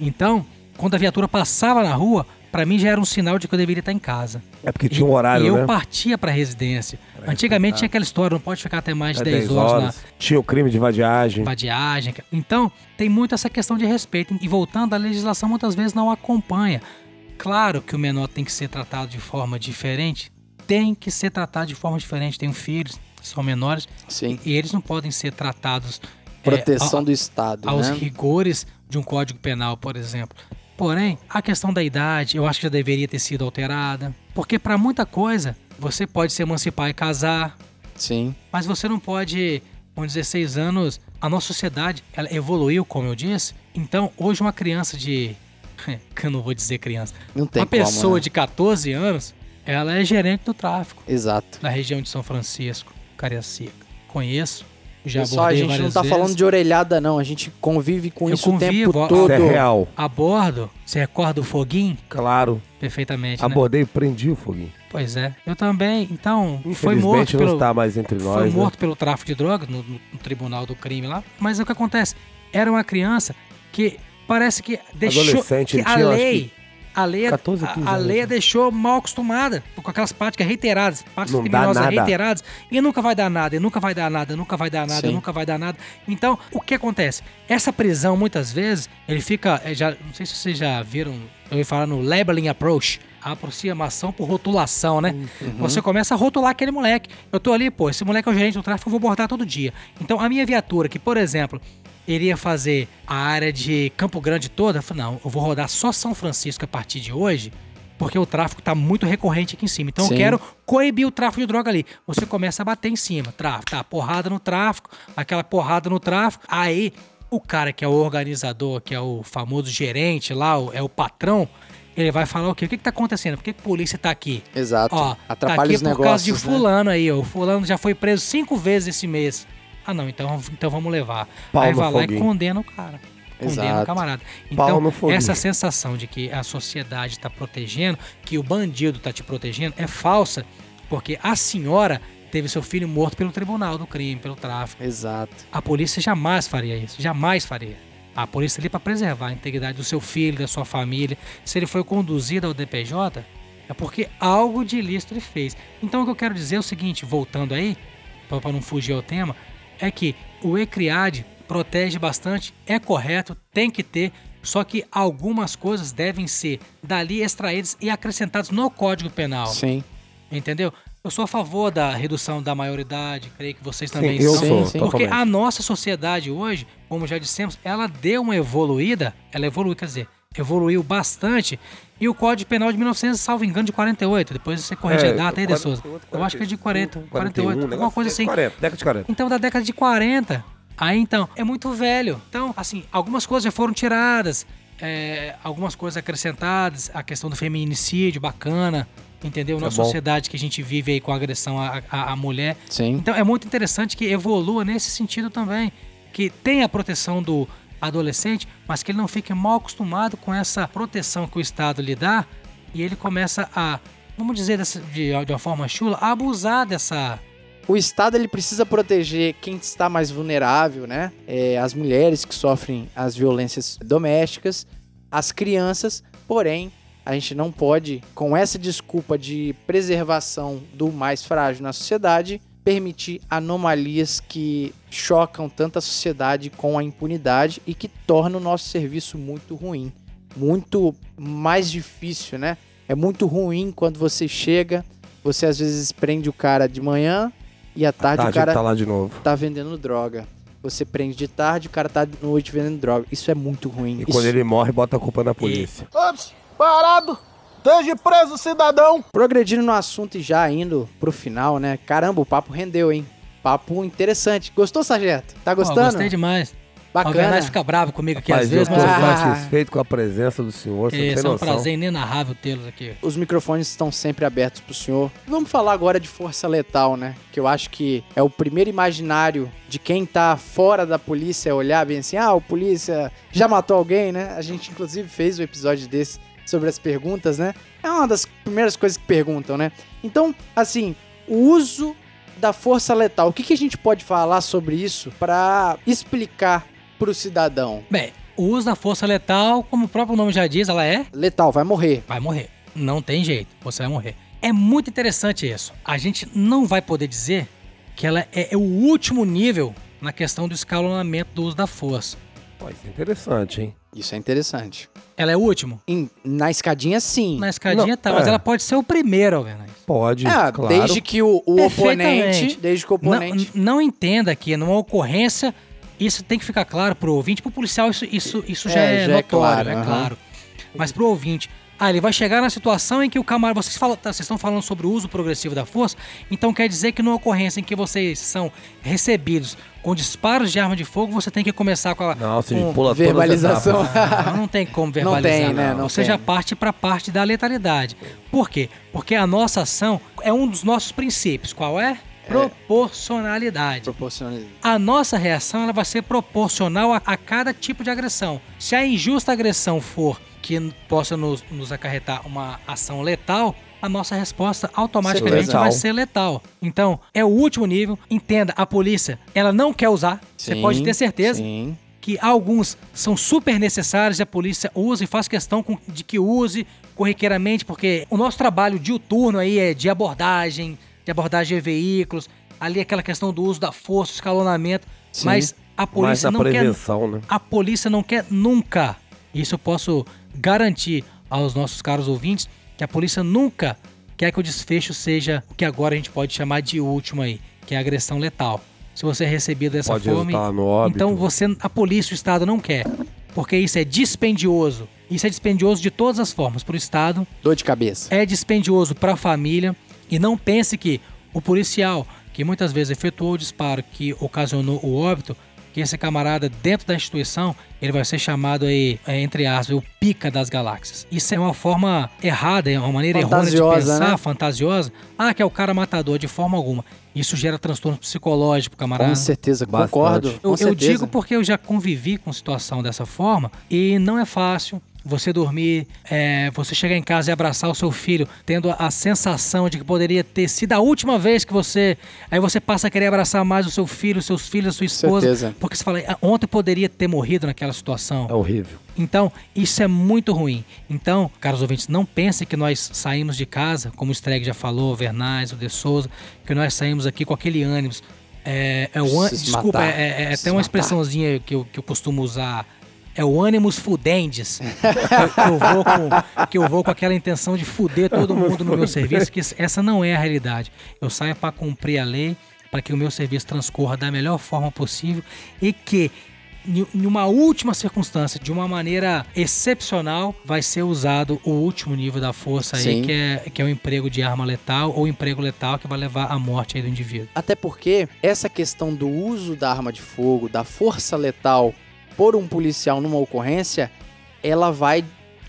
F: Então, quando a viatura passava na rua, pra mim já era um sinal de que eu deveria estar em casa.
A: É porque tinha um horário,
F: e eu
A: né?
F: partia pra residência. Antigamente tinha aquela história, não pode ficar até mais de
A: É
F: 10, horas,
A: Tinha o crime de vadiagem.
F: na vadiagem. Então, tem muito essa questão de respeito. E voltando, a legislação muitas vezes não acompanha. Claro que o menor tem que ser tratado de forma diferente. Tem que ser tratado de forma diferente. Tenho filhos, são menores,
B: Sim.
F: e eles não podem ser tratados é,
B: Proteção
F: a-
B: do Estado,
F: aos
B: né?
F: rigores de um código penal, por exemplo. Porém, a questão da idade, eu acho que já deveria ter sido alterada, porque para muita coisa você pode se emancipar e casar,
B: Sim.
F: mas você não pode, com 16 anos, a nossa sociedade ela evoluiu, como eu disse. Então, hoje uma criança de que [laughs] eu não vou dizer criança,
B: Não tem
F: uma
B: como,
F: pessoa
B: né?
F: de 14 anos, ela é gerente do tráfico
B: Exato.
F: na região de São Francisco, Cariacica. Conheço, já
B: Pessoal, a gente não tá
F: vezes.
B: falando de orelhada, não. A gente convive com
F: Eu
B: isso o
F: convivo,
B: tempo
F: ó.
B: todo.
A: Isso é real.
F: A bordo, você recorda o foguinho?
A: Claro.
F: Perfeitamente, né?
A: Abordei e prendi o foguinho.
F: Pois é. Eu também. Então, foi
A: Infelizmente
F: morto
A: não
F: pelo,
A: está mais entre nós.
F: foi
A: né?
F: morto pelo tráfico de drogas no, no- tribunal do crime lá. Mas o que acontece? Era uma criança que parece que deixou
A: Adolescente,
F: que
A: ele
F: a
A: tinha, acho
F: lei, a lei,
A: 14,
F: a-
A: 15
F: a, lei a
A: anos.
F: deixou mal acostumada com aquelas práticas reiteradas, práticas
A: Não
F: criminosas reiteradas e nunca vai dar nada, e nunca vai dar nada, nunca vai dar nada,
B: Sim.
F: nunca vai dar nada. Então, o que acontece? Essa prisão muitas vezes ele fica, é, já, não sei se vocês já viram, eu ia falar no labeling approach, a aproximação por rotulação, né? Você começa a rotular aquele moleque. Eu tô ali, pô, esse moleque é o gerente do tráfego, eu vou bordar todo dia. Então, a minha viatura, que, por exemplo, iria fazer a área de Campo Grande toda, eu falei, não, eu vou rodar só São Francisco a partir de hoje, porque o tráfico tá muito recorrente aqui em cima. Então,
B: Sim.
F: eu quero coibir o tráfico de droga ali. Você começa a bater em cima. Tráfico, tá, porrada no tráfico, aquela porrada no tráfico. Aí, o cara que é o organizador, que é o famoso gerente lá, é o patrão, ele vai falar o quê? O que que tá acontecendo? Por que, que a polícia tá aqui?
B: Exato.
F: Ó, tá
B: Atrapalha
F: aqui
B: os
F: por
B: negócios.
F: causa de
B: né?
F: fulano aí, ó. O fulano já foi preso cinco vezes esse mês. Ah, não, então, então vamos levar.
A: Pau
F: aí vai lá e
A: foguinho.
F: condena o cara. Condena
B: Exato.
F: o camarada. Então, essa sensação de que a sociedade está protegendo, que o bandido está te protegendo, é falsa, porque a senhora teve seu filho morto pelo tribunal do crime, pelo tráfico.
B: Exato.
F: A polícia jamais faria isso, jamais faria. A polícia ali para preservar a integridade do seu filho, da sua família. Se ele foi conduzido ao DPJ, é porque algo de ilícito ele fez. Então o que eu quero dizer é o seguinte, voltando aí, para não fugir ao tema, é que o ECRIAD protege bastante, é correto, tem que ter, só que algumas coisas devem ser dali extraídas e acrescentadas no Código Penal.
B: Sim.
F: Entendeu? Eu sou a favor da redução da maioridade, creio que vocês também
A: eu
F: são.
A: sou,
B: sim.
F: Porque a nossa sociedade hoje, como já dissemos, ela deu uma evoluída, ela evoluiu, quer dizer, evoluiu bastante. E o Código Penal de 1900, salvo engano, de 48. Depois você corrige
A: É,
F: a data aí, De
A: 40,
F: Souza. Eu acho que é de 40, 48,
A: 41,
F: alguma coisa assim.
A: 40, década de 40.
F: Então, da década de 40. Aí, então, é muito velho. Então, assim, algumas coisas já foram tiradas, é, algumas coisas acrescentadas, a questão do feminicídio, bacana, entendeu? Na
A: É
F: sociedade que a gente vive aí com agressão à, à, à mulher.
B: Sim.
F: Então, é muito interessante que evolua nesse sentido também. Que tem a proteção do adolescente, mas que ele não fique mal acostumado com essa proteção que o Estado lhe dá e ele começa a, vamos dizer de uma forma chula, a abusar dessa,
B: O Estado ele precisa proteger quem está mais vulnerável, né? É, as mulheres que sofrem as violências domésticas, as crianças. Porém, a gente não pode, com essa desculpa de preservação do mais frágil na sociedade, permitir anomalias que chocam tanto a sociedade com a impunidade e que tornam o nosso serviço muito ruim, muito mais difícil, né? É muito ruim quando você chega, você às vezes prende o cara de manhã e à tarde,
A: Tarde
B: o cara
A: tá lá de novo.
B: tá vendendo droga. Você prende de tarde, o cara tá de noite vendendo droga. Isso é muito ruim.
A: E
B: Isso-
A: quando ele morre, bota a culpa na polícia.
E: Ops, parado! Esteja preso, cidadão!
B: Progredindo no assunto e já indo pro final, né? Caramba, o papo rendeu, hein? Papo interessante. Gostou, Sargento? Tá gostando?
F: gostei demais. O
B: Bacana.
F: Alvernaz fica bravo comigo aqui
A: Mas
F: às
A: eu
F: vezes,
A: tô
F: mas
B: Ah.
A: satisfeito com a presença do senhor, você tem
F: é um
A: noção.
F: prazer inenarrável tê-los aqui.
B: Os microfones estão sempre abertos pro senhor. Vamos falar agora de força letal, né? Que eu acho que é o primeiro imaginário de quem tá fora da polícia olhar bem assim, ah, o polícia já matou alguém, né? A gente inclusive fez um episódio desse sobre as perguntas, né? É uma das primeiras coisas que perguntam, né? Então, assim, o uso da força letal. O que, que a gente pode falar sobre isso para explicar pro cidadão?
F: Bem, o uso da força letal, como o próprio nome já diz, ela é
B: Letal, vai morrer.
F: vai morrer. Não tem jeito, você vai morrer. É muito interessante isso. A gente não vai poder dizer que ela é, é o último nível na questão do escalonamento do uso da força.
A: Pô, isso é interessante, hein?
B: Isso é interessante.
F: Ela é o último?
B: Em- na escadinha, sim.
F: Na escadinha
A: Não,
F: tá, mas
A: é.
F: ela pode ser o primeiro, Alvernaz.
A: Pode,
B: É,
A: claro.
B: desde que o, o
F: Perfeitamente.
B: oponente. Desde que o
F: Não,
B: oponente.
F: não entenda que numa ocorrência, isso tem que ficar claro pro ouvinte, pro policial isso, isso, isso já
B: É,
F: é,
B: já é
F: notório,
B: claro,
F: é
B: aham.
F: claro. Mas pro ouvinte, ah, ele vai chegar na situação em que o camarada. Vocês, falam, tá, vocês estão falando sobre o uso progressivo da força, então quer dizer que numa ocorrência em que vocês são recebidos com disparos de arma de fogo, você tem que começar com a.
A: Não, você
F: com-
A: pula
B: verbalização.
A: todas as etapas. [laughs]
F: não, não tem como
B: Não
F: verbalizar.
B: tem, né? Não
F: Você
B: tem.
F: já parte para parte da letalidade. Por quê? Porque a nossa ação é um dos nossos princípios. Qual é? Proporcionalidade.
B: Proporcionalidade.
F: A nossa reação ela vai ser proporcional a, a cada tipo de agressão. Se a injusta agressão for que possa nos, nos acarretar uma ação letal, a nossa resposta automaticamente vai ser letal. Então, é o último nível. Entenda, a polícia, ela não quer usar. Você pode ter certeza
B: Sim.
F: que alguns são super necessários e a polícia usa e faz questão com- de que use corriqueiramente, porque o nosso trabalho diuturno aí é de abordagem, de abordagem de veículos, ali aquela questão do uso da força, escalonamento,
B: Sim.
F: mas a
A: Mas
F: polícia
A: a
F: não quer
A: né?
F: a polícia não quer nunca, isso eu posso garantir aos nossos caros ouvintes, que a polícia nunca quer que o desfecho seja o que agora a gente pode chamar de último aí, que é a agressão letal. Se você é recebido dessa
A: Pode
F: forma,
A: resultar no óbito.
F: então você, a polícia, o Estado não quer, porque isso é dispendioso. Isso é dispendioso de todas as formas para o Estado,
B: Dor de cabeça.
F: é dispendioso para a família e não pense que o policial que muitas vezes efetuou o disparo que ocasionou o óbito, que esse camarada dentro da instituição, ele vai ser chamado aí, é, entre aspas, o pica das galáxias. Isso é uma forma errada, é uma maneira errônea de pensar,
B: né?
F: fantasiosa. Ah, que é o cara matador, de forma alguma. Isso gera transtorno psicológico pro camarada.
B: Com certeza, concordo.
F: Eu
B: certeza.
F: digo porque eu já convivi com situação dessa forma e não é fácil você dormir, é, você chegar em casa e abraçar o seu filho, tendo a, sensação de que poderia ter sido a última vez que você. Aí você passa a querer abraçar mais o seu filho, seus filhos, a sua esposa.
B: Certeza.
F: Porque você fala, "Ah, ontem poderia ter morrido naquela situação.
A: É horrível.
F: Então, isso é muito ruim. Então, caros ouvintes, não pensem que nós saímos de casa, como o Streg já falou, o Vernais, o De Souza, que nós saímos aqui com aquele ânimo. É, é o an- Desculpa,
B: matar.
F: é, é- é tem uma expressãozinha que eu, que eu costumo usar. É o ânimos fudendes. [laughs] que, eu vou com, que eu vou com aquela intenção de fuder todo mundo no meu serviço, que essa não é a realidade. Eu saio para cumprir a lei, para que o meu serviço transcorra da melhor forma possível e que em uma última circunstância, de uma maneira excepcional, vai ser usado o último nível da força aí,
B: Sim.
F: que é, que é o emprego de arma letal ou emprego letal que vai levar à morte aí do indivíduo.
B: Até porque essa questão do uso da arma de fogo, da força letal por um policial numa ocorrência, ela vai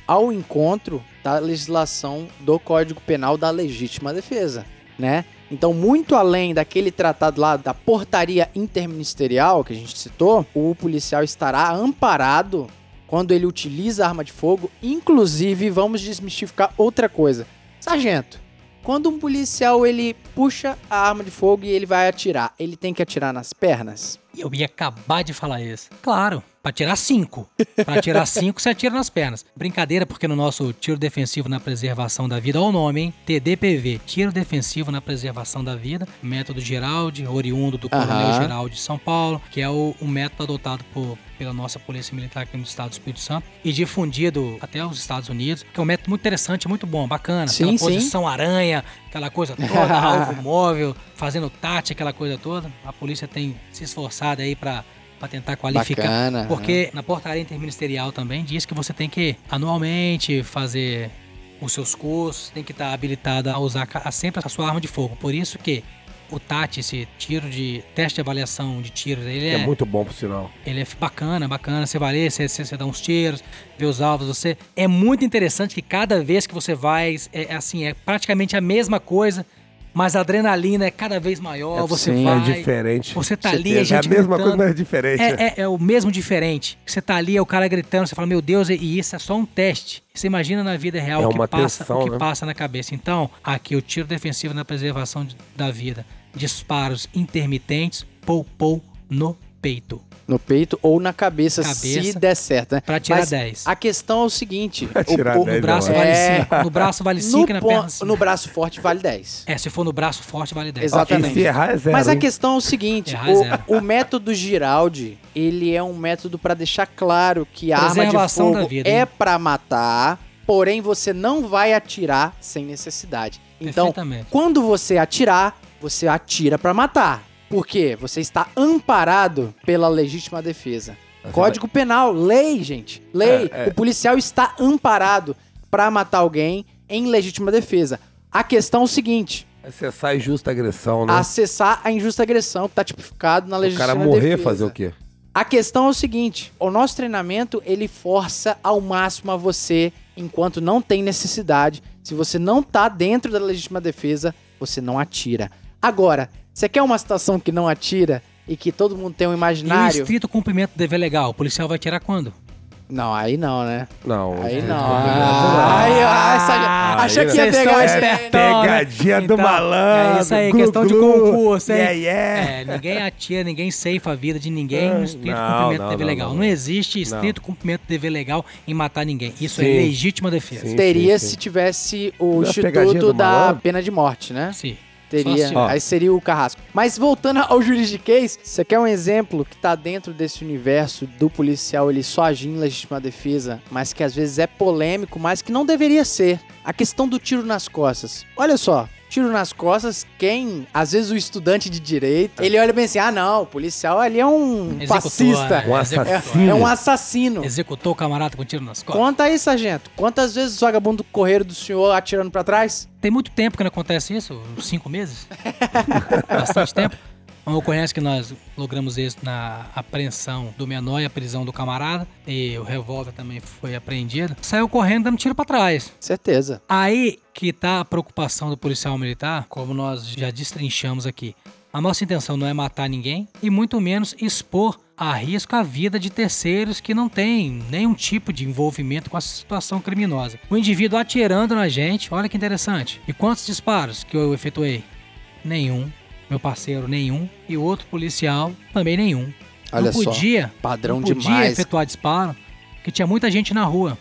B: ao encontro da legislação do Código Penal da legítima defesa, né? Então, muito além daquele tratado lá da portaria interministerial que a gente citou, o policial estará amparado quando ele utiliza arma de fogo. Inclusive, vamos desmistificar outra coisa. Sargento, quando um policial ele puxa a arma de fogo e ele vai atirar, ele tem que atirar nas pernas?
F: Eu ia acabar de falar isso. Claro, Pra tirar cinco. Pra tirar cinco, você atira nas pernas. Brincadeira, porque no nosso tiro defensivo na preservação da vida, olha o nome, hein? TDPV, tiro defensivo na preservação da vida, método Geraldi, oriundo do Coronel
B: Aham.
F: Geraldi de São Paulo, que é o, o método adotado por, pela nossa Polícia Militar aqui no estado do Espírito Santo e difundido até os Estados Unidos, que é um método muito interessante, muito bom, bacana.
B: Sim,
F: aquela
B: sim.
F: posição aranha, aquela coisa [laughs] toda, alvo móvel, fazendo tática, aquela coisa toda. A polícia tem se esforçado aí pra pra tentar qualificar.
B: Bacana.
F: Porque na portaria interministerial também diz que você tem que anualmente fazer os seus cursos, tem que estar habilitado a usar ca- sempre a sua arma de fogo. Por isso que o TAT, esse tiro de teste de avaliação de tiros, ele
A: É,
F: é,
A: muito bom, por sinal.
F: ele é bacana, bacana. Você você, você, você dá uns tiros, vê os alvos, você. É muito interessante que cada vez que você vai, é, é assim, é praticamente a mesma coisa, mas a adrenalina é cada vez maior.
B: É,
F: você
B: sim,
F: vai.
A: É diferente.
F: Você tá ali,
B: Certeza.
F: a
A: É a
F: gente
A: mesma
F: gritando.
A: coisa, mas é diferente.
F: É, é, é o mesmo diferente. Você tá ali, é o cara gritando, você fala, meu Deus, e isso é só um teste. Você imagina na vida real
A: É
F: o que, passa,
A: tensão,
F: o que
A: né?
F: passa na cabeça. Então, aqui o tiro defensivo na preservação de- da vida. Disparos intermitentes, pou, pou, no peito.
B: No peito ou na cabeça, se
F: Cabeça.
B: der certo, né?
F: Pra tirar
B: Mas
F: 10.
B: A questão é o seguinte: o, o-
A: 10
F: No braço
A: é
F: vale
B: É.
F: 5. No braço vale
B: no,
F: 5 e na
B: pon-
F: perna 5.
B: no braço forte vale 10.
F: É, se for no braço forte, vale 10.
B: Exato.
A: E
B: exatamente.
A: se errar é zero.
B: Mas a
A: hein?
B: questão é o seguinte:
F: é
B: o, o método Giraldi, ele é um método pra deixar claro que a arma de fogo
F: vida,
B: é pra matar, porém você não vai atirar sem necessidade. Então, quando você atirar, você atira pra matar. Por quê? Você está amparado pela legítima defesa. Código Penal, lei, gente. Lei.
A: É, é.
B: O policial está amparado pra matar alguém em legítima defesa. A questão é o seguinte:
A: Acessar a injusta agressão, né?
B: acessar a injusta agressão que tá tipificado na
A: o
B: legítima
A: cara morrer,
B: defesa.
A: fazer o quê?
B: A questão é o seguinte: o nosso treinamento ele força ao máximo a você, enquanto não tem necessidade. Se você não tá dentro da legítima defesa, você não atira. Agora, você quer uma situação que não atira e que todo mundo tem um
F: E o
B: imaginário?
F: estrito cumprimento do dever legal, o policial vai tirar quando?
B: Não, aí não, né?
A: Não.
B: Aí não.
A: é
B: Aí, ah, essa-
F: Ah,
B: achou
A: aí
B: que ia pegar
F: espertão, né?
A: Pegadinha do
F: Então,
A: malandro.
F: É isso aí,
A: glu,
F: questão de
A: glu.
F: concurso, hein?
A: Yeah, yeah.
F: É, ninguém atira, ninguém ceifa a vida de ninguém no estrito
A: Não,
F: cumprimento
A: não,
F: do dever
A: não,
F: legal.
A: não.
F: Não, existe estrito cumprimento do dever legal em matar ninguém. Isso é
A: Sim.
F: legítima defesa.
A: Sim.
B: Teria se tivesse o instituto da
A: malandro?
B: pena de morte, né?
F: Sim.
B: Teria. Aí seria o carrasco. Mas voltando ao juridiquês, você quer um exemplo que tá dentro desse universo do policial ele só agir em legítima defesa, mas que às vezes é polêmico, mas que não deveria ser. A questão do tiro nas costas. Olha só. Tiro nas costas, quem, às vezes o estudante de direito, ele olha bem assim: ah, não, o policial ali é um
F: Executor,
B: fascista,
F: né?
A: Um
F: Executor.
A: assassino.
B: é um assassino.
F: Executou o camarada com tiro nas costas.
B: Conta aí, sargento. Quantas vezes os vagabundos correram do senhor atirando pra trás?
F: Tem muito tempo que não acontece isso, uns cinco meses. [laughs] Bastante tempo. Uma ocorrência que nós logramos êxito na apreensão do menor e a prisão do camarada. E o revólver também foi apreendido. Saiu correndo dando tiro pra trás.
B: Certeza.
F: Aí que tá a preocupação do policial militar, como nós já destrinchamos aqui. A nossa intenção não é matar ninguém e muito menos expor a risco a vida de terceiros que não têm nenhum tipo de envolvimento com a situação criminosa. O indivíduo atirando na gente, olha que interessante. E quantos disparos que eu efetuei? Nenhum. Meu parceiro, nenhum. E o outro policial, também nenhum.
B: Olha
F: não
B: só.
F: podia,
B: Padrão
F: não podia
B: demais.
F: efetuar disparo, porque tinha muita gente na rua.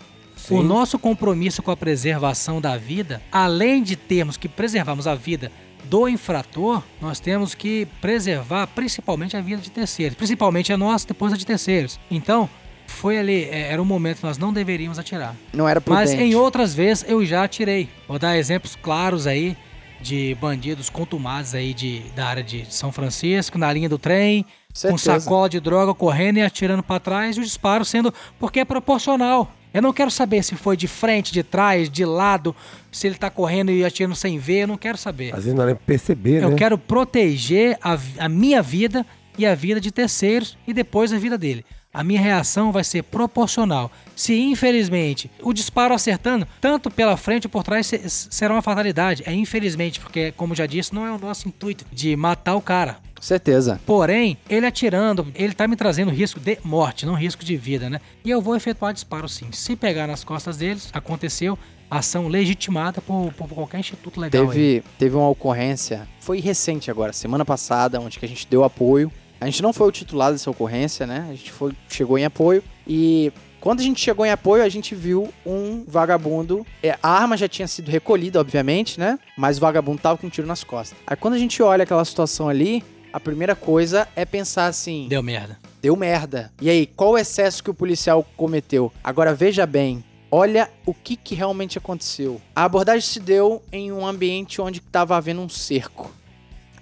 F: O nosso compromisso com a preservação da vida, além de termos que preservarmos a vida do infrator, nós temos que preservar principalmente a vida de terceiros, principalmente a nossa, depois a de terceiros. Então, foi ali, é, era um momento que nós não deveríamos atirar.
B: Não era prudente.
F: Mas em outras vezes eu já atirei. Vou dar exemplos claros aí de bandidos contumados aí de, da área de São Francisco, na linha do trem, com
B: Certeza.
F: sacola de droga correndo e atirando pra trás e o disparo sendo porque é proporcional. Eu não quero saber se foi de frente, de trás, de lado, se ele tá correndo e atirando sem ver, eu não quero saber.
A: Às vezes não é perceber,
F: Eu
A: né?
F: quero proteger a, a minha vida e a vida de terceiros e depois a vida dele. A minha reação vai ser proporcional. Se infelizmente o disparo acertando, tanto pela frente ou por trás, se- será uma fatalidade. É infelizmente, porque, como já disse, não é o nosso intuito de matar o cara.
B: Certeza.
F: Porém, ele atirando, ele tá me trazendo risco de morte, não risco de vida, né? E eu vou efetuar disparo sim. Se pegar nas costas deles, aconteceu ação legitimada por, por qualquer instituto legal. aí.
B: Teve, teve uma ocorrência, foi recente agora, semana passada, onde que a gente deu apoio A gente não foi o titular dessa ocorrência, né? A gente foi, chegou em apoio e quando a gente chegou em apoio, a gente viu um vagabundo. é, a arma já tinha sido recolhida, obviamente, né? Mas o vagabundo tava com um tiro nas costas. Aí quando a gente olha aquela situação ali, a primeira coisa é pensar assim:
F: Deu merda.
B: deu merda. E aí, qual o excesso que o policial cometeu? Agora veja bem, olha o que, que realmente aconteceu. A abordagem se deu em um ambiente onde estava havendo um cerco.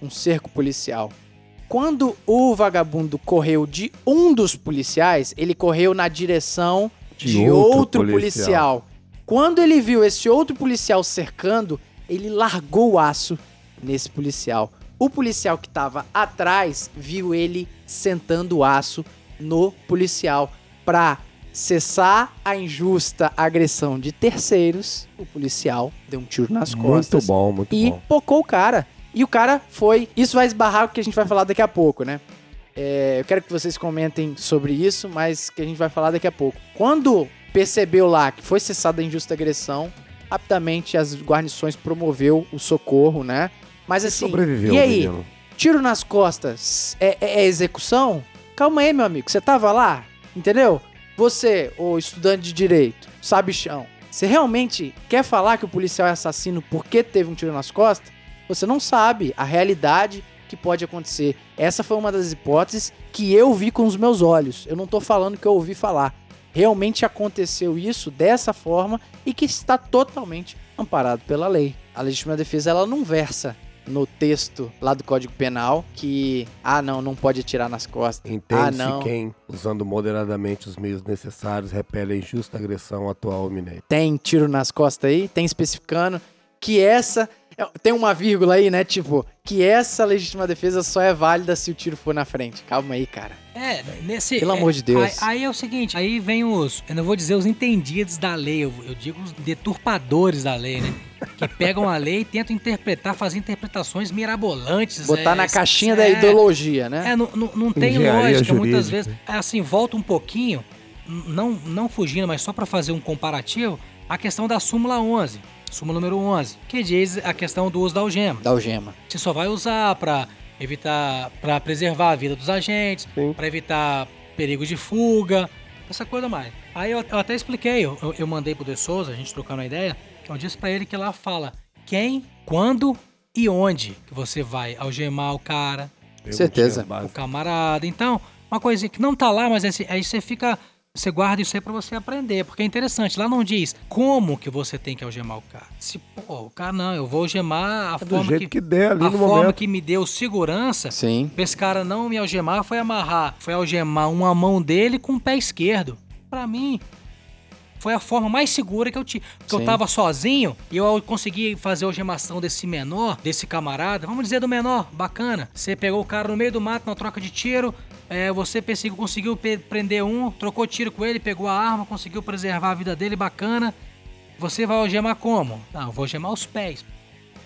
B: Um cerco policial. Quando o vagabundo correu de um dos policiais, ele correu na direção de,
A: De
B: outro,
A: outro
B: policial.
A: policial.
B: Quando ele viu esse outro policial cercando, ele largou o aço nesse policial. O policial que estava atrás viu ele sentando o aço no policial para cessar a injusta agressão de terceiros. O policial deu um tiro nas
A: Muito
B: costas
A: bom, muito
B: e
A: bom.
B: pocou o cara. E o cara foi. Isso vai esbarrar o que a gente vai falar daqui a pouco, né? É, eu quero que vocês comentem sobre isso, mas que a gente vai falar daqui a pouco. Quando percebeu lá que foi cessada a injusta agressão, rapidamente as guarnições promoveu o socorro, né? Mas assim,
A: Sobreviveu,
B: e aí?
A: menino.
B: Tiro nas costas é, é- é execução? Calma aí, meu amigo. Você tava lá? Entendeu? Você, o estudante de direito, sabichão, você realmente quer falar que o policial é assassino porque teve um tiro nas costas? Você não sabe a realidade que pode acontecer. Essa foi uma das hipóteses que eu vi com os meus olhos. Eu não tô falando que eu ouvi falar. Realmente aconteceu isso dessa forma e que está totalmente amparado pela lei. A legítima defesa ela não versa no texto lá do Código Penal que ah não, não pode atirar nas costas. Ah
A: Entende-se
B: não.
A: quem, usando moderadamente os meios necessários, repele a injusta agressão atual ou iminente.
B: tem tiro nas costas aí, tem especificando que essa. É, Tem uma vírgula aí, né? Tipo, que essa legítima defesa só é válida se o tiro for na frente. Calma aí, cara.
F: É, nesse.
B: Pelo
F: é,
B: amor de Deus.
F: Aí, aí é o seguinte, aí vem os. Eu não vou dizer os entendidos da lei, eu, eu digo os deturpadores da lei, né? Que pegam a lei e tentam interpretar, fazer interpretações mirabolantes.
B: Botar
F: é,
B: na caixinha
F: é,
B: da ideologia, né?
F: É, não, não, não tem
A: Engenharia
F: lógica muitas
A: jurídica.
F: vezes. É assim, volta um pouquinho, não, não fugindo, mas só para fazer um comparativo, a questão da súmula 11, súmula número 11, que diz a questão do uso da algema.
B: Da algema.
F: Você só vai usar para evitar, para preservar a vida dos agentes, para evitar perigo de fuga, essa coisa mais. Aí eu, eu até expliquei, eu, eu- eu mandei pro De Souza, a gente trocando uma ideia, eu disse para ele que lá fala quem, quando e onde que você vai algemar o cara,
B: Certeza.
F: O camarada. Então, uma coisinha que não tá lá, mas esse- aí você fica. Você guarda isso aí pra você aprender, porque é interessante. Lá não diz como que você tem que algemar o cara. Se, pô, o cara não, eu vou algemar a
A: É do
F: forma
A: jeito
F: que,
A: que, der ali
F: a
A: no
F: forma
A: momento.
F: que me deu segurança.
B: Sim.
F: Pra esse cara não me algemar, foi amarrar. Foi algemar uma mão dele com o pé esquerdo. Pra mim, foi a forma mais segura que eu tive. Porque
B: Sim.
F: eu tava sozinho e eu consegui fazer a algemação desse menor, desse camarada. Vamos dizer do menor, bacana. Você pegou o cara no meio do mato, na troca de tiro. é, você perseguiu, conseguiu prender um, trocou tiro com ele, pegou a arma, conseguiu preservar a vida dele, bacana. Você vai algemar como? Não, eu vou algemar os pés.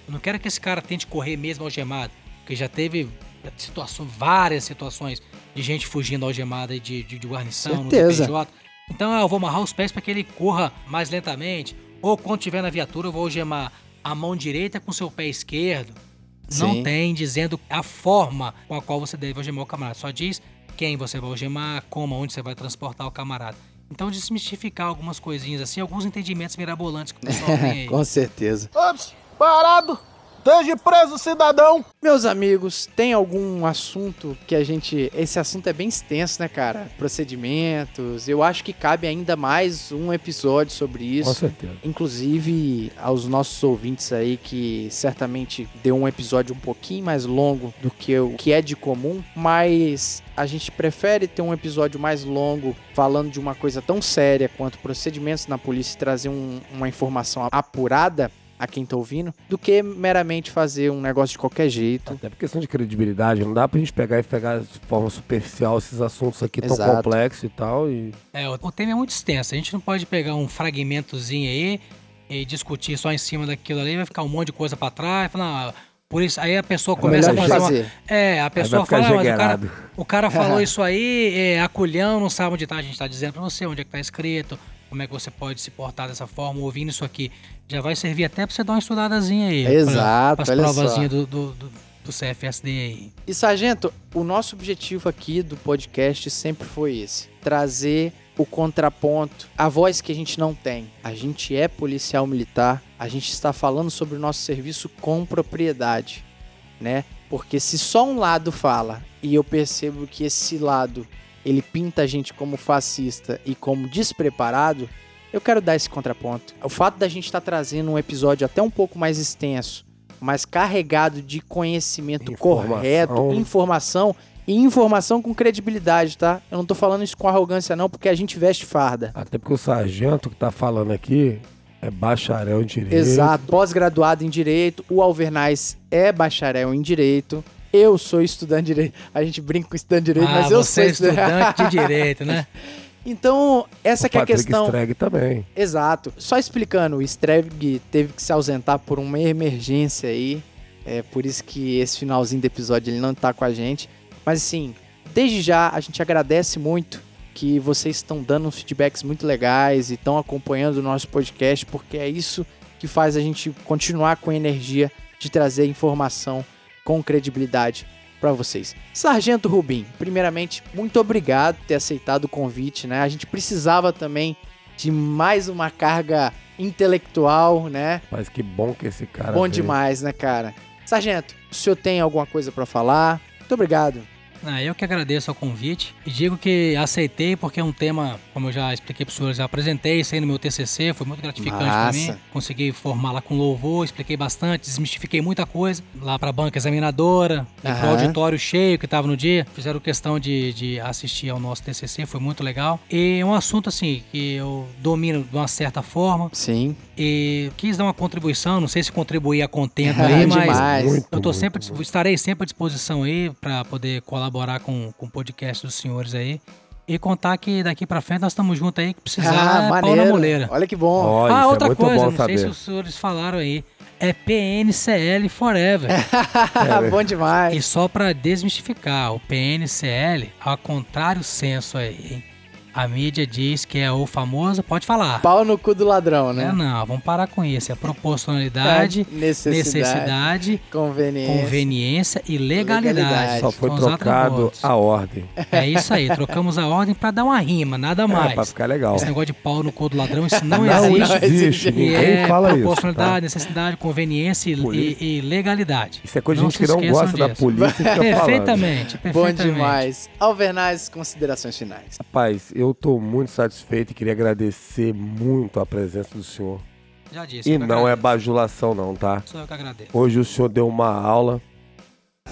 F: Eu não quero que esse cara tente correr mesmo algemado. Porque já teve situações, várias situações de gente fugindo algemada de, de, de guarnição
B: Certeza.
F: no DPJ. Então eu vou amarrar os pés para que ele corra mais lentamente. Ou quando tiver na viatura, eu vou algemar a mão direita com seu pé esquerdo. Não
B: Sim.
F: tem dizendo a forma com a qual você deve algemar o camarada. Só diz quem você vai algemar, como, onde você vai transportar o camarada. Então desmistificar algumas coisinhas assim, alguns entendimentos mirabolantes que o pessoal [laughs] tem aí.
B: Com certeza.
E: Ops, parado! Esteja preso, cidadão!
B: Meus amigos, tem algum assunto que a gente. Esse assunto é bem extenso, né, cara? Procedimentos. Eu acho que cabe ainda mais um episódio sobre
A: Com
B: isso.
A: certeza.
B: Inclusive aos nossos ouvintes aí que certamente deu um episódio um pouquinho mais longo do que o que é de comum, mas a gente prefere ter um episódio mais longo falando de uma coisa tão séria quanto procedimentos na polícia e trazer um- uma informação apurada a quem tá ouvindo, do que meramente fazer um negócio de qualquer jeito.
A: Até por questão de credibilidade, não dá pra gente pegar e pegar de forma superficial esses assuntos aqui tão
B: Exato.
A: complexos e tal. E
F: É, o tema é muito extenso. A gente não pode pegar um fragmentozinho aí e discutir só em cima daquilo ali, vai ficar um monte de coisa pra trás. Falar, não, por isso, aí a pessoa
B: É
F: começa a
B: de
F: fazer, uma,
B: fazer.
F: É, a pessoa fala, ah, mas o cara, o cara falou [laughs] isso aí, é, aculhão, não sabe onde tá. A gente tá dizendo pra você onde é que tá escrito, como é que você pode se portar dessa forma, ouvindo isso aqui. Já vai servir até pra você dar uma estudadazinha aí.
B: Exato,
F: Para as
B: olha só.
F: provazinhas do, do, do- do CFSD aí.
B: E Sargento, o nosso objetivo aqui do podcast sempre foi esse: trazer o contraponto, a voz que a gente não tem. A gente é policial militar, a gente está falando sobre o nosso serviço com propriedade, né? Porque se só um lado fala e eu percebo que esse lado ele pinta a gente como fascista e como despreparado, eu quero dar esse contraponto. O fato da gente estar trazendo um episódio até um pouco mais extenso, mas carregado de conhecimento
A: Informação.
B: correto, informação e informação com credibilidade, tá? Eu não tô falando isso com arrogância não, porque a gente veste farda.
A: Até porque o sargento que tá falando aqui é bacharel em direito.
B: Exato, pós-graduado em direito, o Alvernais é bacharel em direito. Eu sou estudante de direito. A gente brinca com estudante de direito,
F: ah,
B: mas eu
F: você
B: sou
F: é estudante de [laughs] direito, né?
B: Então, essa
A: O
B: que é a
A: Patrick
B: questão.
A: Streg também.
B: Exato. Só explicando, o Streg teve que se ausentar por uma emergência aí. É por isso que esse finalzinho do episódio ele não tá com a gente. Mas assim, desde já a gente agradece muito que vocês estão dando uns feedbacks muito legais e estão acompanhando o nosso podcast, porque é isso que faz a gente continuar com energia de trazer informação com credibilidade para vocês. Sargento Rubim, primeiramente, muito obrigado por ter aceitado o convite, né? A gente precisava também de mais uma carga intelectual, né?
A: Mas que bom que esse cara.
B: Bom
A: veio.
B: demais, né, cara? Sargento, o senhor tem alguma coisa para falar? Muito obrigado.
F: Ah, eu que agradeço o convite e digo que aceitei porque é um tema, como eu já expliquei para os senhores, já apresentei isso aí no meu TCC, foi muito gratificante para mim. Consegui formar lá com louvor, expliquei bastante, desmistifiquei muita coisa lá para a banca examinadora, para o auditório cheio que estava no dia. Fizeram questão de, de assistir ao nosso TCC, foi muito legal. E é um assunto assim que eu domino de uma certa forma
B: Sim.
F: e quis dar uma contribuição, não sei se contribuir a contento [laughs] aí, mas.
A: Muito,
F: eu tô
A: muito,
F: sempre,
A: muito.
F: estarei sempre à disposição aí para poder colaborar com, com o podcast dos senhores aí. E contar que daqui pra frente nós estamos juntos aí, que precisar é pau na moleira.
B: Olha que bom.
A: Ó,
F: ah,
A: é
F: outra
A: muito
F: coisa,
A: bom
F: não sei
A: saber.
F: se os senhores falaram aí. É PNCL Forever. [laughs]
B: bom demais.
F: e só pra desmistificar, o PNCL, ao contrário senso aí, hein? A mídia diz que é o famoso, pode falar.
B: Pau no cu do ladrão, né?
F: É, não, vamos parar com isso. É proporcionalidade,
B: necessidade,
F: necessidade,
B: conveniência.
F: conveniência e legalidade.
B: Legalidade.
A: Só foi trocado a ordem.
F: É isso aí, trocamos a ordem pra dar uma rima, nada
A: É, pra
F: mais.
A: ficar legal.
F: Esse negócio de pau no cu do ladrão, isso não, [laughs]
A: Não
F: existe.
A: existe,
B: E
F: E
A: ninguém
F: é
A: fala isso.
F: proporcionalidade,
A: tá?
F: necessidade, conveniência e,
A: Polícia.
F: e- legalidade.
A: Isso é coisa de
F: Não
A: gente que não gosta da
F: disso.
A: polícia e fica [laughs] falando.
F: Perfeitamente,
B: Bom
F: perfeitamente.
B: demais. Alvernaz, considerações finais.
A: Rapaz, eu tô muito satisfeito e queria agradecer muito a presença do senhor.
F: Já disse.
A: E
F: eu
A: não é bajulação não, tá?
F: Sou eu que agradeço.
A: Hoje o senhor deu uma aula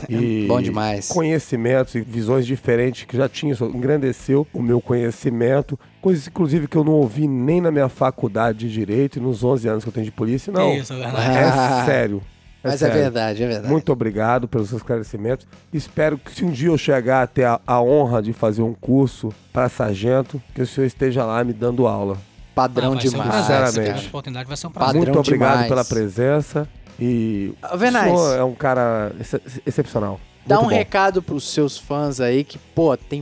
A: e
B: Bom demais.
A: conhecimentos e visões diferentes que já tinha, isso engrandeceu o meu conhecimento, coisas inclusive que eu não ouvi nem na minha faculdade de direito e nos 11 anos que eu tenho de polícia, não.
F: Isso, Bernardo.
A: É sério. É
B: Mas é
A: sério.
B: verdade, é verdade.
A: Muito obrigado pelos seus esclarecimentos. Espero que se um dia eu chegar a ter a, a honra de fazer um curso para sargento, que o senhor esteja lá me dando aula.
B: Padrão
F: Ah, um
B: demais.
F: prazer.
A: Sinceramente.
F: Se tiver essa oportunidade, vai ser um prazer.
A: Muito obrigado
B: demais.
A: pela presença e o senhor é um cara ex- excepcional.
B: Dá
A: Muito
B: um
A: bom.
B: recado pros seus fãs aí que, pô, tem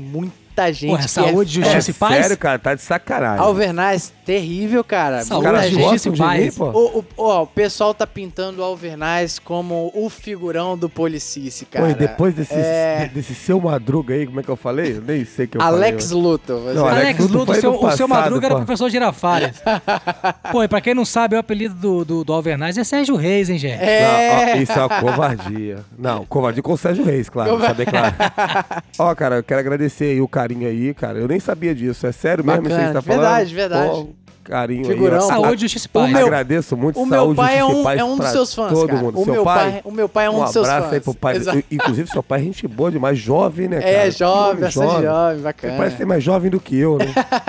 B: muita gente
F: Porra,
B: que
F: saúde,
B: é...
F: justiça e paz?
A: Sério, cara, tá de sacanagem.
B: Alvernaz, terrível, cara.
F: Saúde,
B: gente-
F: justiça e paz.
A: pô.
B: O, o, ó, o pessoal tá pintando o Alvernaz como o figurão do Policice, cara.
A: Pô, e depois desse,
B: É.
A: de- desse seu Madruga aí, como é que eu falei? Eu nem sei o que eu
B: Alex
A: falei.
B: Você-
A: Não,
F: Alex,
A: Alex
F: Luto,
A: foi
F: o seu,
A: no
F: o seu Madruga era
A: pô.
F: professor Girafales. [laughs] Pô, e pra quem não sabe, o apelido do, do, do Alvernaz é Sérgio Reis, hein, gente?
B: É.
A: Não, ó, isso é uma covardia. Não, covardia com o Sérgio Reis, claro, deixa bem claro. [laughs] ó, cara, eu quero agradecer aí o carinho aí, cara. Eu nem sabia disso. É sério mesmo isso aí que você tá
B: Bacana,
A: falando?
B: verdade, verdade.
A: Pô, carinho
B: Figurão.
A: aí. ó.
F: Saúde, justiça e paz.
B: meu-
A: Agradeço muito,
B: O meu pai é um, é um dos seus fãs,
A: todo
B: cara.
A: mundo.
B: O
A: seu
B: meu
A: pai,
B: pai, o meu pai é um,
A: um
B: dos seus
A: abraço
B: fãs.
A: aí pro pai.
B: Exato. [laughs]
A: Inclusive, seu pai é gente boa demais, jovem, né, cara?
B: É, jovem, bastante jovem,
A: Você
B: bacana.
A: parece ser mais jovem do que eu, né?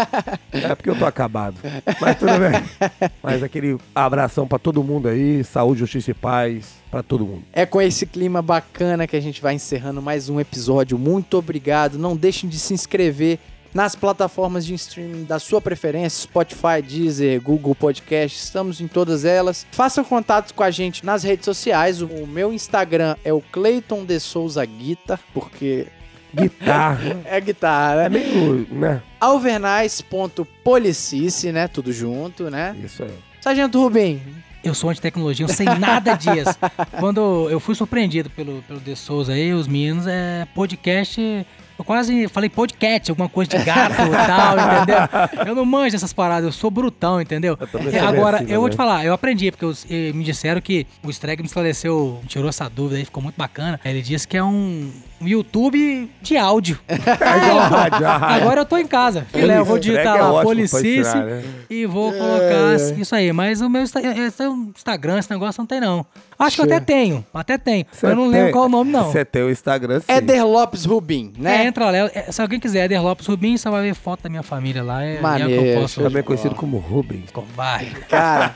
A: [laughs] é porque eu tô acabado. Mas tudo bem. Mas aquele abração pra todo mundo aí, saúde, justiça e paz pra todo mundo.
B: É com esse clima bacana que a gente vai encerrando mais um episódio. Muito obrigado. Não deixem de se inscrever nas plataformas de streaming da sua preferência, Spotify, Deezer, Google Podcast, estamos em todas elas. Façam contato com a gente nas redes sociais. O meu Instagram é o Clayton de Souza Guitar, porque
A: Guitarra. [laughs]
B: é guitarra,
A: É
B: né?
A: meio, né?
B: Alvernais.policice, né? Tudo junto, né?
A: Isso aí.
B: Sargento Rubim,
F: Eu sou anti-tecnologia, eu sei nada disso. [laughs] Quando eu fui surpreendido pelo, pelo De Souza aí, os meninos, é podcast. Eu quase falei podcast, alguma coisa de gato e tal, entendeu? Eu não manjo essas paradas, eu sou brutão, entendeu?
A: também
F: É, Agora,
A: assim
F: eu vou te
A: também.
F: falar, eu aprendi, porque os- eh, me disseram que o Streg me esclareceu, tirou essa dúvida aí, ficou muito bacana. Ele disse que é um YouTube de áudio. [laughs]
A: É. [laughs]
F: Agora eu tô em casa. Filé, eu vou
A: Isso,
F: digitar
A: é
F: lá,
A: pra
F: Policice,
A: né?
F: e vou colocar isso aí. Mas o meu é um Instagram, esse negócio não tem, não. Acho que eu até tenho, até tenho.
A: Cê
F: mas eu não lembro
A: tem-
F: qual o nome, não.
A: Você tem o Instagram, sim.
B: Éder Lopes Rubim,
F: É,
B: né?
F: entra lá. é, Se alguém quiser, Eder Lopes Rubim, você vai ver foto da minha família lá. É, é
B: Maneiro,
F: eu posso.
A: Também conhecido como Rubens.
F: Covarde.
B: Cara,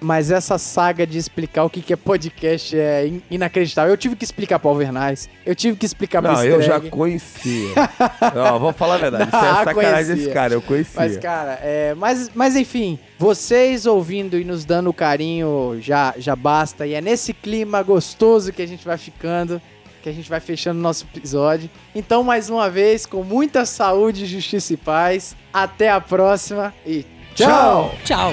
B: mas essa saga de explicar o que que é podcast é in- inacreditável. Eu tive que explicar pro Alvernais, eu tive que explicar pro
A: Não, eu já conhecia. Não, vou falar a verdade. [laughs] Isso é
B: Ah,
A: sacanagem
B: conhecia.
A: desse cara, eu conhecia.
B: Mas, cara, é, mas, mas enfim, vocês ouvindo e nos dando carinho já, já basta. E é nesse clima gostoso que a gente vai ficando, que a gente vai fechando o nosso episódio. Então, mais uma vez, com muita saúde, justiça e paz. Até a próxima e tchau!
F: Tchau.